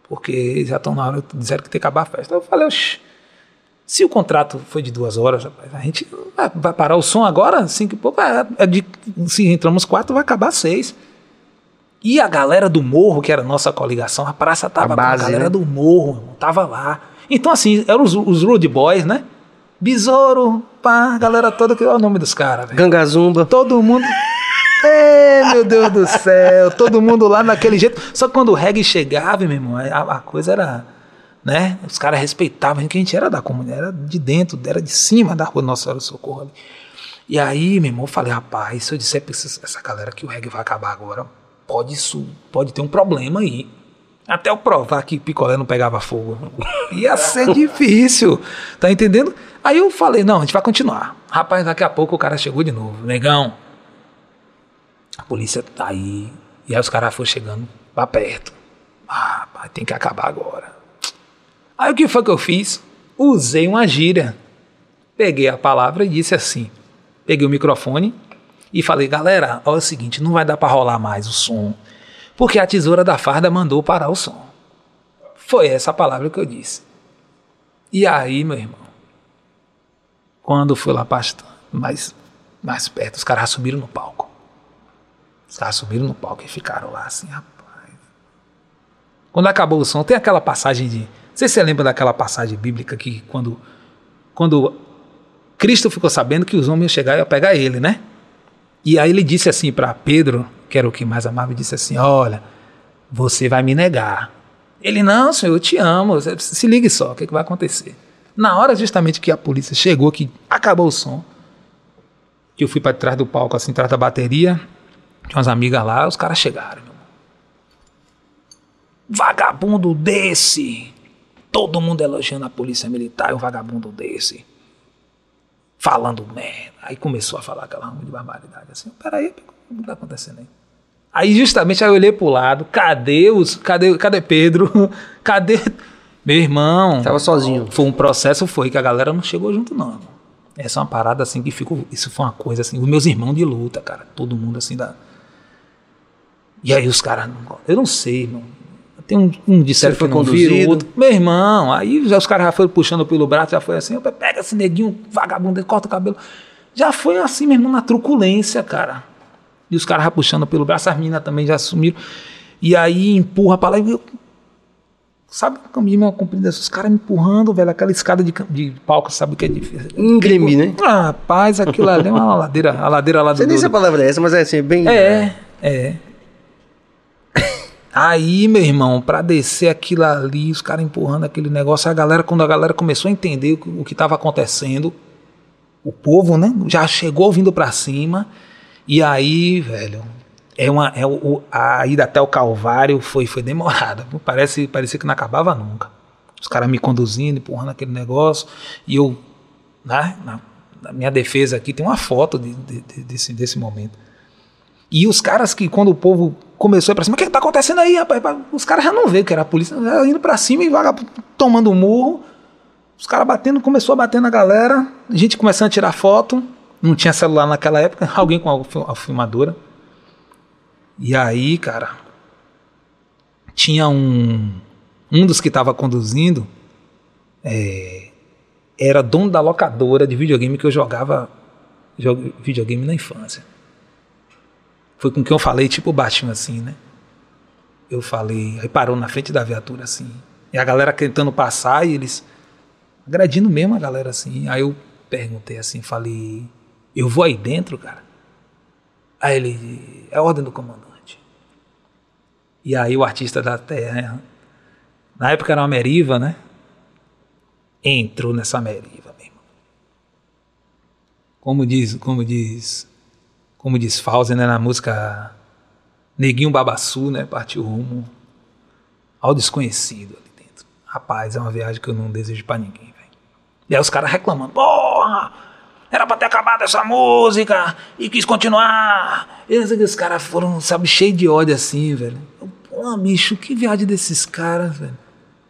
Porque já estão na hora, disseram que tem que acabar a festa. Eu falei, oxi, se o contrato foi de duas horas, rapaz, a gente vai, parar o som agora? Cinco e pouco? É, é de, se entramos quatro, vai acabar seis. E a galera do morro, que era a nossa coligação, a praça tava A com a base, galera né? do morro, tava lá. Então, assim, eram os, os Rude Boys, né? Besouro, pá, a galera toda, que é o nome dos caras, velho. Gangazumba. Todo mundo. É, meu Deus do céu, todo mundo lá naquele jeito. Só que quando o reggae chegava, meu irmão, a, a coisa era, né? Os caras respeitavam, que a gente era da comunidade, era de dentro, era de cima da rua Nossa Senhora do Socorro ali. E aí, meu irmão, eu falei, rapaz, se eu disser pra essa, galera que o reggae vai acabar agora, pode pode ter um problema aí. Até eu provar que picolé não pegava fogo. Ia ser difícil, tá entendendo? Aí eu falei, não, a gente vai continuar. Rapaz, daqui a pouco o cara chegou de novo. Negão, a polícia tá aí. E aí os caras foram chegando pra perto. Ah, rapaz, tem que acabar agora. Aí o que foi que eu fiz? Usei uma gíria. Peguei a palavra e disse assim. Peguei o microfone e falei, galera, olha o seguinte, não vai dar pra rolar mais o som. Porque a tesoura da farda mandou parar o som. Foi essa a palavra que eu disse. E aí, meu irmão, quando fui lá bastante, mais, mais perto, os caras subiram no palco. Os caras subiram no palco e ficaram lá assim, rapaz. Quando acabou o som, tem aquela passagem de. Não sei se você lembra daquela passagem bíblica que quando, quando Cristo ficou sabendo que os homens iam chegar e iam pegar ele, né? E aí ele disse assim para Pedro, que era o que mais amava, e disse assim: Olha, você vai me negar. Ele, não, senhor, eu te amo. Se ligue só, o que, que vai acontecer? Na hora justamente que a polícia chegou, que acabou o som, que eu fui para trás do palco, assim, atrás da bateria, tinha umas amigas lá, os caras chegaram. Vagabundo desse! Todo mundo elogiando a polícia militar, um vagabundo desse. Falando merda. Aí começou a falar aquela de barbaridade. Assim, peraí, o que está acontecendo aí? Aí justamente aí eu olhei pro lado, cadê os. Cadê, cadê Pedro? Cadê. Meu irmão. Tava sozinho. Foi um processo, foi, que a galera não chegou junto, não. Essa é uma parada assim que ficou. Isso foi uma coisa assim. Os meus irmãos de luta, cara. Todo mundo assim da. E aí os caras. Eu não sei, irmão. Tem um, um disseram que não viram, outro. Meu irmão, aí já os caras já foram puxando pelo braço, já foi assim, pega esse neguinho, vagabundo, corta o cabelo. Já foi assim, meu irmão, na truculência, cara. E os caras já puxando pelo braço, as meninas também já sumiram. E aí empurra pra lá e eu, Sabe o caminho comprida Os caras me empurrando, velho, aquela escada de, de palco, sabe o que é difícil? Íngreme, né? Ah, rapaz, aquilo ali é uma ladeira, a ladeira lá do. sei nem do- se a palavra é essa, mas é assim, bem. é, é. Aí, meu irmão, pra descer aquilo ali, os caras empurrando aquele negócio, a galera, quando a galera começou a entender o que- estava acontecendo, o povo, né, já chegou vindo pra cima, e aí, velho, é uma, é o, a ida até o Calvário foi, foi demorada, parece, parecia que não acabava nunca. Os caras me conduzindo, empurrando aquele negócio, e eu, né, na, na minha defesa aqui, tem uma foto de- de- de- desse, desse momento. E os caras que, quando o povo começou a ir pra cima, o que, que tá acontecendo aí, rapaz? Os caras já não veem que era a polícia, indo pra cima e vagabundo tomando murro. Os caras batendo, começou a bater na galera, a gente começando a tirar foto. Não tinha celular naquela época, alguém com a fil- a filmadora. E aí, cara, tinha um. Um dos que estava conduzindo é, era dono da locadora de videogame que eu jogava videogame na infância. Foi com quem eu falei, tipo Batman, assim, né? Eu falei, aí parou na frente da viatura, assim. E a galera tentando passar e eles agredindo mesmo a galera, assim. Aí eu perguntei assim, falei, eu vou aí dentro, cara? Aí ele, é ordem do comandante. E aí o artista da terra, na época era uma meriva, né? Entrou nessa meriva, meu irmão. Como diz, como diz como diz Fauzi, né, na música Neguinho Babassu, né, partiu rumo ao desconhecido ali dentro. Rapaz, é uma viagem que eu não desejo pra ninguém, velho. E aí os caras reclamando, porra, era pra ter acabado essa música e quis continuar. E os caras foram, sabe, cheio de ódio assim, velho. Pô, bicho, que viagem desses caras, velho.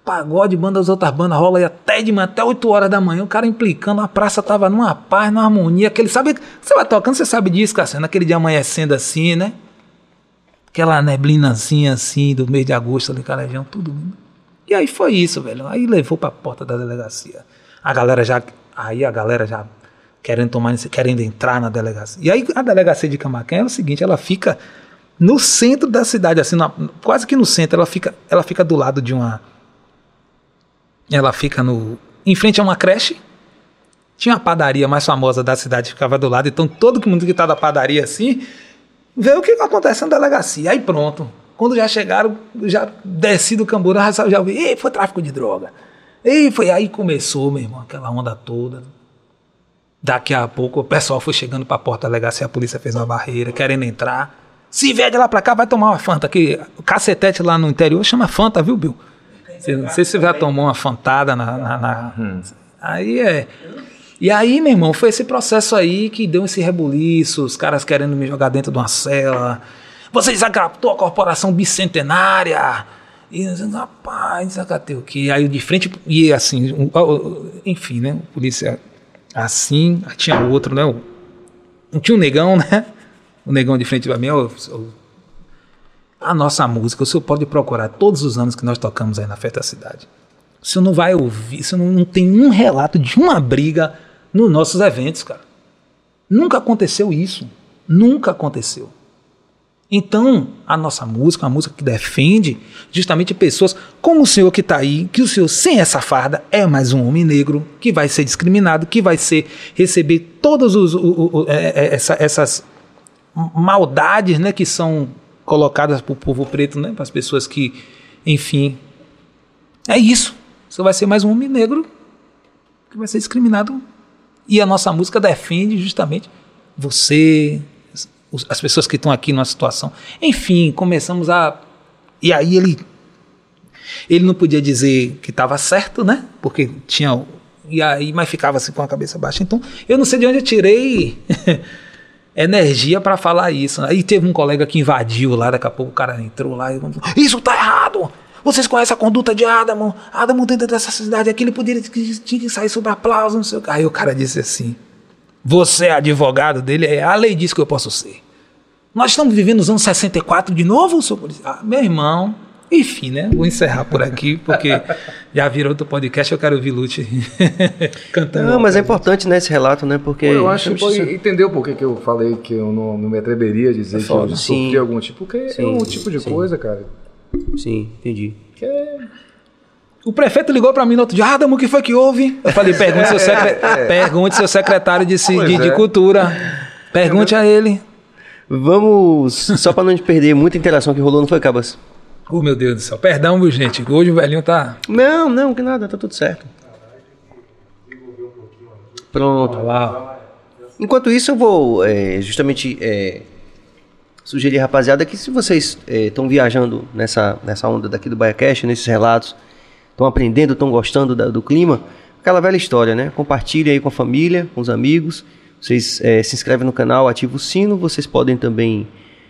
Pagode, banda das outras bandas, rola aí até de manhã, até 8 horas da manhã, o cara implicando, a praça tava numa paz, numa harmonia, aquele, sabe, você vai tocando, você sabe disso, Cassiano, aquele dia amanhecendo assim, né? Aquela neblinazinha assim, do mês de agosto ali, calejão, tudo. E aí foi isso, velho, aí levou pra porta da delegacia. A galera já, aí a galera já querendo tomar, querendo entrar na delegacia. E aí a delegacia de Camaquã é o seguinte, ela fica no centro da cidade, assim, na- quase que no centro, ela fica, ela fica do lado de uma ela fica no em frente a uma creche. Tinha uma padaria mais famosa da cidade ficava do lado, então todo mundo que tá da padaria assim, vê o que acontece na delegacia. Aí pronto. Quando já chegaram, já desci do Cambura, já, já ouvi, ei, foi tráfico de droga. Ei, foi aí começou, meu irmão, aquela onda toda. Daqui a pouco o pessoal foi chegando para a porta da delegacia, a polícia fez uma barreira, querendo entrar. Se vier de lá para cá, vai tomar uma Fanta. Que o cacetete lá no interior chama Fanta, viu, Bill? Não sei se você já tomou uma fantada na. na- na- Aí é. E aí, meu irmão, foi esse processo aí que deu esse rebuliço, os caras querendo me jogar dentro de uma cela. Você desacatou a corporação bicentenária. E, rapaz, desacatei o quê? Aí de frente, e assim, enfim, né? O polícia assim, tinha outro, né? Não tinha um negão, né? O negão de frente pra mim, a nossa música, o senhor pode procurar todos os anos que nós tocamos aí na Festa da Cidade. O senhor não vai ouvir, o senhor não, não tem um relato de uma briga nos nossos eventos, cara. Nunca aconteceu isso. Nunca aconteceu. Então, a nossa música uma música que defende justamente pessoas como o senhor que está aí, que o senhor, sem essa farda, é mais um homem negro, que vai ser discriminado, que vai ser receber todas os, o- o- é, é, essa- essas maldades né, que são colocadas para o povo preto, né, para as pessoas que, enfim. É isso. Você vai ser mais um homem negro que vai ser discriminado. E a nossa música defende justamente você, as pessoas que estão aqui numa situação. Enfim, começamos a. E aí ele. Ele não podia dizer que estava certo, né? Porque tinha. E aí, mas ficava assim com a cabeça baixa. Então, eu não sei de onde eu tirei energia para falar isso. né? Aí teve um colega que invadiu lá, daqui a pouco o cara entrou lá e falou: Isso tá errado! Vocês conhecem a conduta de Adamo? Adamo dentro dessa cidade aqui, ele poderia tinha que sair sobre aplauso, não sei o que. Aí o cara disse assim: Você é advogado dele? É, a lei diz que eu posso ser. Nós estamos vivendo os anos 64 de novo, senhor policial? Ah, meu irmão. Enfim, né? Vou encerrar por aqui, porque já virou outro podcast, eu quero ouvir Lute cantando. Não, mas é importante, né, esse relato, né? Porque. eu acho que Estamos- foi, entendeu por que, que eu falei que eu não, não me atreveria a dizer que eu foda. sofri Sim. algum tipo, porque é Sim, um tipo de sim. coisa, cara. Sim, entendi. Que é... O prefeito ligou para mim no outro dia, Adamo, o que foi que houve? Eu falei, pergunte seu, secre... pergunte seu secretário de, de, de é. cultura. Pergunte a ele. Vamos. Só pra não perder muita interação que rolou, não foi, Cabas? Oh, meu Deus do céu. Perdão, viu, gente? Hoje o velhinho tá. Não, não, que nada, tá tudo certo. Pronto. Lá. Enquanto isso, eu vou é, justamente é, sugerir, rapaziada, que se vocês estão viajando nessa, nessa onda daqui do BaiaCast, nesses relatos, estão aprendendo, estão gostando da- do clima, aquela velha história, né? Compartilhe aí com a família, com os amigos. Vocês é, se inscrevem no canal, ativa o sino. Vocês podem também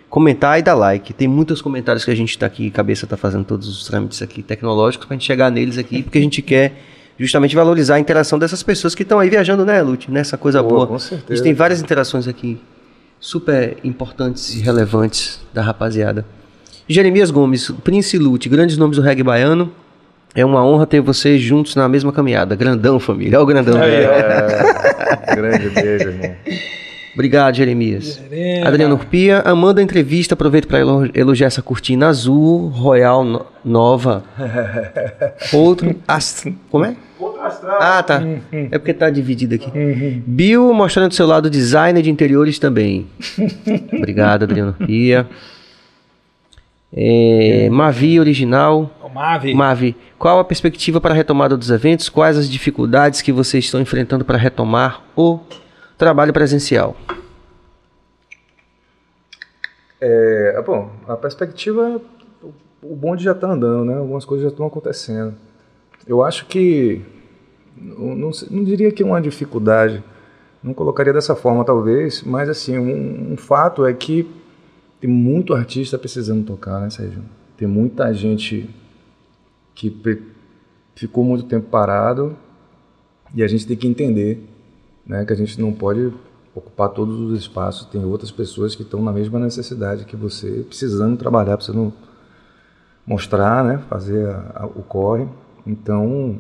comentar e dar like. Tem muitos comentários que a gente está aqui, cabeça está fazendo todos os trâmites aqui tecnológicos para a gente chegar neles aqui, porque a gente quer justamente valorizar a interação dessas pessoas que estão aí viajando, né, Lute? Nessa coisa Pô, boa. com A gente tem várias interações aqui super importantes e relevantes da rapaziada. Jeremias Gomes, Prince Lute, grandes nomes do reggae baiano. É uma honra ter vocês juntos na mesma caminhada. Grandão, família. Olha o grandão. É, grande beijo, Obrigado, Jeremias. Adriano Urpia, amando a entrevista, aproveito para elogiar essa cortina azul, Royal no- Nova. Outro. ast- Como é? Ah, tá. É porque tá dividido aqui. Bill mostrando seu lado designer de interiores também. Obrigado, Adriano Urpia. É, Mavi original. Mavi. Mavi, qual a perspectiva para a retomada dos eventos? Quais as dificuldades que vocês estão enfrentando para retomar o trabalho presencial? É, bom, a perspectiva, o- o bonde já está andando, né? Algumas coisas já estão acontecendo. Eu acho que, não, não diria que é uma dificuldade, não colocaria dessa forma talvez, mas assim, um, um fato é que tem muito artista precisando tocar, né, Sérgio? Tem muita gente que ficou muito tempo parado e a gente tem que entender né, que a gente não pode ocupar todos os espaços. Tem outras pessoas que estão na mesma necessidade que você, precisando trabalhar, precisando mostrar, né, fazer a- a- o corre. Então,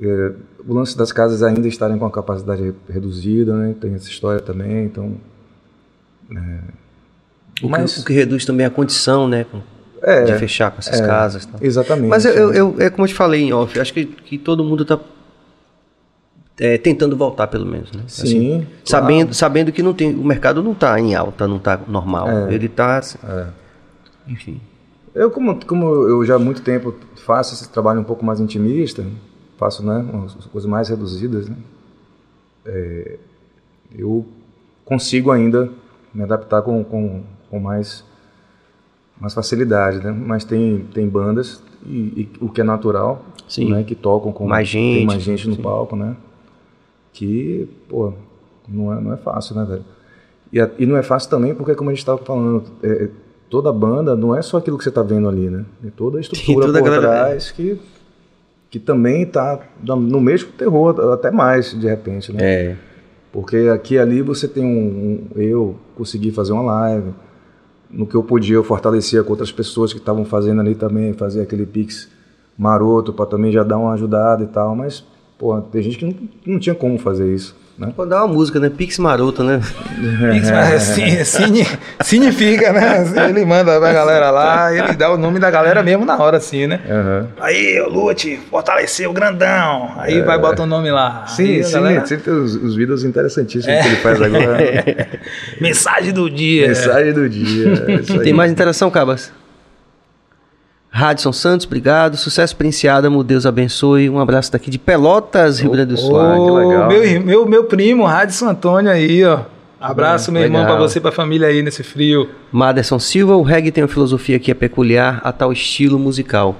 é, o lance das casas ainda estarem com a capacidade re- reduzida, né, tem essa história também. Então, O, Mas- que, o que reduz também a condição, né? é, de fechar com essas é, casas. tal. Exatamente. Mas eu, eu- eu- é como eu te falei em off, acho que, que todo mundo tá é, tentando voltar, pelo menos, né? Assim, Sim. claro. sabendo, sabendo que não tem, o mercado não está em alta, não está normal. É. Ele está, É. enfim. Eu, como, como eu já há muito tempo faço esse trabalho um pouco mais intimista, faço né, umas coisas mais reduzidas, né, é, eu consigo ainda me adaptar com, com, com mais, mais facilidade. Né? Mas tem, tem bandas, e, e o que é natural, Sim. Né, que tocam com Mais gente, tem mais gente no sim. palco, né? Que, pô, não é, não é fácil, né, velho? E, a- e não é fácil também porque, como a gente estava falando, é, é, toda banda não é só aquilo que você está vendo ali, né? É toda a estrutura toda a por galera- trás que, que também está no mesmo terror, até mais, de repente, né? É. Porque aqui e ali você tem um, um- Eu consegui fazer uma live. No que eu podia, eu fortalecia com outras pessoas que estavam fazendo ali também, fazer aquele pix maroto para também já dar uma ajudada e tal. Mas, pô, tem gente que não, não tinha como fazer isso, né? Pode dar uma música, né? Pix Maroto, né? Pix, mas sim- signi- significa, né? Ele manda pra galera lá, ele dá o nome da galera mesmo na hora, assim, né? Aham. Aí, ô Lute, fortaleceu o grandão. Aí vai botar o nome lá. Sim, Aí a sim, galera- sempre tem os, os vídeos interessantíssimos que ele faz agora. Mensagem do dia. Mensagem do dia. é. Tem mais interação, Cabas? Radson Santos, obrigado. Sucesso Princiadamo, Deus abençoe. Um abraço daqui de Pelotas, Rio Grande do Sul. Ah, que legal. Meu, meu, meu primo, Radson Antônio aí, ó. Abraço, meu irmão, legal. pra você e pra família aí nesse frio. Maderson Silva, o reggae tem uma filosofia que é peculiar a tal estilo musical.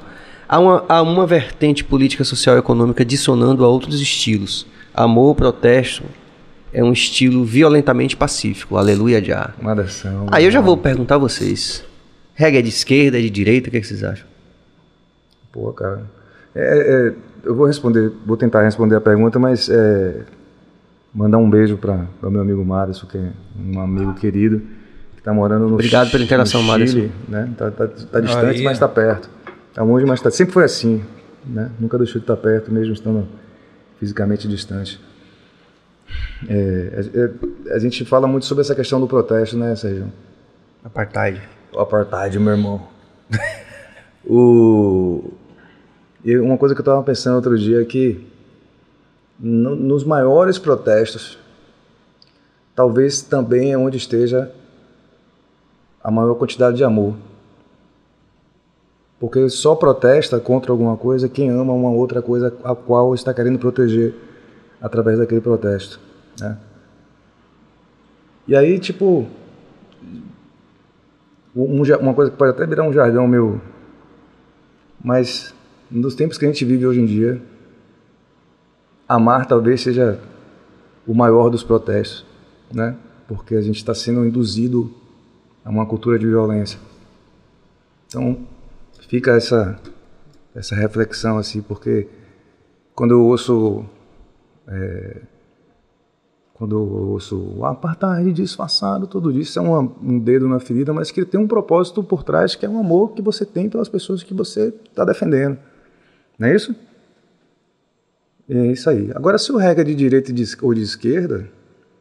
Há uma, há uma vertente política, social e econômica dissonando a outros estilos. Amor, protesto, é um estilo violentamente pacífico. Aleluia já. Aí eu já vou perguntar a vocês. Reggae é de esquerda, é de direita, o que, é que vocês acham? Pô, cara. É, é, eu vou responder, vou tentar responder a pergunta, mas é, mandar um beijo para o meu amigo Madison, que é um amigo querido, que está morando no Obrigado pela interação, Madison. Chile, né? Tá, tá, tá distante, Aí. mas está perto. Tá longe, mas tá, sempre foi assim, né? Nunca deixou de estar perto, mesmo estando fisicamente distante. É, é, a gente fala muito sobre essa questão do protesto, né, Sérgio? Apartheid. O apartheid, meu irmão. o... E uma coisa que eu estava pensando outro dia é que no- nos maiores protestos, talvez também é onde esteja a maior quantidade de amor. Porque só protesta contra alguma coisa quem ama uma outra coisa a qual está querendo proteger através daquele protesto. Né? E aí, tipo, um uma coisa que pode até virar um jargão meu, mas nos tempos que a gente vive hoje em dia, amar talvez seja o maior dos protestos, né? Porque a gente está sendo induzido a uma cultura de violência. Então fica essa essa reflexão assim, porque quando eu ouço é, quando eu ouço o apartheid disfarçado, tudo isso é um dedo na ferida, mas que tem um propósito por trás, que é um amor que você tem pelas pessoas que você está defendendo. Não é isso? É isso aí. Agora, se o reggae é de direita ou de esquerda,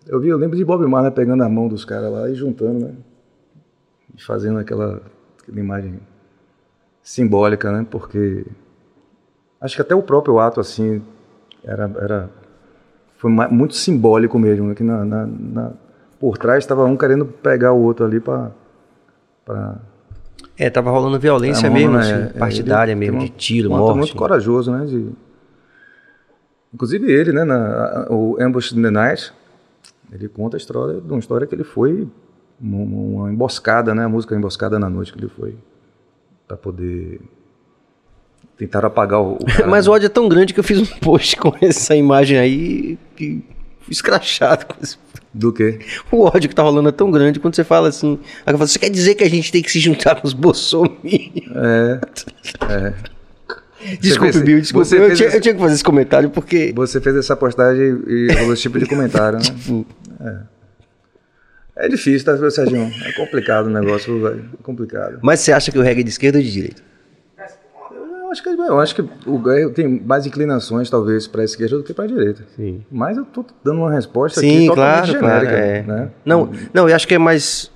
eu vi, eu lembro de Bob Marley pegando a mão dos caras lá e juntando, né? E fazendo aquela, aquela imagem simbólica, né? Porque acho que até o próprio ato, assim, era, era foi muito simbólico mesmo, né? que na, na- na- por trás estava um querendo pegar o outro ali para É, tava rolando violência mesmo, assim, partidária mesmo, de tiro, um ato morte. muito corajoso, né? De... Inclusive ele, né? Na, o Ambush in the Night, ele conta a história de uma história que ele foi uma, uma emboscada, né? A música Emboscada na Noite que ele foi para poder tentar apagar o, o Mas né? o ódio é tão grande que eu fiz um post com essa imagem aí que fui escrachado com esse... do que O ódio que tá rolando é tão grande quando você fala assim. Aí eu falo, você quer dizer que a gente tem que se juntar com os bolsominions? é, é. Desculpe, fez- Bill, desculpe. você Eu tinha, esse- eu tinha que fazer esse comentário porque. Você fez essa postagem e rolou esse tipo de comentário, né? tipo, É difícil, tá, Serginho? É complicado o negócio, velho. É complicado. Mas você acha que o reggae é de esquerda ou de direita? Eu acho que, eu acho que o Guerra tem mais inclinações, talvez, para a esquerda do que para a direita. Sim. Mas eu tô dando uma resposta Sim, aqui claro, totalmente claro. genérica, é. né? Não, não, eu acho que é mais.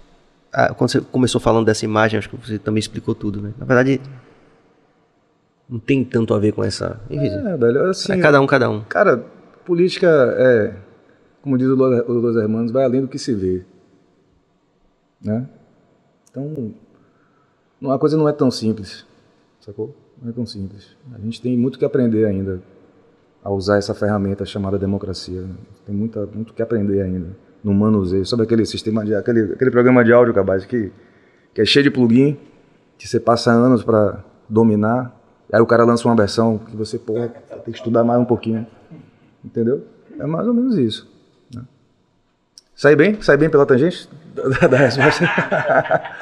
ah, quando você começou falando dessa imagem, acho que você também explicou tudo, né? Na verdade, não tem tanto a ver com essa. Enfim, É, velho, assim, é cada um, cada um. cara, política é, como diz o Lo- o Los Hermanos, vai além do que se vê. Né? Então, a coisa não é tão simples, sacou? Não é tão simples. A gente tem muito que aprender ainda a usar essa ferramenta chamada democracia. Tem muita, muito que aprender ainda no manuseio. Sabe aquele sistema de aquele, aquele programa de áudio, Cabaz, que, que é cheio de plugin, que você passa anos para dominar, aí o cara lança uma versão que você, porra, tem que estudar mais um pouquinho. Entendeu? É mais ou menos isso. né? Sai bem? Sai bem pela tangente da, da resposta?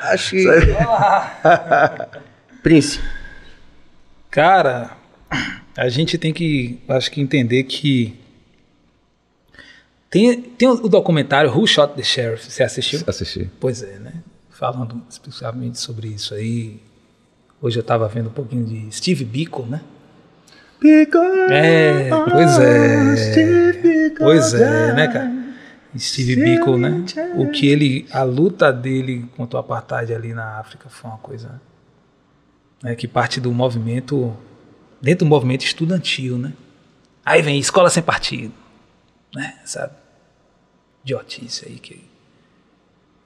Acho que. Prince. Cara, a gente tem que, acho que entender que tem, tem o documentário Who Shot the Sheriff, você assistiu? Assisti. Pois é, né? Falando especificamente sobre isso aí. Hoje eu estava vendo um pouquinho de Steve Biko, né? É, pois é. Pois é, né, cara? Steve Biko, né? O que ele, a luta dele contra o apartheid ali na África foi uma coisa né, que parte do movimento, dentro do movimento estudantil, né? Aí vem escola sem partido, né? Essa idiotice aí que,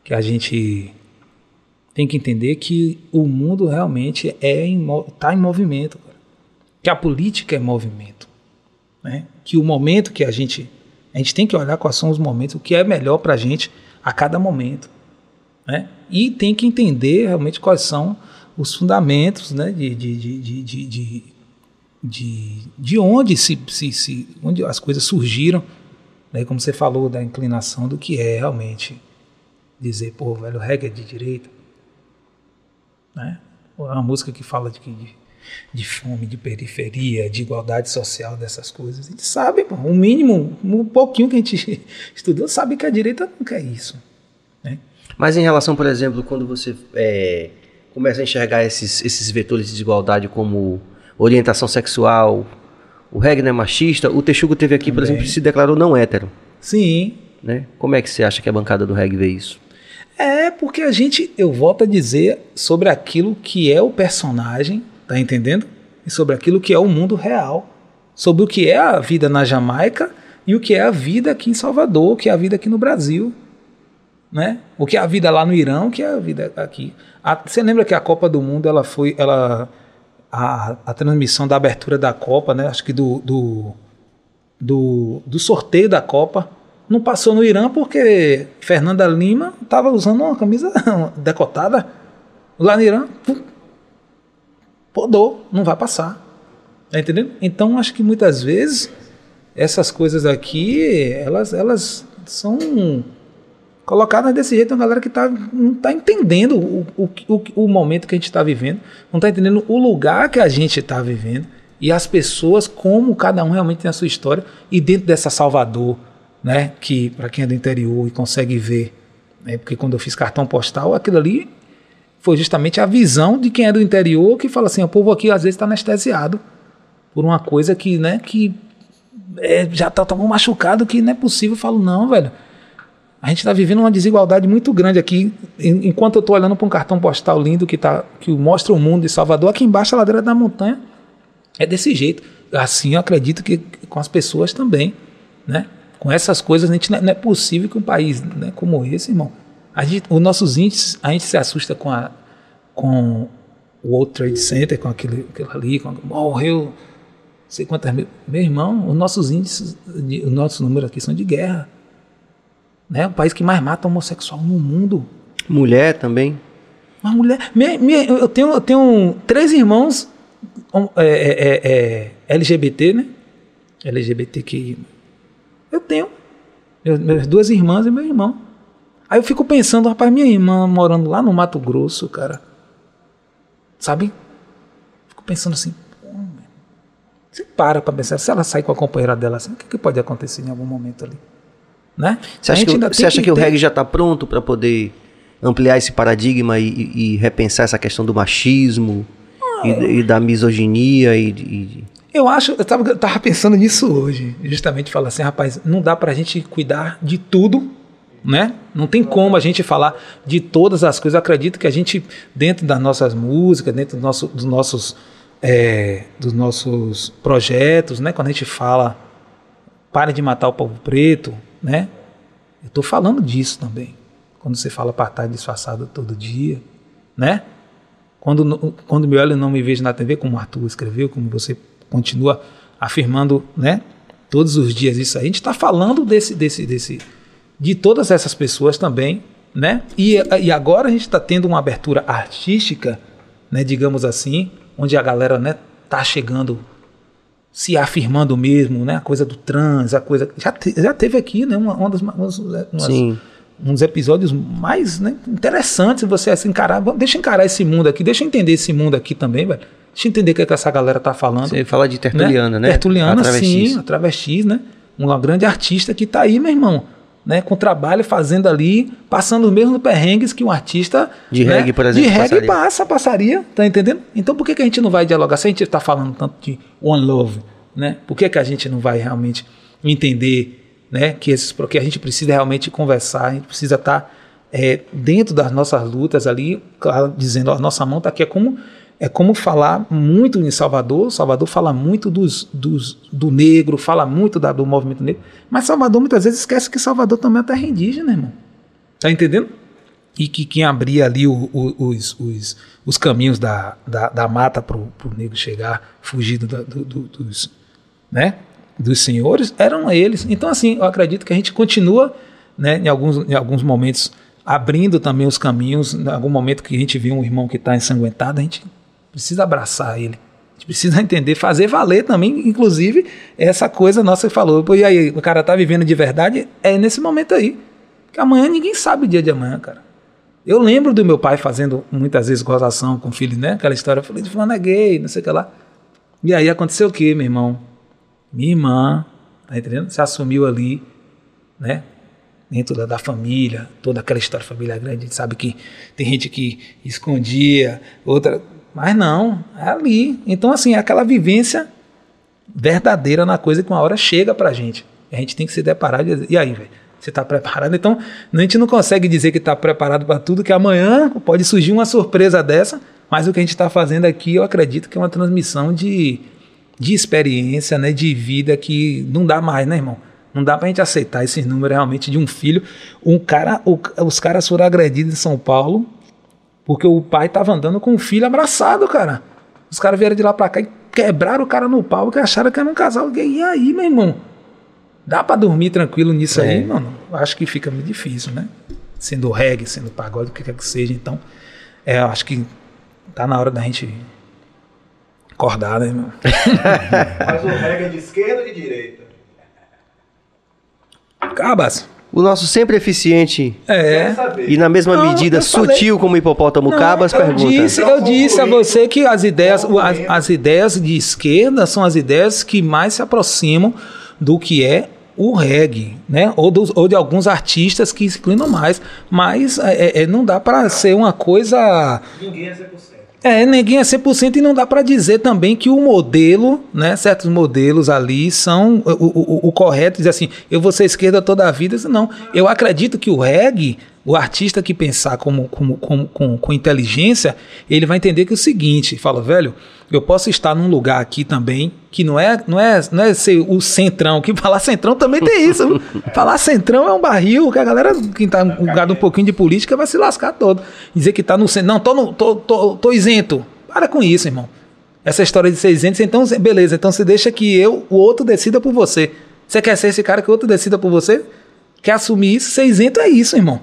que a gente tem que entender que o mundo realmente é está em movimento, cara. que a política é movimento, né? que o momento que a gente a gente tem que olhar quais são os momentos, o que é melhor para a gente a cada momento, né? e tem que entender realmente quais são os fundamentos né? de, de, de, de, de, de, de, de onde, se, se, se, onde as coisas surgiram, né? como você falou da inclinação do que é realmente dizer, pô, velho, reggae é de direita, né? É uma música que fala de, de, de, fome, de periferia, de igualdade social, dessas coisas. A gente sabe, pô, o mínimo, um pouquinho que a gente estudou, sabe que a direita não quer isso. Né? Mas em relação, por exemplo, quando você é, começa a enxergar esses, esses vetores de desigualdade como orientação sexual, o não é machista, o Texugo teve aqui, por Também. exemplo, se declarou não hétero. Sim, Né? Como é que você acha que a bancada do reggae vê isso? É porque a gente, eu volto a dizer sobre aquilo que é o personagem, tá entendendo? E sobre aquilo que é o mundo real, sobre o que é a vida na Jamaica e o que é a vida aqui em Salvador, o que é a vida aqui no Brasil, né? O que é a vida lá no Irã, o que é a vida aqui. A- você lembra que a Copa do Mundo ela foi, ela a, a transmissão da abertura da Copa, né? Acho que do, do do, do sorteio da Copa. Não passou no Irã porque Fernanda Lima estava usando uma camisa decotada. Lá no Irã, podou, não vai passar. Tá entendendo? Então acho que muitas vezes essas coisas aqui, elas, elas são colocadas desse jeito, uma galera que tá, não está entendendo o, o, o, o momento que a gente está vivendo, não está entendendo o lugar que a gente está vivendo e as pessoas, como cada um realmente tem a sua história, e dentro dessa Salvador, né, que para quem é do interior e consegue ver, né, porque quando eu fiz cartão postal, aquilo ali foi justamente a visão de quem é do interior que fala assim: o povo aqui às vezes está anestesiado por uma coisa que, né, que é, já está tão machucado que não é possível. Eu falo, não, velho. A gente está vivendo uma desigualdade muito grande aqui. En- Enquanto eu estou olhando para um cartão postal lindo que, tá, que mostra o mundo de Salvador, aqui embaixo, a ladeira da montanha, é desse jeito. Assim eu acredito que com as pessoas também. Né? Com essas coisas, a gente, não é- não é possível que um país né, como esse, irmão. A gente, os nossos índices, a gente se assusta com, a, com o World Trade Center, com aquele, aquilo ali, com, morreu não sei quantas mil. Meu irmão, os nossos índices, os nossos números aqui são de guerra. Né? O país que mais mata homossexual no mundo. Mulher também. Uma mulher. Minha, minha, eu, tenho, eu tenho três irmãos é, é, é, é, LGBT, né? LGBTQI. Eu tenho. Minhas duas irmãs e meu irmão. Aí eu fico pensando, rapaz, minha irmã morando lá no Mato Grosso, cara. Sabe? Fico pensando assim. Você para pra pensar, se ela sair com a companheira dela assim, o que, que pode acontecer em algum momento ali? Né? Você A acha que, você acha que o ter- reggae já está pronto para poder ampliar esse paradigma e, e- e repensar essa questão do machismo e, e da misoginia e, Eu acho, eu tava, eu tava pensando nisso hoje, justamente falar assim, rapaz, não dá pra gente cuidar de tudo, né? Não tem como a gente falar de todas as coisas. Eu acredito que a gente, dentro das nossas músicas, dentro do nosso, dos nossos é, dos nossos projetos, né? Quando a gente fala parem de matar o povo preto, né? Eu estou falando disso também. Quando você fala apartheid disfarçado todo dia, né? Quando, quando me olha e não me vejo na TV, como o Arthur escreveu, como você continua afirmando, né? Todos os dias isso aí. A gente está falando desse, desse, desse, de todas essas pessoas também, né? E, e agora a gente está tendo uma abertura artística, né? Digamos assim, onde a galera, né? Tá chegando, se afirmando mesmo, né? A coisa do trans, a coisa já, te, já teve aqui, né? Uma, uma das umas, umas, Sim. uns episódios mais né, interessantes você assim, encarar. Deixa eu encarar esse mundo aqui, deixa eu entender esse mundo aqui também, velho. Deixa eu entender o que, é que essa galera tá falando. Você fala de Tertuliana, né? Tertuliana, A sim, a travestis, né? Uma grande artista que tá aí, meu irmão. Né, com trabalho, fazendo ali, passando os mesmos perrengues que um artista De né, reggae, por exemplo, De reggae passaria. passa, passaria, tá entendendo? Então por que, que a gente não vai dialogar? Se a gente está falando tanto de One Love, né? Por que, que a gente não vai realmente entender né, que, esses, que a gente precisa realmente conversar, a gente precisa estar é, dentro das nossas lutas ali, claro, dizendo, ó, a nossa mão está aqui, é como, é como falar muito em Salvador, Salvador fala muito dos, dos, do negro, fala muito da- do movimento negro, mas Salvador muitas vezes esquece que Salvador também é terra indígena, irmão. Tá entendendo? e que quem abria ali o- o- os, os, os caminhos da, da, da mata para o negro chegar fugido da- do- do- dos, né, dos senhores eram eles. Então, assim, eu acredito que a gente continua, né, em, alguns, em alguns momentos, abrindo também os caminhos. Em algum momento que a gente vê um irmão que está ensanguentado, a gente precisa abraçar ele. A gente precisa entender, fazer valer também, inclusive, essa coisa nossa que falou. E aí, o cara tá vivendo de verdade? É nesse momento aí. Porque amanhã ninguém sabe o dia de amanhã, cara. Eu lembro do meu pai fazendo muitas vezes gozação com o filho, né? Aquela história, eu falei, fulano é gay, não sei o que lá. E aí aconteceu o quê, meu irmão? Minha irmã, tá entendendo? Se assumiu ali, né? Dentro da, da família, toda aquela história familiar grande, a gente sabe que tem gente que escondia, outra. Mas não, é ali. Então, assim, é aquela vivência verdadeira na coisa que uma hora chega pra gente. A gente tem que se deparar e dizer, e aí, velho? Você está preparado? Então, a gente não consegue dizer que está preparado para tudo, que amanhã pode surgir uma surpresa dessa, mas o que a gente está fazendo aqui, eu acredito que é uma transmissão de, de experiência, né, de vida que não dá mais, né, irmão? Não dá para a gente aceitar esses números realmente de um filho. Um cara, o- os caras foram agredidos em São Paulo porque o pai estava andando com o filho abraçado, cara. Os caras vieram de lá para cá e quebraram o cara no pau porque acharam que era um casal gay. E aí, meu irmão? Dá pra dormir tranquilo nisso É. aí, mano? Acho que fica muito difícil, né? Sendo reggae, sendo pagode, o que quer que seja. Então, é, eu acho que tá na hora da gente acordar, né, irmão? Mas o reggae é de esquerda ou de direita? Cabas. O nosso sempre eficiente É. E na mesma Não, medida eu falei- sutil como o hipopótamo Não, Cabas eu pergunta. Disse, eu disse a você que as ideias, as, as ideias de esquerda são as ideias que mais se aproximam do que é o reggae, né? Ou, dos- ou de alguns artistas que se inclinam mais. Mas é, é, não dá para ser uma coisa. Ninguém é 100%. É, ninguém é 100% e não dá para dizer também que o modelo, né, certos modelos ali são o, o, o- o correto, dizer assim, eu vou ser esquerda toda a vida, não. Eu acredito que o reggae, o artista que pensar como, como, como- com, com inteligência, ele vai entender que é o seguinte, fala, velho, eu posso estar num lugar aqui também que não é, não é, não é ser o centrão, que falar centrão também tem isso. falar centrão é um barril que a galera, quem tá ligado um pouquinho de política, vai se lascar todo. Dizer que tá no centro, não, tô, no, tô, tô, tô isento. Para com isso, irmão. Essa história de ser isento, então, beleza, então você deixa que eu, o outro decida por você. Você quer ser esse cara que o outro decida por você? Quer assumir isso? Ser isento é isso, irmão.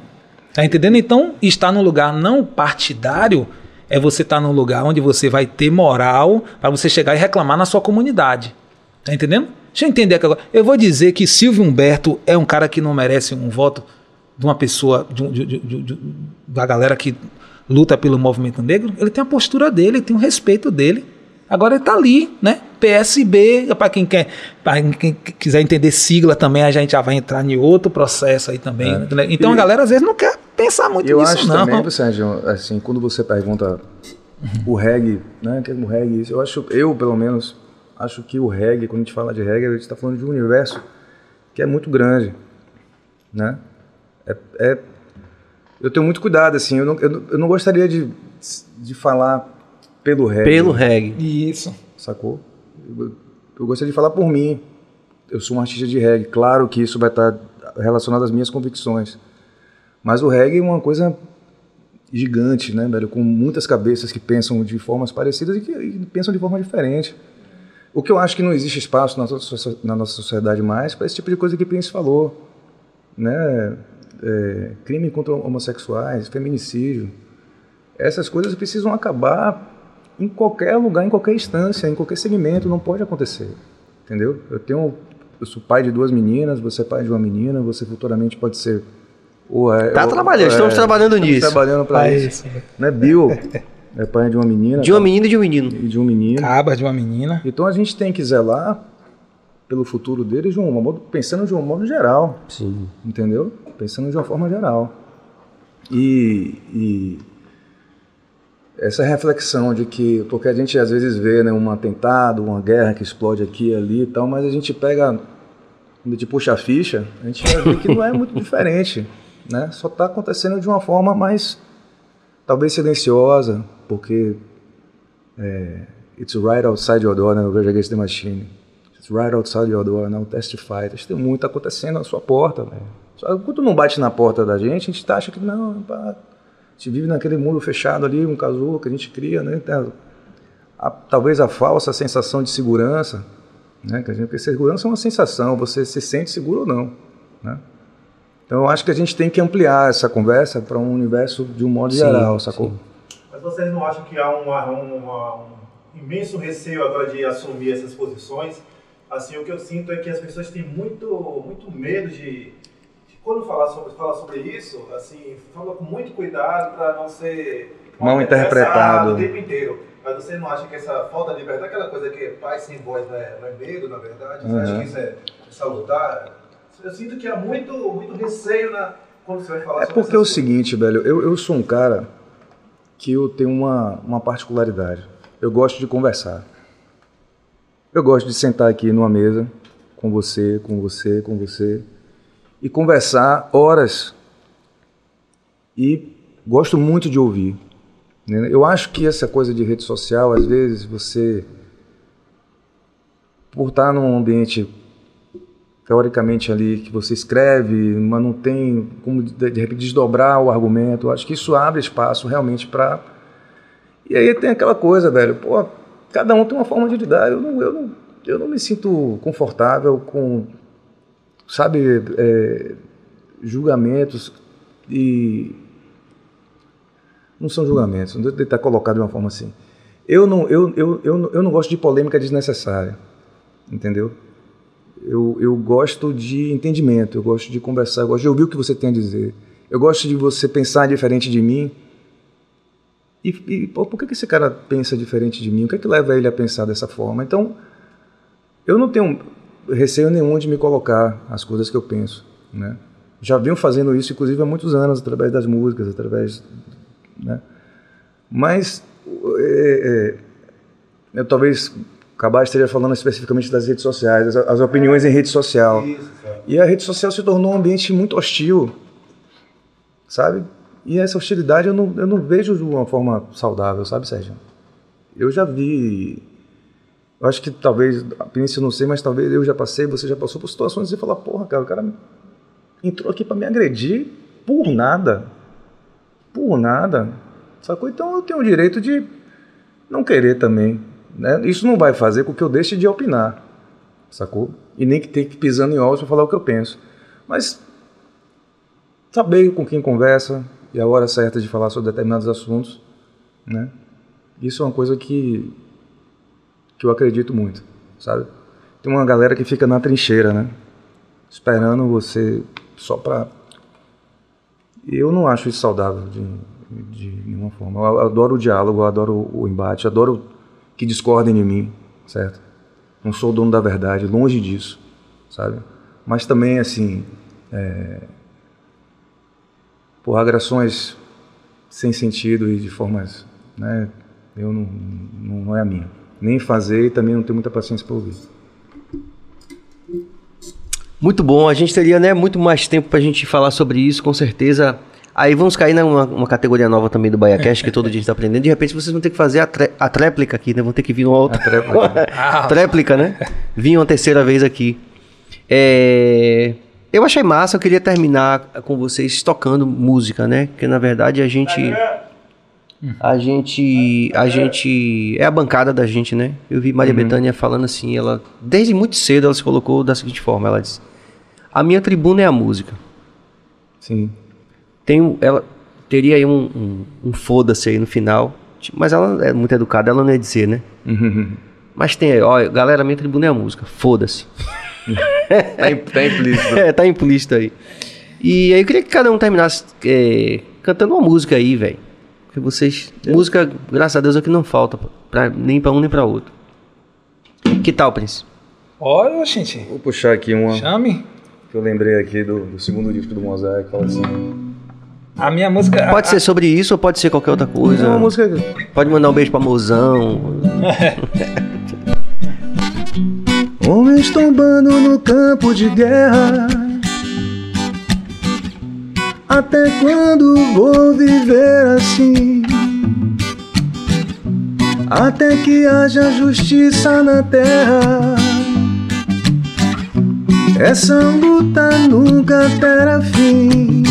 Tá entendendo? Então, estar num lugar não partidário é você estar num lugar onde você vai ter moral para você chegar e reclamar na sua comunidade. Tá entendendo? Deixa eu entender aqui agora. Eu vou dizer que Silvio Humberto é um cara que não merece um voto de uma pessoa, de, de- de- de- da galera que luta pelo movimento negro. Ele tem a postura dele, ele tem o respeito dele. Agora ele tá ali, né? PSB, para quem quer, para quem quiser entender sigla também, a gente já vai entrar em outro processo aí também. né? Então E- a galera às vezes não quer pensar muito eu nisso, acho não. também, Sérgio, assim, quando você pergunta o reggae, né, que é o reggae, eu acho, eu pelo menos, acho que o reggae, quando a gente fala de reggae, a gente está falando de um universo que é muito grande, né? É, é- eu tenho muito cuidado, assim, eu não, eu eu não gostaria de, de falar pelo reggae. Pelo reggae. Isso. sacou? Eu, eu gostaria de falar por mim, eu sou um artista de reggae. Claro que isso vai estar relacionado às minhas convicções. Mas o reggae é uma coisa gigante, né, velho? Com muitas cabeças que pensam de formas parecidas e que e pensam de forma diferente. O que eu acho que não existe espaço na, nossa- na nossa sociedade mais para esse tipo de coisa que o Prince falou, né? É, crime contra homossexuais, feminicídio. Essas coisas precisam acabar em qualquer lugar, em qualquer instância, em qualquer segmento, não pode acontecer. Entendeu? Eu tenho eu sou pai de duas meninas, você é pai de uma menina, você futuramente pode ser ou é, Tá ou- trabalhando, estamos trabalhando estamos nisso. trabalhando para Pai, isso. isso. Né, Bill é pai de uma menina, De uma menina e de um menino. e de um menino. Cabas de uma menina. Então a gente tem que zelar pelo futuro deles de um modo, pensando de um modo geral, Sim. entendeu? Pensando de uma forma geral. E, e essa reflexão de que, porque a gente às vezes vê né, um atentado, uma guerra que explode aqui ali e tal, mas a gente pega, quando a puxa a ficha, a gente ver que não é muito diferente, né? Só está acontecendo de uma forma mais, talvez silenciosa, porque é, it's right outside your door, né? O Rage Against the Machine. It's right outside your door, né? O Testify. Tem muito acontecendo na sua porta, velho. Só que quando não bate na porta da gente, a gente acha que não, a gente vive naquele mundo fechado ali, um casulo que a gente cria, né? A- a- talvez a falsa sensação de segurança, né? Que a gente- Porque segurança é uma sensação, você se sente seguro ou não, né? Então eu acho que a gente tem que ampliar essa conversa para um universo de um modo Sim, geral, sacou? sim. Mas vocês não acham que há um, um- um imenso receio agora de assumir essas posições? Assim, o que eu sinto é que as pessoas têm muito, muito medo de quando falar sobre, falar sobre isso, assim, fala com muito cuidado para não ser Mal interpretado. o tempo inteiro. Mas você não acha que essa falta de liberdade, aquela coisa que pai sem voz não é, não é medo, na verdade? Você acha Uhum. que isso é salutar? Eu sinto que há muito, muito receio na, quando você vai falar É sobre porque é o coisas. seguinte, velho, eu, eu sou um cara que eu tenho uma, uma particularidade. Eu gosto de conversar. Eu gosto de sentar aqui numa mesa com você, com você, com você e conversar horas. E gosto muito de ouvir. né? Eu acho que essa coisa de rede social, às vezes você, por estar num ambiente teoricamente ali que você escreve, mas não tem como de, repente desdobrar o argumento. Eu acho que isso abre espaço realmente para. E aí tem aquela coisa, velho. Pô, cada um tem uma forma de lidar. Eu não, eu não, eu não me sinto confortável com, sabe, é, julgamentos e não são julgamentos. Não devo estar colocado de uma forma assim. Eu não, eu, eu, eu, eu não gosto de polêmica desnecessária, entendeu? Eu, eu gosto de entendimento, eu gosto de conversar, eu gosto de ouvir o que você tem a dizer. Eu gosto de você pensar diferente de mim. E, e por que, que esse cara pensa diferente de mim? O que, é que leva ele a pensar dessa forma? Então, eu não tenho receio nenhum de me colocar as coisas que eu penso. Né? Já venho fazendo isso, inclusive, há muitos anos, através das músicas, através. Né? Mas, é, é, eu talvez acabar esteja falando especificamente das redes sociais, as, as opiniões em rede social. Isso. E a rede social se tornou um ambiente muito hostil, sabe? E essa hostilidade eu não, eu não vejo de uma forma saudável, sabe, Sérgio? Eu já vi. Eu acho que talvez, a eu não sei, mas talvez eu já passei, você já passou por situações de falar, porra, cara, o cara entrou aqui para me agredir por nada. Por nada. Sacou? Então eu tenho o direito de não querer também. Né? Isso não vai fazer com que eu deixe de opinar. Sacou? E nem que ter que pisando em ovos para falar o que eu penso. Mas saber com quem conversa e a hora certa de falar sobre determinados assuntos, né? Isso é uma coisa que que eu acredito muito, sabe? Tem uma galera que fica na trincheira, né? Esperando você só para eu não acho isso saudável de, de nenhuma forma. Eu adoro o diálogo, eu adoro o embate, adoro que discordem de mim, certo? Não sou o dono da verdade, longe disso, sabe? Mas também, assim, é... por agressões sem sentido e de formas, né? Eu não, não, não é a minha. Nem fazer e também não tenho muita paciência para ouvir. Muito bom, a gente teria né, muito mais tempo pra gente falar sobre isso, com certeza. Aí vamos cair numa uma categoria nova também do BaiaCast, que todo dia a gente tá aprendendo. De repente vocês vão ter que fazer a, tré- a tréplica aqui, né? Vão ter que vir uma outra. A tréplica. tréplica, né? Vir uma terceira vez aqui. É, eu achei massa, eu queria terminar com vocês tocando música, né? Porque na verdade a gente. A gente. A gente. É a bancada da gente, né? Eu vi Maria Bethânia falando assim, ela. Desde muito cedo ela se colocou da seguinte forma, ela disse. A minha tribuna é a música. Sim. Tem, ela teria aí um, um, um foda-se aí no final. Mas ela é muito educada, ela não ia dizer, né? Mas tem aí, ó, galera, minha tribuna é a música. Foda-se. Tá, tá implícito. É, tá implícito aí. E aí eu queria que cada um terminasse é, cantando uma música aí, velho. Porque vocês. Música, graças a Deus, é o que não falta. Pra, nem pra um nem pra outro. Que tal, Príncipe? Olha, gente. Vou puxar aqui uma Chame. que eu lembrei aqui do, do segundo disco do Mosaic. Fala assim. A minha música. Pode a- ser sobre isso ou pode ser qualquer outra coisa. É uma música. Pode mandar um beijo pra mozão. Homens tombando no campo de guerra. Até quando vou viver assim? Até que haja justiça na terra. Essa luta nunca terá fim.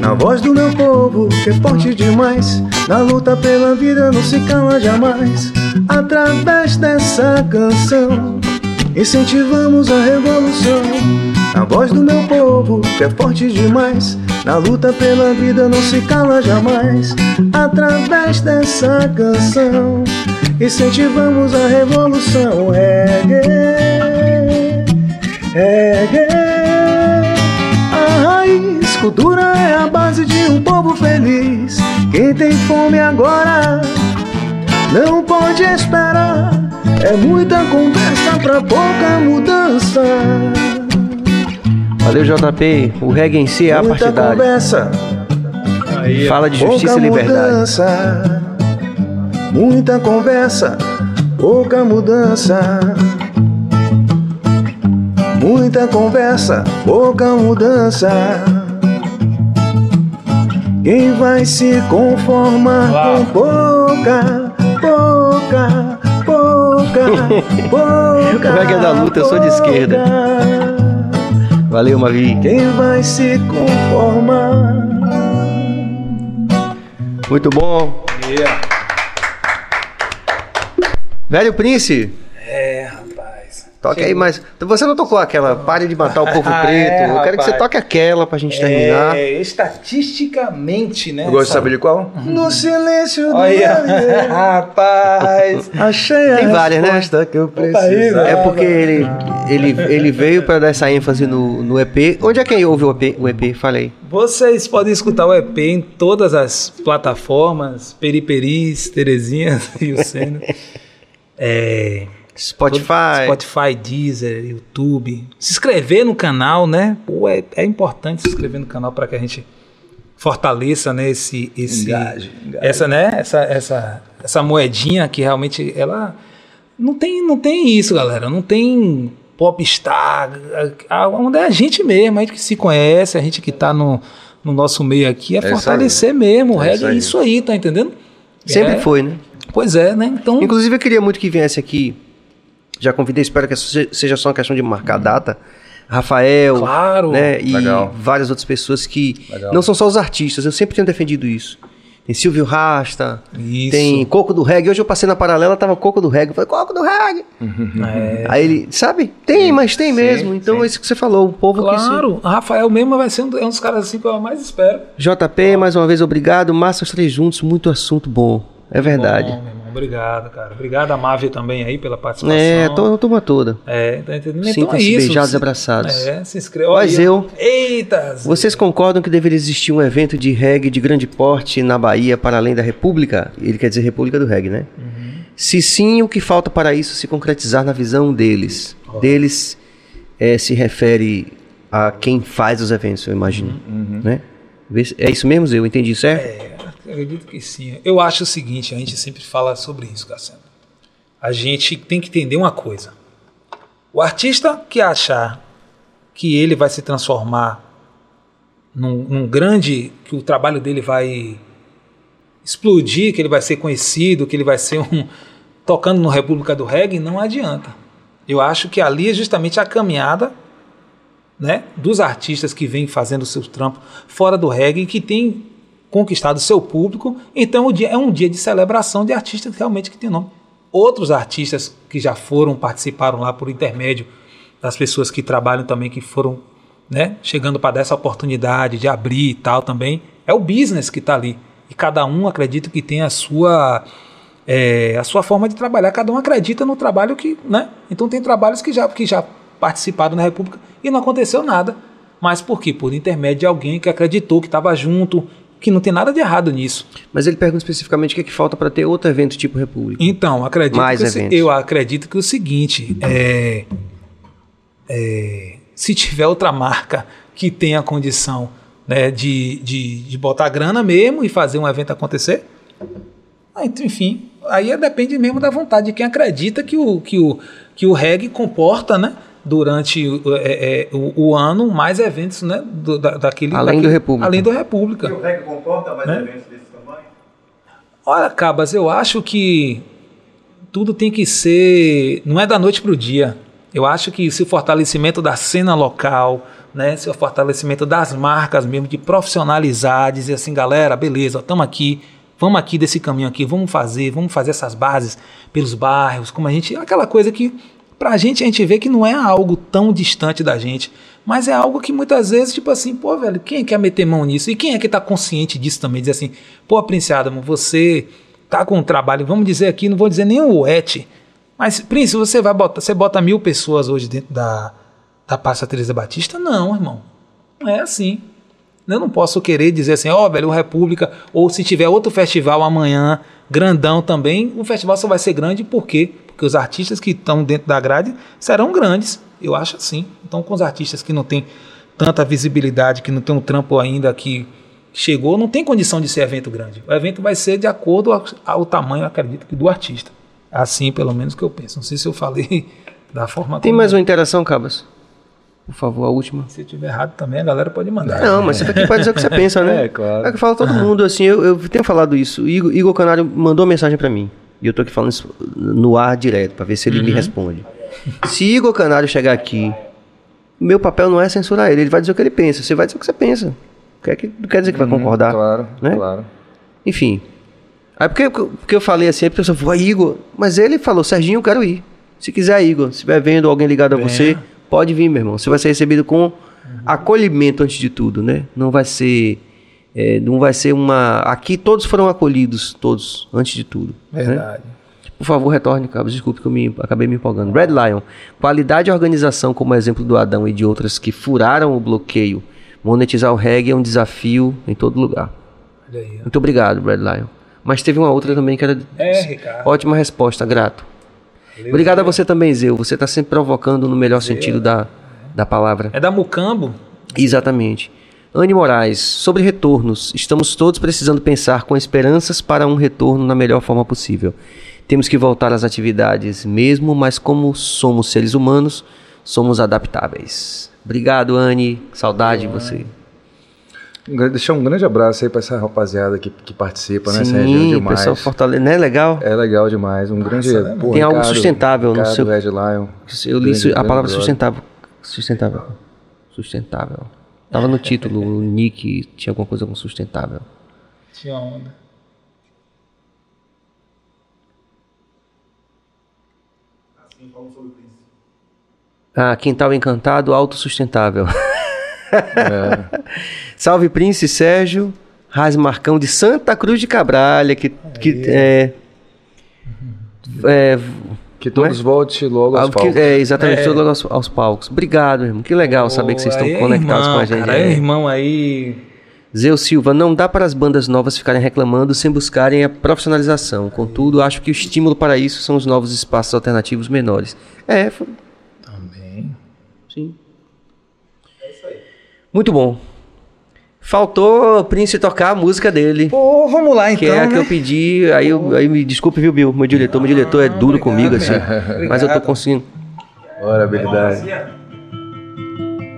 Na voz do meu povo, que é forte demais, na luta pela vida não se cala jamais. Através dessa canção, incentivamos a revolução. Na voz do meu povo, que é forte demais, na luta pela vida não se cala jamais. Através dessa canção, incentivamos a revolução. Reggae, reggae. A raiz, cultura é a base de um povo feliz. Quem tem fome agora não pode esperar. É muita conversa pra pouca mudança. Valeu, JP. O reggae em si é a muita partidade. conversa. Fala de justiça pouca e liberdade. mudança. Muita conversa, pouca mudança. Muita conversa, pouca mudança. Quem vai se conformar Uau. com pouca, pouca, pouca, pouca? O reggae é da luta, eu sou de esquerda. Valeu, Mavi. Quem vai se conformar? Muito bom. Yeah. Velho Príncipe, É, rapaz. toque aí mais. Você não tocou aquela Pare de Matar o Povo Ah, Preto. é, Eu quero que você rapaz. toque aquela pra gente terminar. É, estatisticamente, né? Eu gosto saber de qual? No silêncio do Olha, rapaz. Achei Tem várias, né? que eu aí, precisava. É porque ele, ele, ele veio pra dar essa ênfase no, no EP. Onde é que ouve o EP? O EP? Falei. Vocês podem escutar o EP em todas as plataformas, Periperis, Terezinha e o Senna. É, Spotify. Spotify, Deezer, YouTube. Se inscrever no canal, né? Pô, é, é importante se inscrever no canal para que a gente fortaleça, né, esse, esse Engaje, engaje. essa, né, essa, essa, essa moedinha que realmente ela não tem, não tem isso, galera. Não tem popstar, onde é a gente mesmo, a gente que se conhece, a gente que tá no, no nosso meio aqui, é, aí. fortalecer mesmo. O É reggae isso é aí. isso aí, tá entendendo? Sempre É, foi, né? Pois é, né? Então, Inclusive, eu queria muito que viesse aqui. Já convidei, espero que se- seja só uma questão de marcar a data. Rafael, Claro. né? E Legal. várias outras pessoas que Legal. não são só os artistas. Eu sempre tenho defendido isso. Tem Silvio Rasta, Isso. tem Coco do Reggae. Hoje eu passei na paralela, tava Coco do Reggae. Eu falei, Coco do Reggae! é, Aí ele, sabe? Tem, mas tem mesmo. Então é isso que você falou. O povo que se... claro, o Rafael mesmo vai ser um, é um dos caras assim que eu mais espero. JP, mais uma vez, obrigado. Massa os três juntos, muito assunto bom. É verdade. Bom, meu irmão, obrigado, cara. Obrigado a Mávia também aí pela participação. é, a to- turma toda. É, tá entendendo? Sintam-se é isso. beijados e abraçados. É, se inscreve. Mas eu- Eita! Vocês concordam que deveria existir um evento de reggae de grande porte na Bahia para além da República? Ele quer dizer República do Reggae, né? Se sim, o que falta para isso se concretizar na visão deles? Deles é, se refere a quem faz os eventos, eu imagino. Né? Vê se- É isso mesmo? Eu entendi certo? É, acredito que sim. Eu acho o seguinte, a gente sempre fala sobre isso, Cassiano. A gente tem que entender uma coisa. O artista que achar que ele vai se transformar num, num grande. que o trabalho dele vai explodir, que ele vai ser conhecido, que ele vai ser um. tocando no República do Reggae, não adianta. Eu acho que ali é justamente a caminhada né, dos artistas que vêm fazendo seus trampos fora do reggae, que tem conquistado seu público. Então o dia é um dia de celebração de artistas realmente que tem nome. Outros artistas que já foram, participaram lá por intermédio das pessoas que trabalham também, que foram né, chegando para dar essa oportunidade de abrir e tal também. É o business que está ali. E cada um acredita que tem a sua é, a sua forma de trabalhar. Cada um acredita no trabalho que, né? Então tem trabalhos que já que já participaram na República e não aconteceu nada. Mas por quê? Por intermédio de alguém que acreditou que estava junto, que não tem nada de errado nisso. Mas ele pergunta especificamente o que, é que falta para ter outro evento tipo República. Então, acredito Mais que eventos. eu acredito que o seguinte é, é, se tiver outra marca que tenha condição né, de, de, de botar grana mesmo e fazer um evento acontecer, então, enfim, aí depende mesmo da vontade de quem acredita que o, que o, que o reggae comporta, né? Durante o, é, é, o, o ano, mais eventos, né? Do, da, daquele, Além daquele- do República. Além do E República. o reggae comporta mais Né? eventos desse tamanho? Olha, Cabas, eu acho que tudo tem que ser. Não é da noite para o dia. Eu acho que se o fortalecimento da cena local, né, se o fortalecimento das marcas mesmo, de profissionalizar, dizer assim, galera, beleza, estamos aqui, vamos aqui desse caminho aqui, vamos fazer, vamos fazer essas bases pelos bairros, como a gente. Aquela coisa que, pra gente, a gente vê que não é algo tão distante da gente, mas é algo que muitas vezes, tipo assim, pô, velho, quem quer meter mão nisso? E quem é que tá consciente disso também? Dizer assim, pô, Prince Adamo, você tá com um trabalho, vamos dizer aqui, não vou dizer nem o ET, mas, Prince, você vai botar, você bota mil pessoas hoje dentro da, da Praça Teresa Batista? Não, irmão. Não é assim. Eu não posso querer dizer assim, ó, velho, o República, ou se tiver outro festival amanhã, grandão também, o festival só vai ser grande por quê? Porque os artistas que estão dentro da grade serão grandes. Eu acho assim. Então, com os artistas que não têm tanta visibilidade, que não tem um trampo ainda que chegou, não tem condição de ser evento grande. O evento vai ser de acordo ao, ao tamanho, acredito, que do artista. Assim, pelo menos, que eu penso. Não sei se eu falei da forma Tem mais uma interação, Cabas? Por favor, a última. Se eu tiver errado também, a galera pode mandar. Não, mas você tá aqui pra dizer o que você pensa, né? É, claro. É que fala todo mundo, assim, eu, eu tenho falado isso. O Igor, Igor Canário mandou uma mensagem pra mim. E eu tô aqui falando isso no ar direto, pra ver se ele Uhum. me responde. Se Igor Canário chegar aqui, meu papel não é censurar ele, ele vai dizer o que ele pensa. Você vai dizer o que você pensa. Quer que, não quer dizer que vai concordar. Uhum, Claro, né? claro. Enfim. Aí porque, porque eu falei assim, a pessoa falou, Igor, mas ele falou, Serginho, eu quero ir. Se quiser, Igor, se estiver vendo alguém ligado a você, pode vir, meu irmão. Você vai ser recebido com acolhimento antes de tudo, né? Não vai ser. É, não vai ser uma. Aqui todos foram acolhidos, todos, antes de tudo. né? Verdade. Por favor, retorne, Cabos. Desculpe que eu me, acabei me empolgando. Red Lion. Qualidade e organização, como o exemplo do Adão e de outras que furaram o bloqueio. Monetizar o reggae é um desafio em todo lugar. Olha aí. Muito obrigado, Red Lion. Mas teve uma outra também que era. É, Ricardo. Ótima resposta, grato. Valeu, Obrigado a você também, Zeu. Você está sempre provocando no melhor sentido da, da palavra. É da Mucambo? Exatamente. Anne Moraes, sobre retornos, estamos todos precisando pensar com esperanças para um retorno na melhor forma possível. Temos que voltar às atividades mesmo, mas como somos seres humanos, somos adaptáveis. Obrigado, Anne. Saudade de você. Grande- Deixar um grande abraço aí pra essa rapaziada que, que participa, né? Sim, o demais. pessoal fortalece. Não é legal? É legal demais. Um grande. né, pô, Tem algo Ricardo- sustentável no Ricardo, seu- Red Lion. Eu li Grande- a palavra sustentável. Sustentável. Sustentável. Tava no título, o Nick tinha alguma coisa com sustentável. Tinha onda. Assim como sobre o príncipe. Ah, Quintal Encantado, autossustentável. Salve Príncipe Sérgio, Raz Marcão de Santa Cruz de Cabralha, que, que é, é, Que todos voltem logo aos que- palcos. é, exatamente, É. tudo aos, aos palcos. Obrigado, irmão. Que legal saber que vocês estão Aí é conectados irmão, com a gente. Cara, é é. irmão aí. Zeu Silva, não dá para as bandas novas ficarem reclamando sem buscarem a profissionalização. Contudo, acho que o estímulo para isso são os novos espaços alternativos menores. É, foi- Também. sim. Muito bom. Faltou o Prince tocar a música dele. Pô, vamos lá então. que é a que né? eu pedi, aí, eu, aí me desculpe, viu, Bill? Meu diretor, meu diretor é duro obrigado, comigo, assim. obrigado. Mas eu tô conseguindo. Ora, habilidade.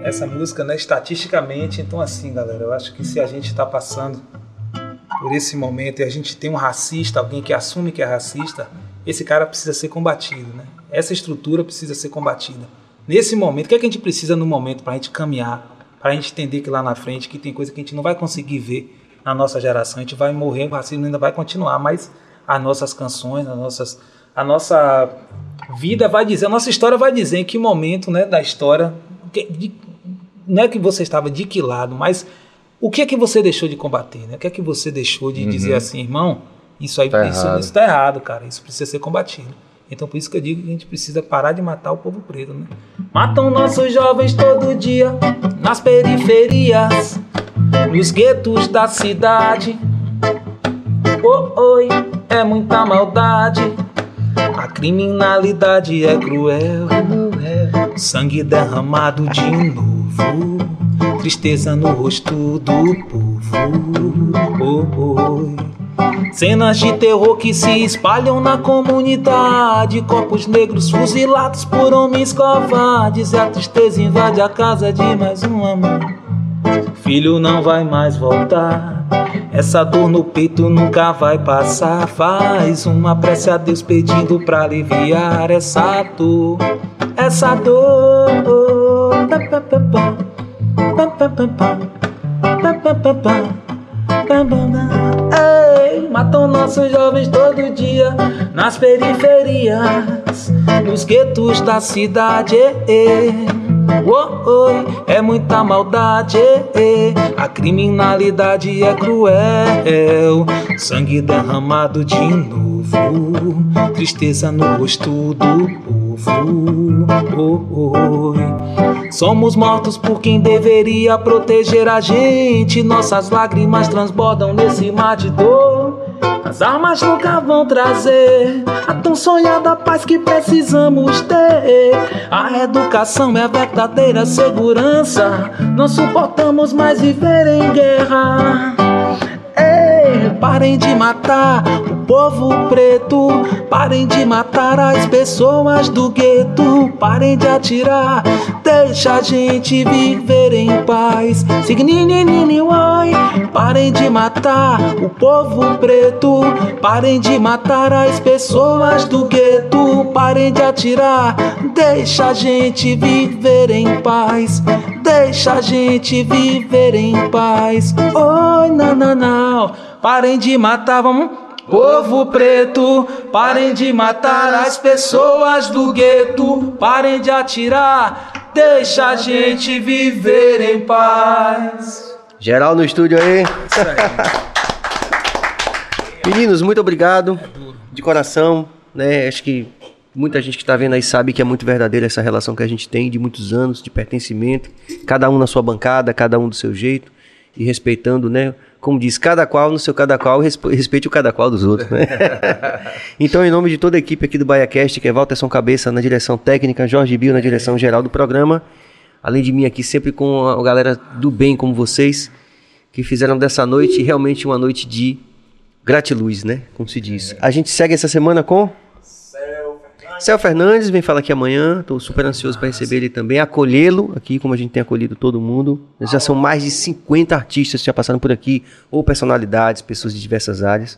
Essa música, né, estatisticamente, então assim, galera, eu acho que se a gente está passando por esse momento e a gente tem um racista, alguém que assume que é racista, esse cara precisa ser combatido, né? Essa estrutura precisa ser combatida. Nesse momento, o que, é que a gente precisa no momento para a gente caminhar, para a gente entender que lá na frente que tem coisa que a gente não vai conseguir ver na nossa geração, a gente vai morrer, o racismo ainda vai continuar, mas as nossas canções, as nossas, a nossa vida vai dizer, a nossa história vai dizer em que momento né, da história, que, de, não é que você estava de que lado, mas o que é que você deixou de combater? Né? O que é que você deixou de uhum. dizer assim, irmão, isso aí tá isso, isso tá errado, cara, isso precisa ser combatido. Então por isso que eu digo que a gente precisa parar de matar o povo preto, né? Matam nossos jovens todo dia nas periferias, nos guetos da cidade. Oh, oi, é muita maldade. A criminalidade é cruel. Sangue derramado de novo. Tristeza no rosto do povo. Oh, oi. Cenas de terror que se espalham na comunidade. Corpos negros fuzilados por homens covardes. E a tristeza invade a casa de mais um amor. Filho não vai mais voltar. Essa dor no peito nunca vai passar. Faz uma prece a Deus pedindo pra aliviar essa dor. Essa dor. Ei, matam nossos jovens todo dia nas periferias, nos guetos da cidade. Oh, oh, é muita maldade, a criminalidade é cruel, sangue derramado de novo, tristeza no rosto do povo. Oh, oh, Somos mortos por quem deveria proteger a gente, nossas lágrimas transbordam nesse mar de dor. As armas nunca vão trazer a tão sonhada paz que precisamos ter. A educação é a verdadeira segurança. Não suportamos mais viver em guerra. Parem de matar o povo preto. Parem de matar as pessoas do gueto. Parem de atirar. Deixa a gente viver em paz. Parem de matar o povo preto. Parem de matar as pessoas do gueto. Parem de atirar. Deixa a gente viver em paz. Deixa a gente viver em paz. Oi, nananã. Parem de matar, vamos. Povo preto, parem de matar as pessoas do gueto, parem de atirar, deixa a gente viver em paz. Geral no estúdio aí. Meninos, muito obrigado. De coração, né? Acho que muita gente que está vendo aí sabe que é muito verdadeira essa relação que a gente tem de muitos anos de pertencimento, cada um na sua bancada, cada um do seu jeito e respeitando, né? Como diz, cada qual no seu cada qual, respeite o cada qual dos outros. Né? então, em nome de toda a equipe aqui do BaiaCast, que é Walterson Cabeça na direção técnica, Jorge Bio na direção geral do programa, além de mim aqui, sempre com a galera do bem como vocês, que fizeram dessa noite realmente uma noite de gratiluz, né? Como se diz. A gente segue essa semana com... Céu Fernandes vem falar aqui amanhã, estou super ansioso para receber ele também, acolhê-lo aqui, como a gente tem acolhido todo mundo. Já são mais de 50 artistas que já passaram por aqui, ou personalidades, pessoas de diversas áreas.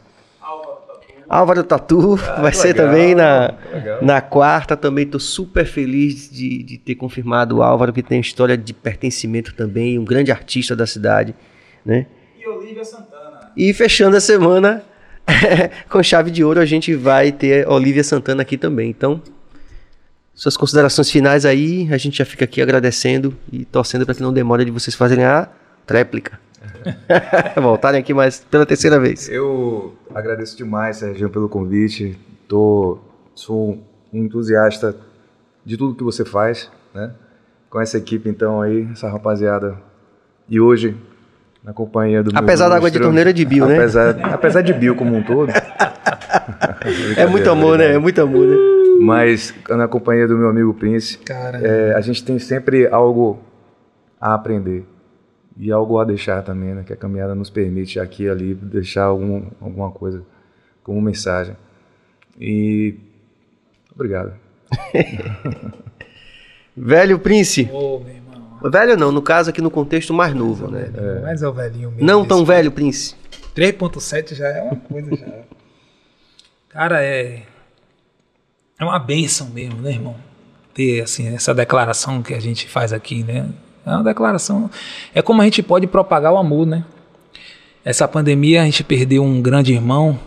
Álvaro Tatu ah, vai ser legal, também na, na quarta. Também estou super feliz de, de ter confirmado o Álvaro, que tem história de pertencimento também, um grande artista da cidade. Né? E Olivia Santana. E fechando a semana, com chave de ouro a gente vai ter Olivia Santana aqui também. Então, suas considerações finais aí, a gente já fica aqui agradecendo e torcendo para que não demore de vocês fazerem a tréplica. Voltarem aqui mais pela terceira vez. Eu agradeço demais, Sérgio, pelo convite. Tô, sou um entusiasta de tudo que você faz, né? Com essa equipe, então, aí, essa rapaziada. E hoje, na companhia do Apesar da água de torneira de Bill, né? Apesar, apesar de Bill como um todo. é muito amor, né? É muito amor, né? Mas na companhia do meu amigo Prince, é, a gente tem sempre algo a aprender e algo a deixar também, né? Que a caminhada nos permite aqui e ali deixar algum, alguma coisa como mensagem. E obrigado. Velho Prince. Oh, Velho não, no caso aqui no contexto mais novo, né? É. Mas é o velhinho mesmo. Não tão velho, Prince. 3.7 já é uma coisa já. Cara, é é uma bênção mesmo, né, irmão? Ter assim essa declaração que a gente faz aqui, né? É uma declaração. É como a gente pode propagar o amor, né? Essa pandemia a gente perdeu um grande irmão,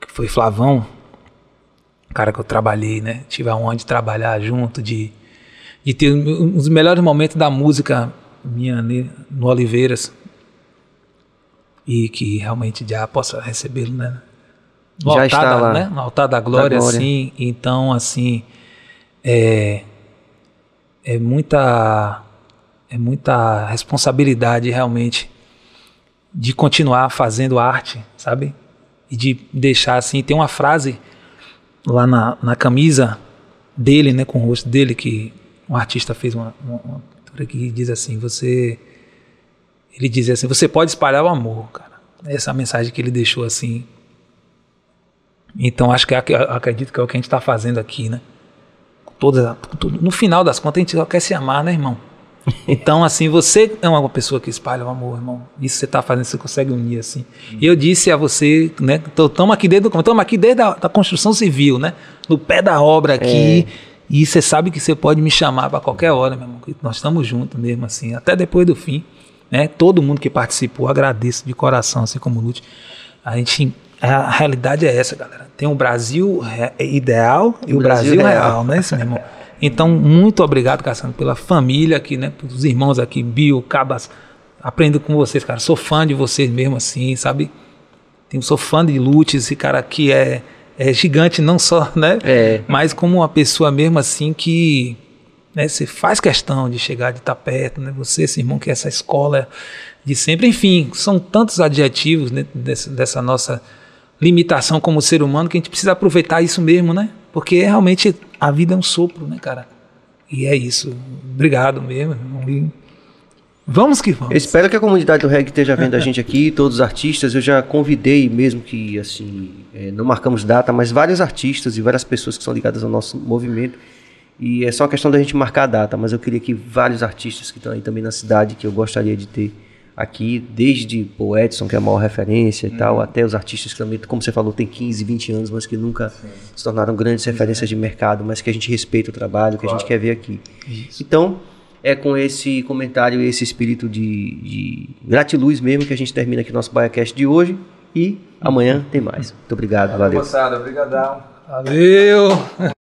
que foi Flavão, cara que eu trabalhei, né? Tive a honra de trabalhar junto, de, de ter um dos melhores momentos da música minha né, no Oliveiras. E que realmente já possa recebê-lo, né? No Já altar está da, lá. Né? No altar da glória, Da glória. assim. Então, assim, é, é muita é muita responsabilidade realmente de continuar fazendo arte, sabe? E de deixar assim, tem uma frase lá na, na camisa dele, né, com o rosto dele, que um artista fez uma, uma, uma pintura que diz assim, você ele diz assim, você pode espalhar o amor, cara. Essa é a mensagem que ele deixou assim. Então acho que ac- acredito que é o que a gente está fazendo aqui, né? Toda, tudo- no final das contas a gente só quer se amar, né, irmão? Então, assim, você é uma pessoa que espalha o amor, irmão. Isso você está fazendo, você consegue unir, assim. E eu disse a você, né? Estamos aqui desde estamos aqui desde a da construção civil, né? No pé da obra aqui. E você sabe que você pode me chamar para qualquer hora, meu irmão. Nós estamos juntos mesmo, assim, até depois do fim. Né? Todo mundo que participou, agradeço de coração, assim como o Lute. A gente. A realidade é essa, galera. Tem o Brasil ideal e o, Brasil Brasil, real. real, né, meu irmão? Então, muito obrigado, Cassandra, pela família aqui, né? Pelos irmãos aqui, Bio, Cabas. Aprendo com vocês, cara. Sou fã de vocês mesmo, assim, sabe? Tenho, sou fã de Lute, esse cara aqui é, é gigante, não só, né? É. Mas como uma pessoa mesmo assim que né, você faz questão de chegar, de estar perto, né? Você, esse irmão, que é essa escola de sempre. Enfim, são tantos adjetivos né, dessa, dessa nossa limitação como ser humano que a gente precisa aproveitar isso mesmo, né? Porque realmente a vida é um sopro, né, cara? E é isso. Obrigado mesmo. Vamos que vamos. Eu espero que a comunidade do reggae esteja vendo a gente aqui, todos os artistas. Eu já convidei, mesmo que assim, é, não marcamos data, mas vários artistas e várias pessoas que são ligadas ao nosso movimento. E é só uma questão da gente marcar a data, mas eu queria que vários artistas que estão aí também na cidade, que eu gostaria de ter aqui, desde o Edson, que é a maior referência e tal, até os artistas que também, como você falou, tem 15, 20 anos, mas que nunca se tornaram grandes referências de mercado, mas que a gente respeita o trabalho, que a gente quer ver aqui. Então, é com esse comentário e esse espírito de, de gratiluz mesmo que a gente termina aqui nosso BaiaCast de hoje. E amanhã tem mais. Muito obrigado, valeu. Moçada, obrigadão. Valeu!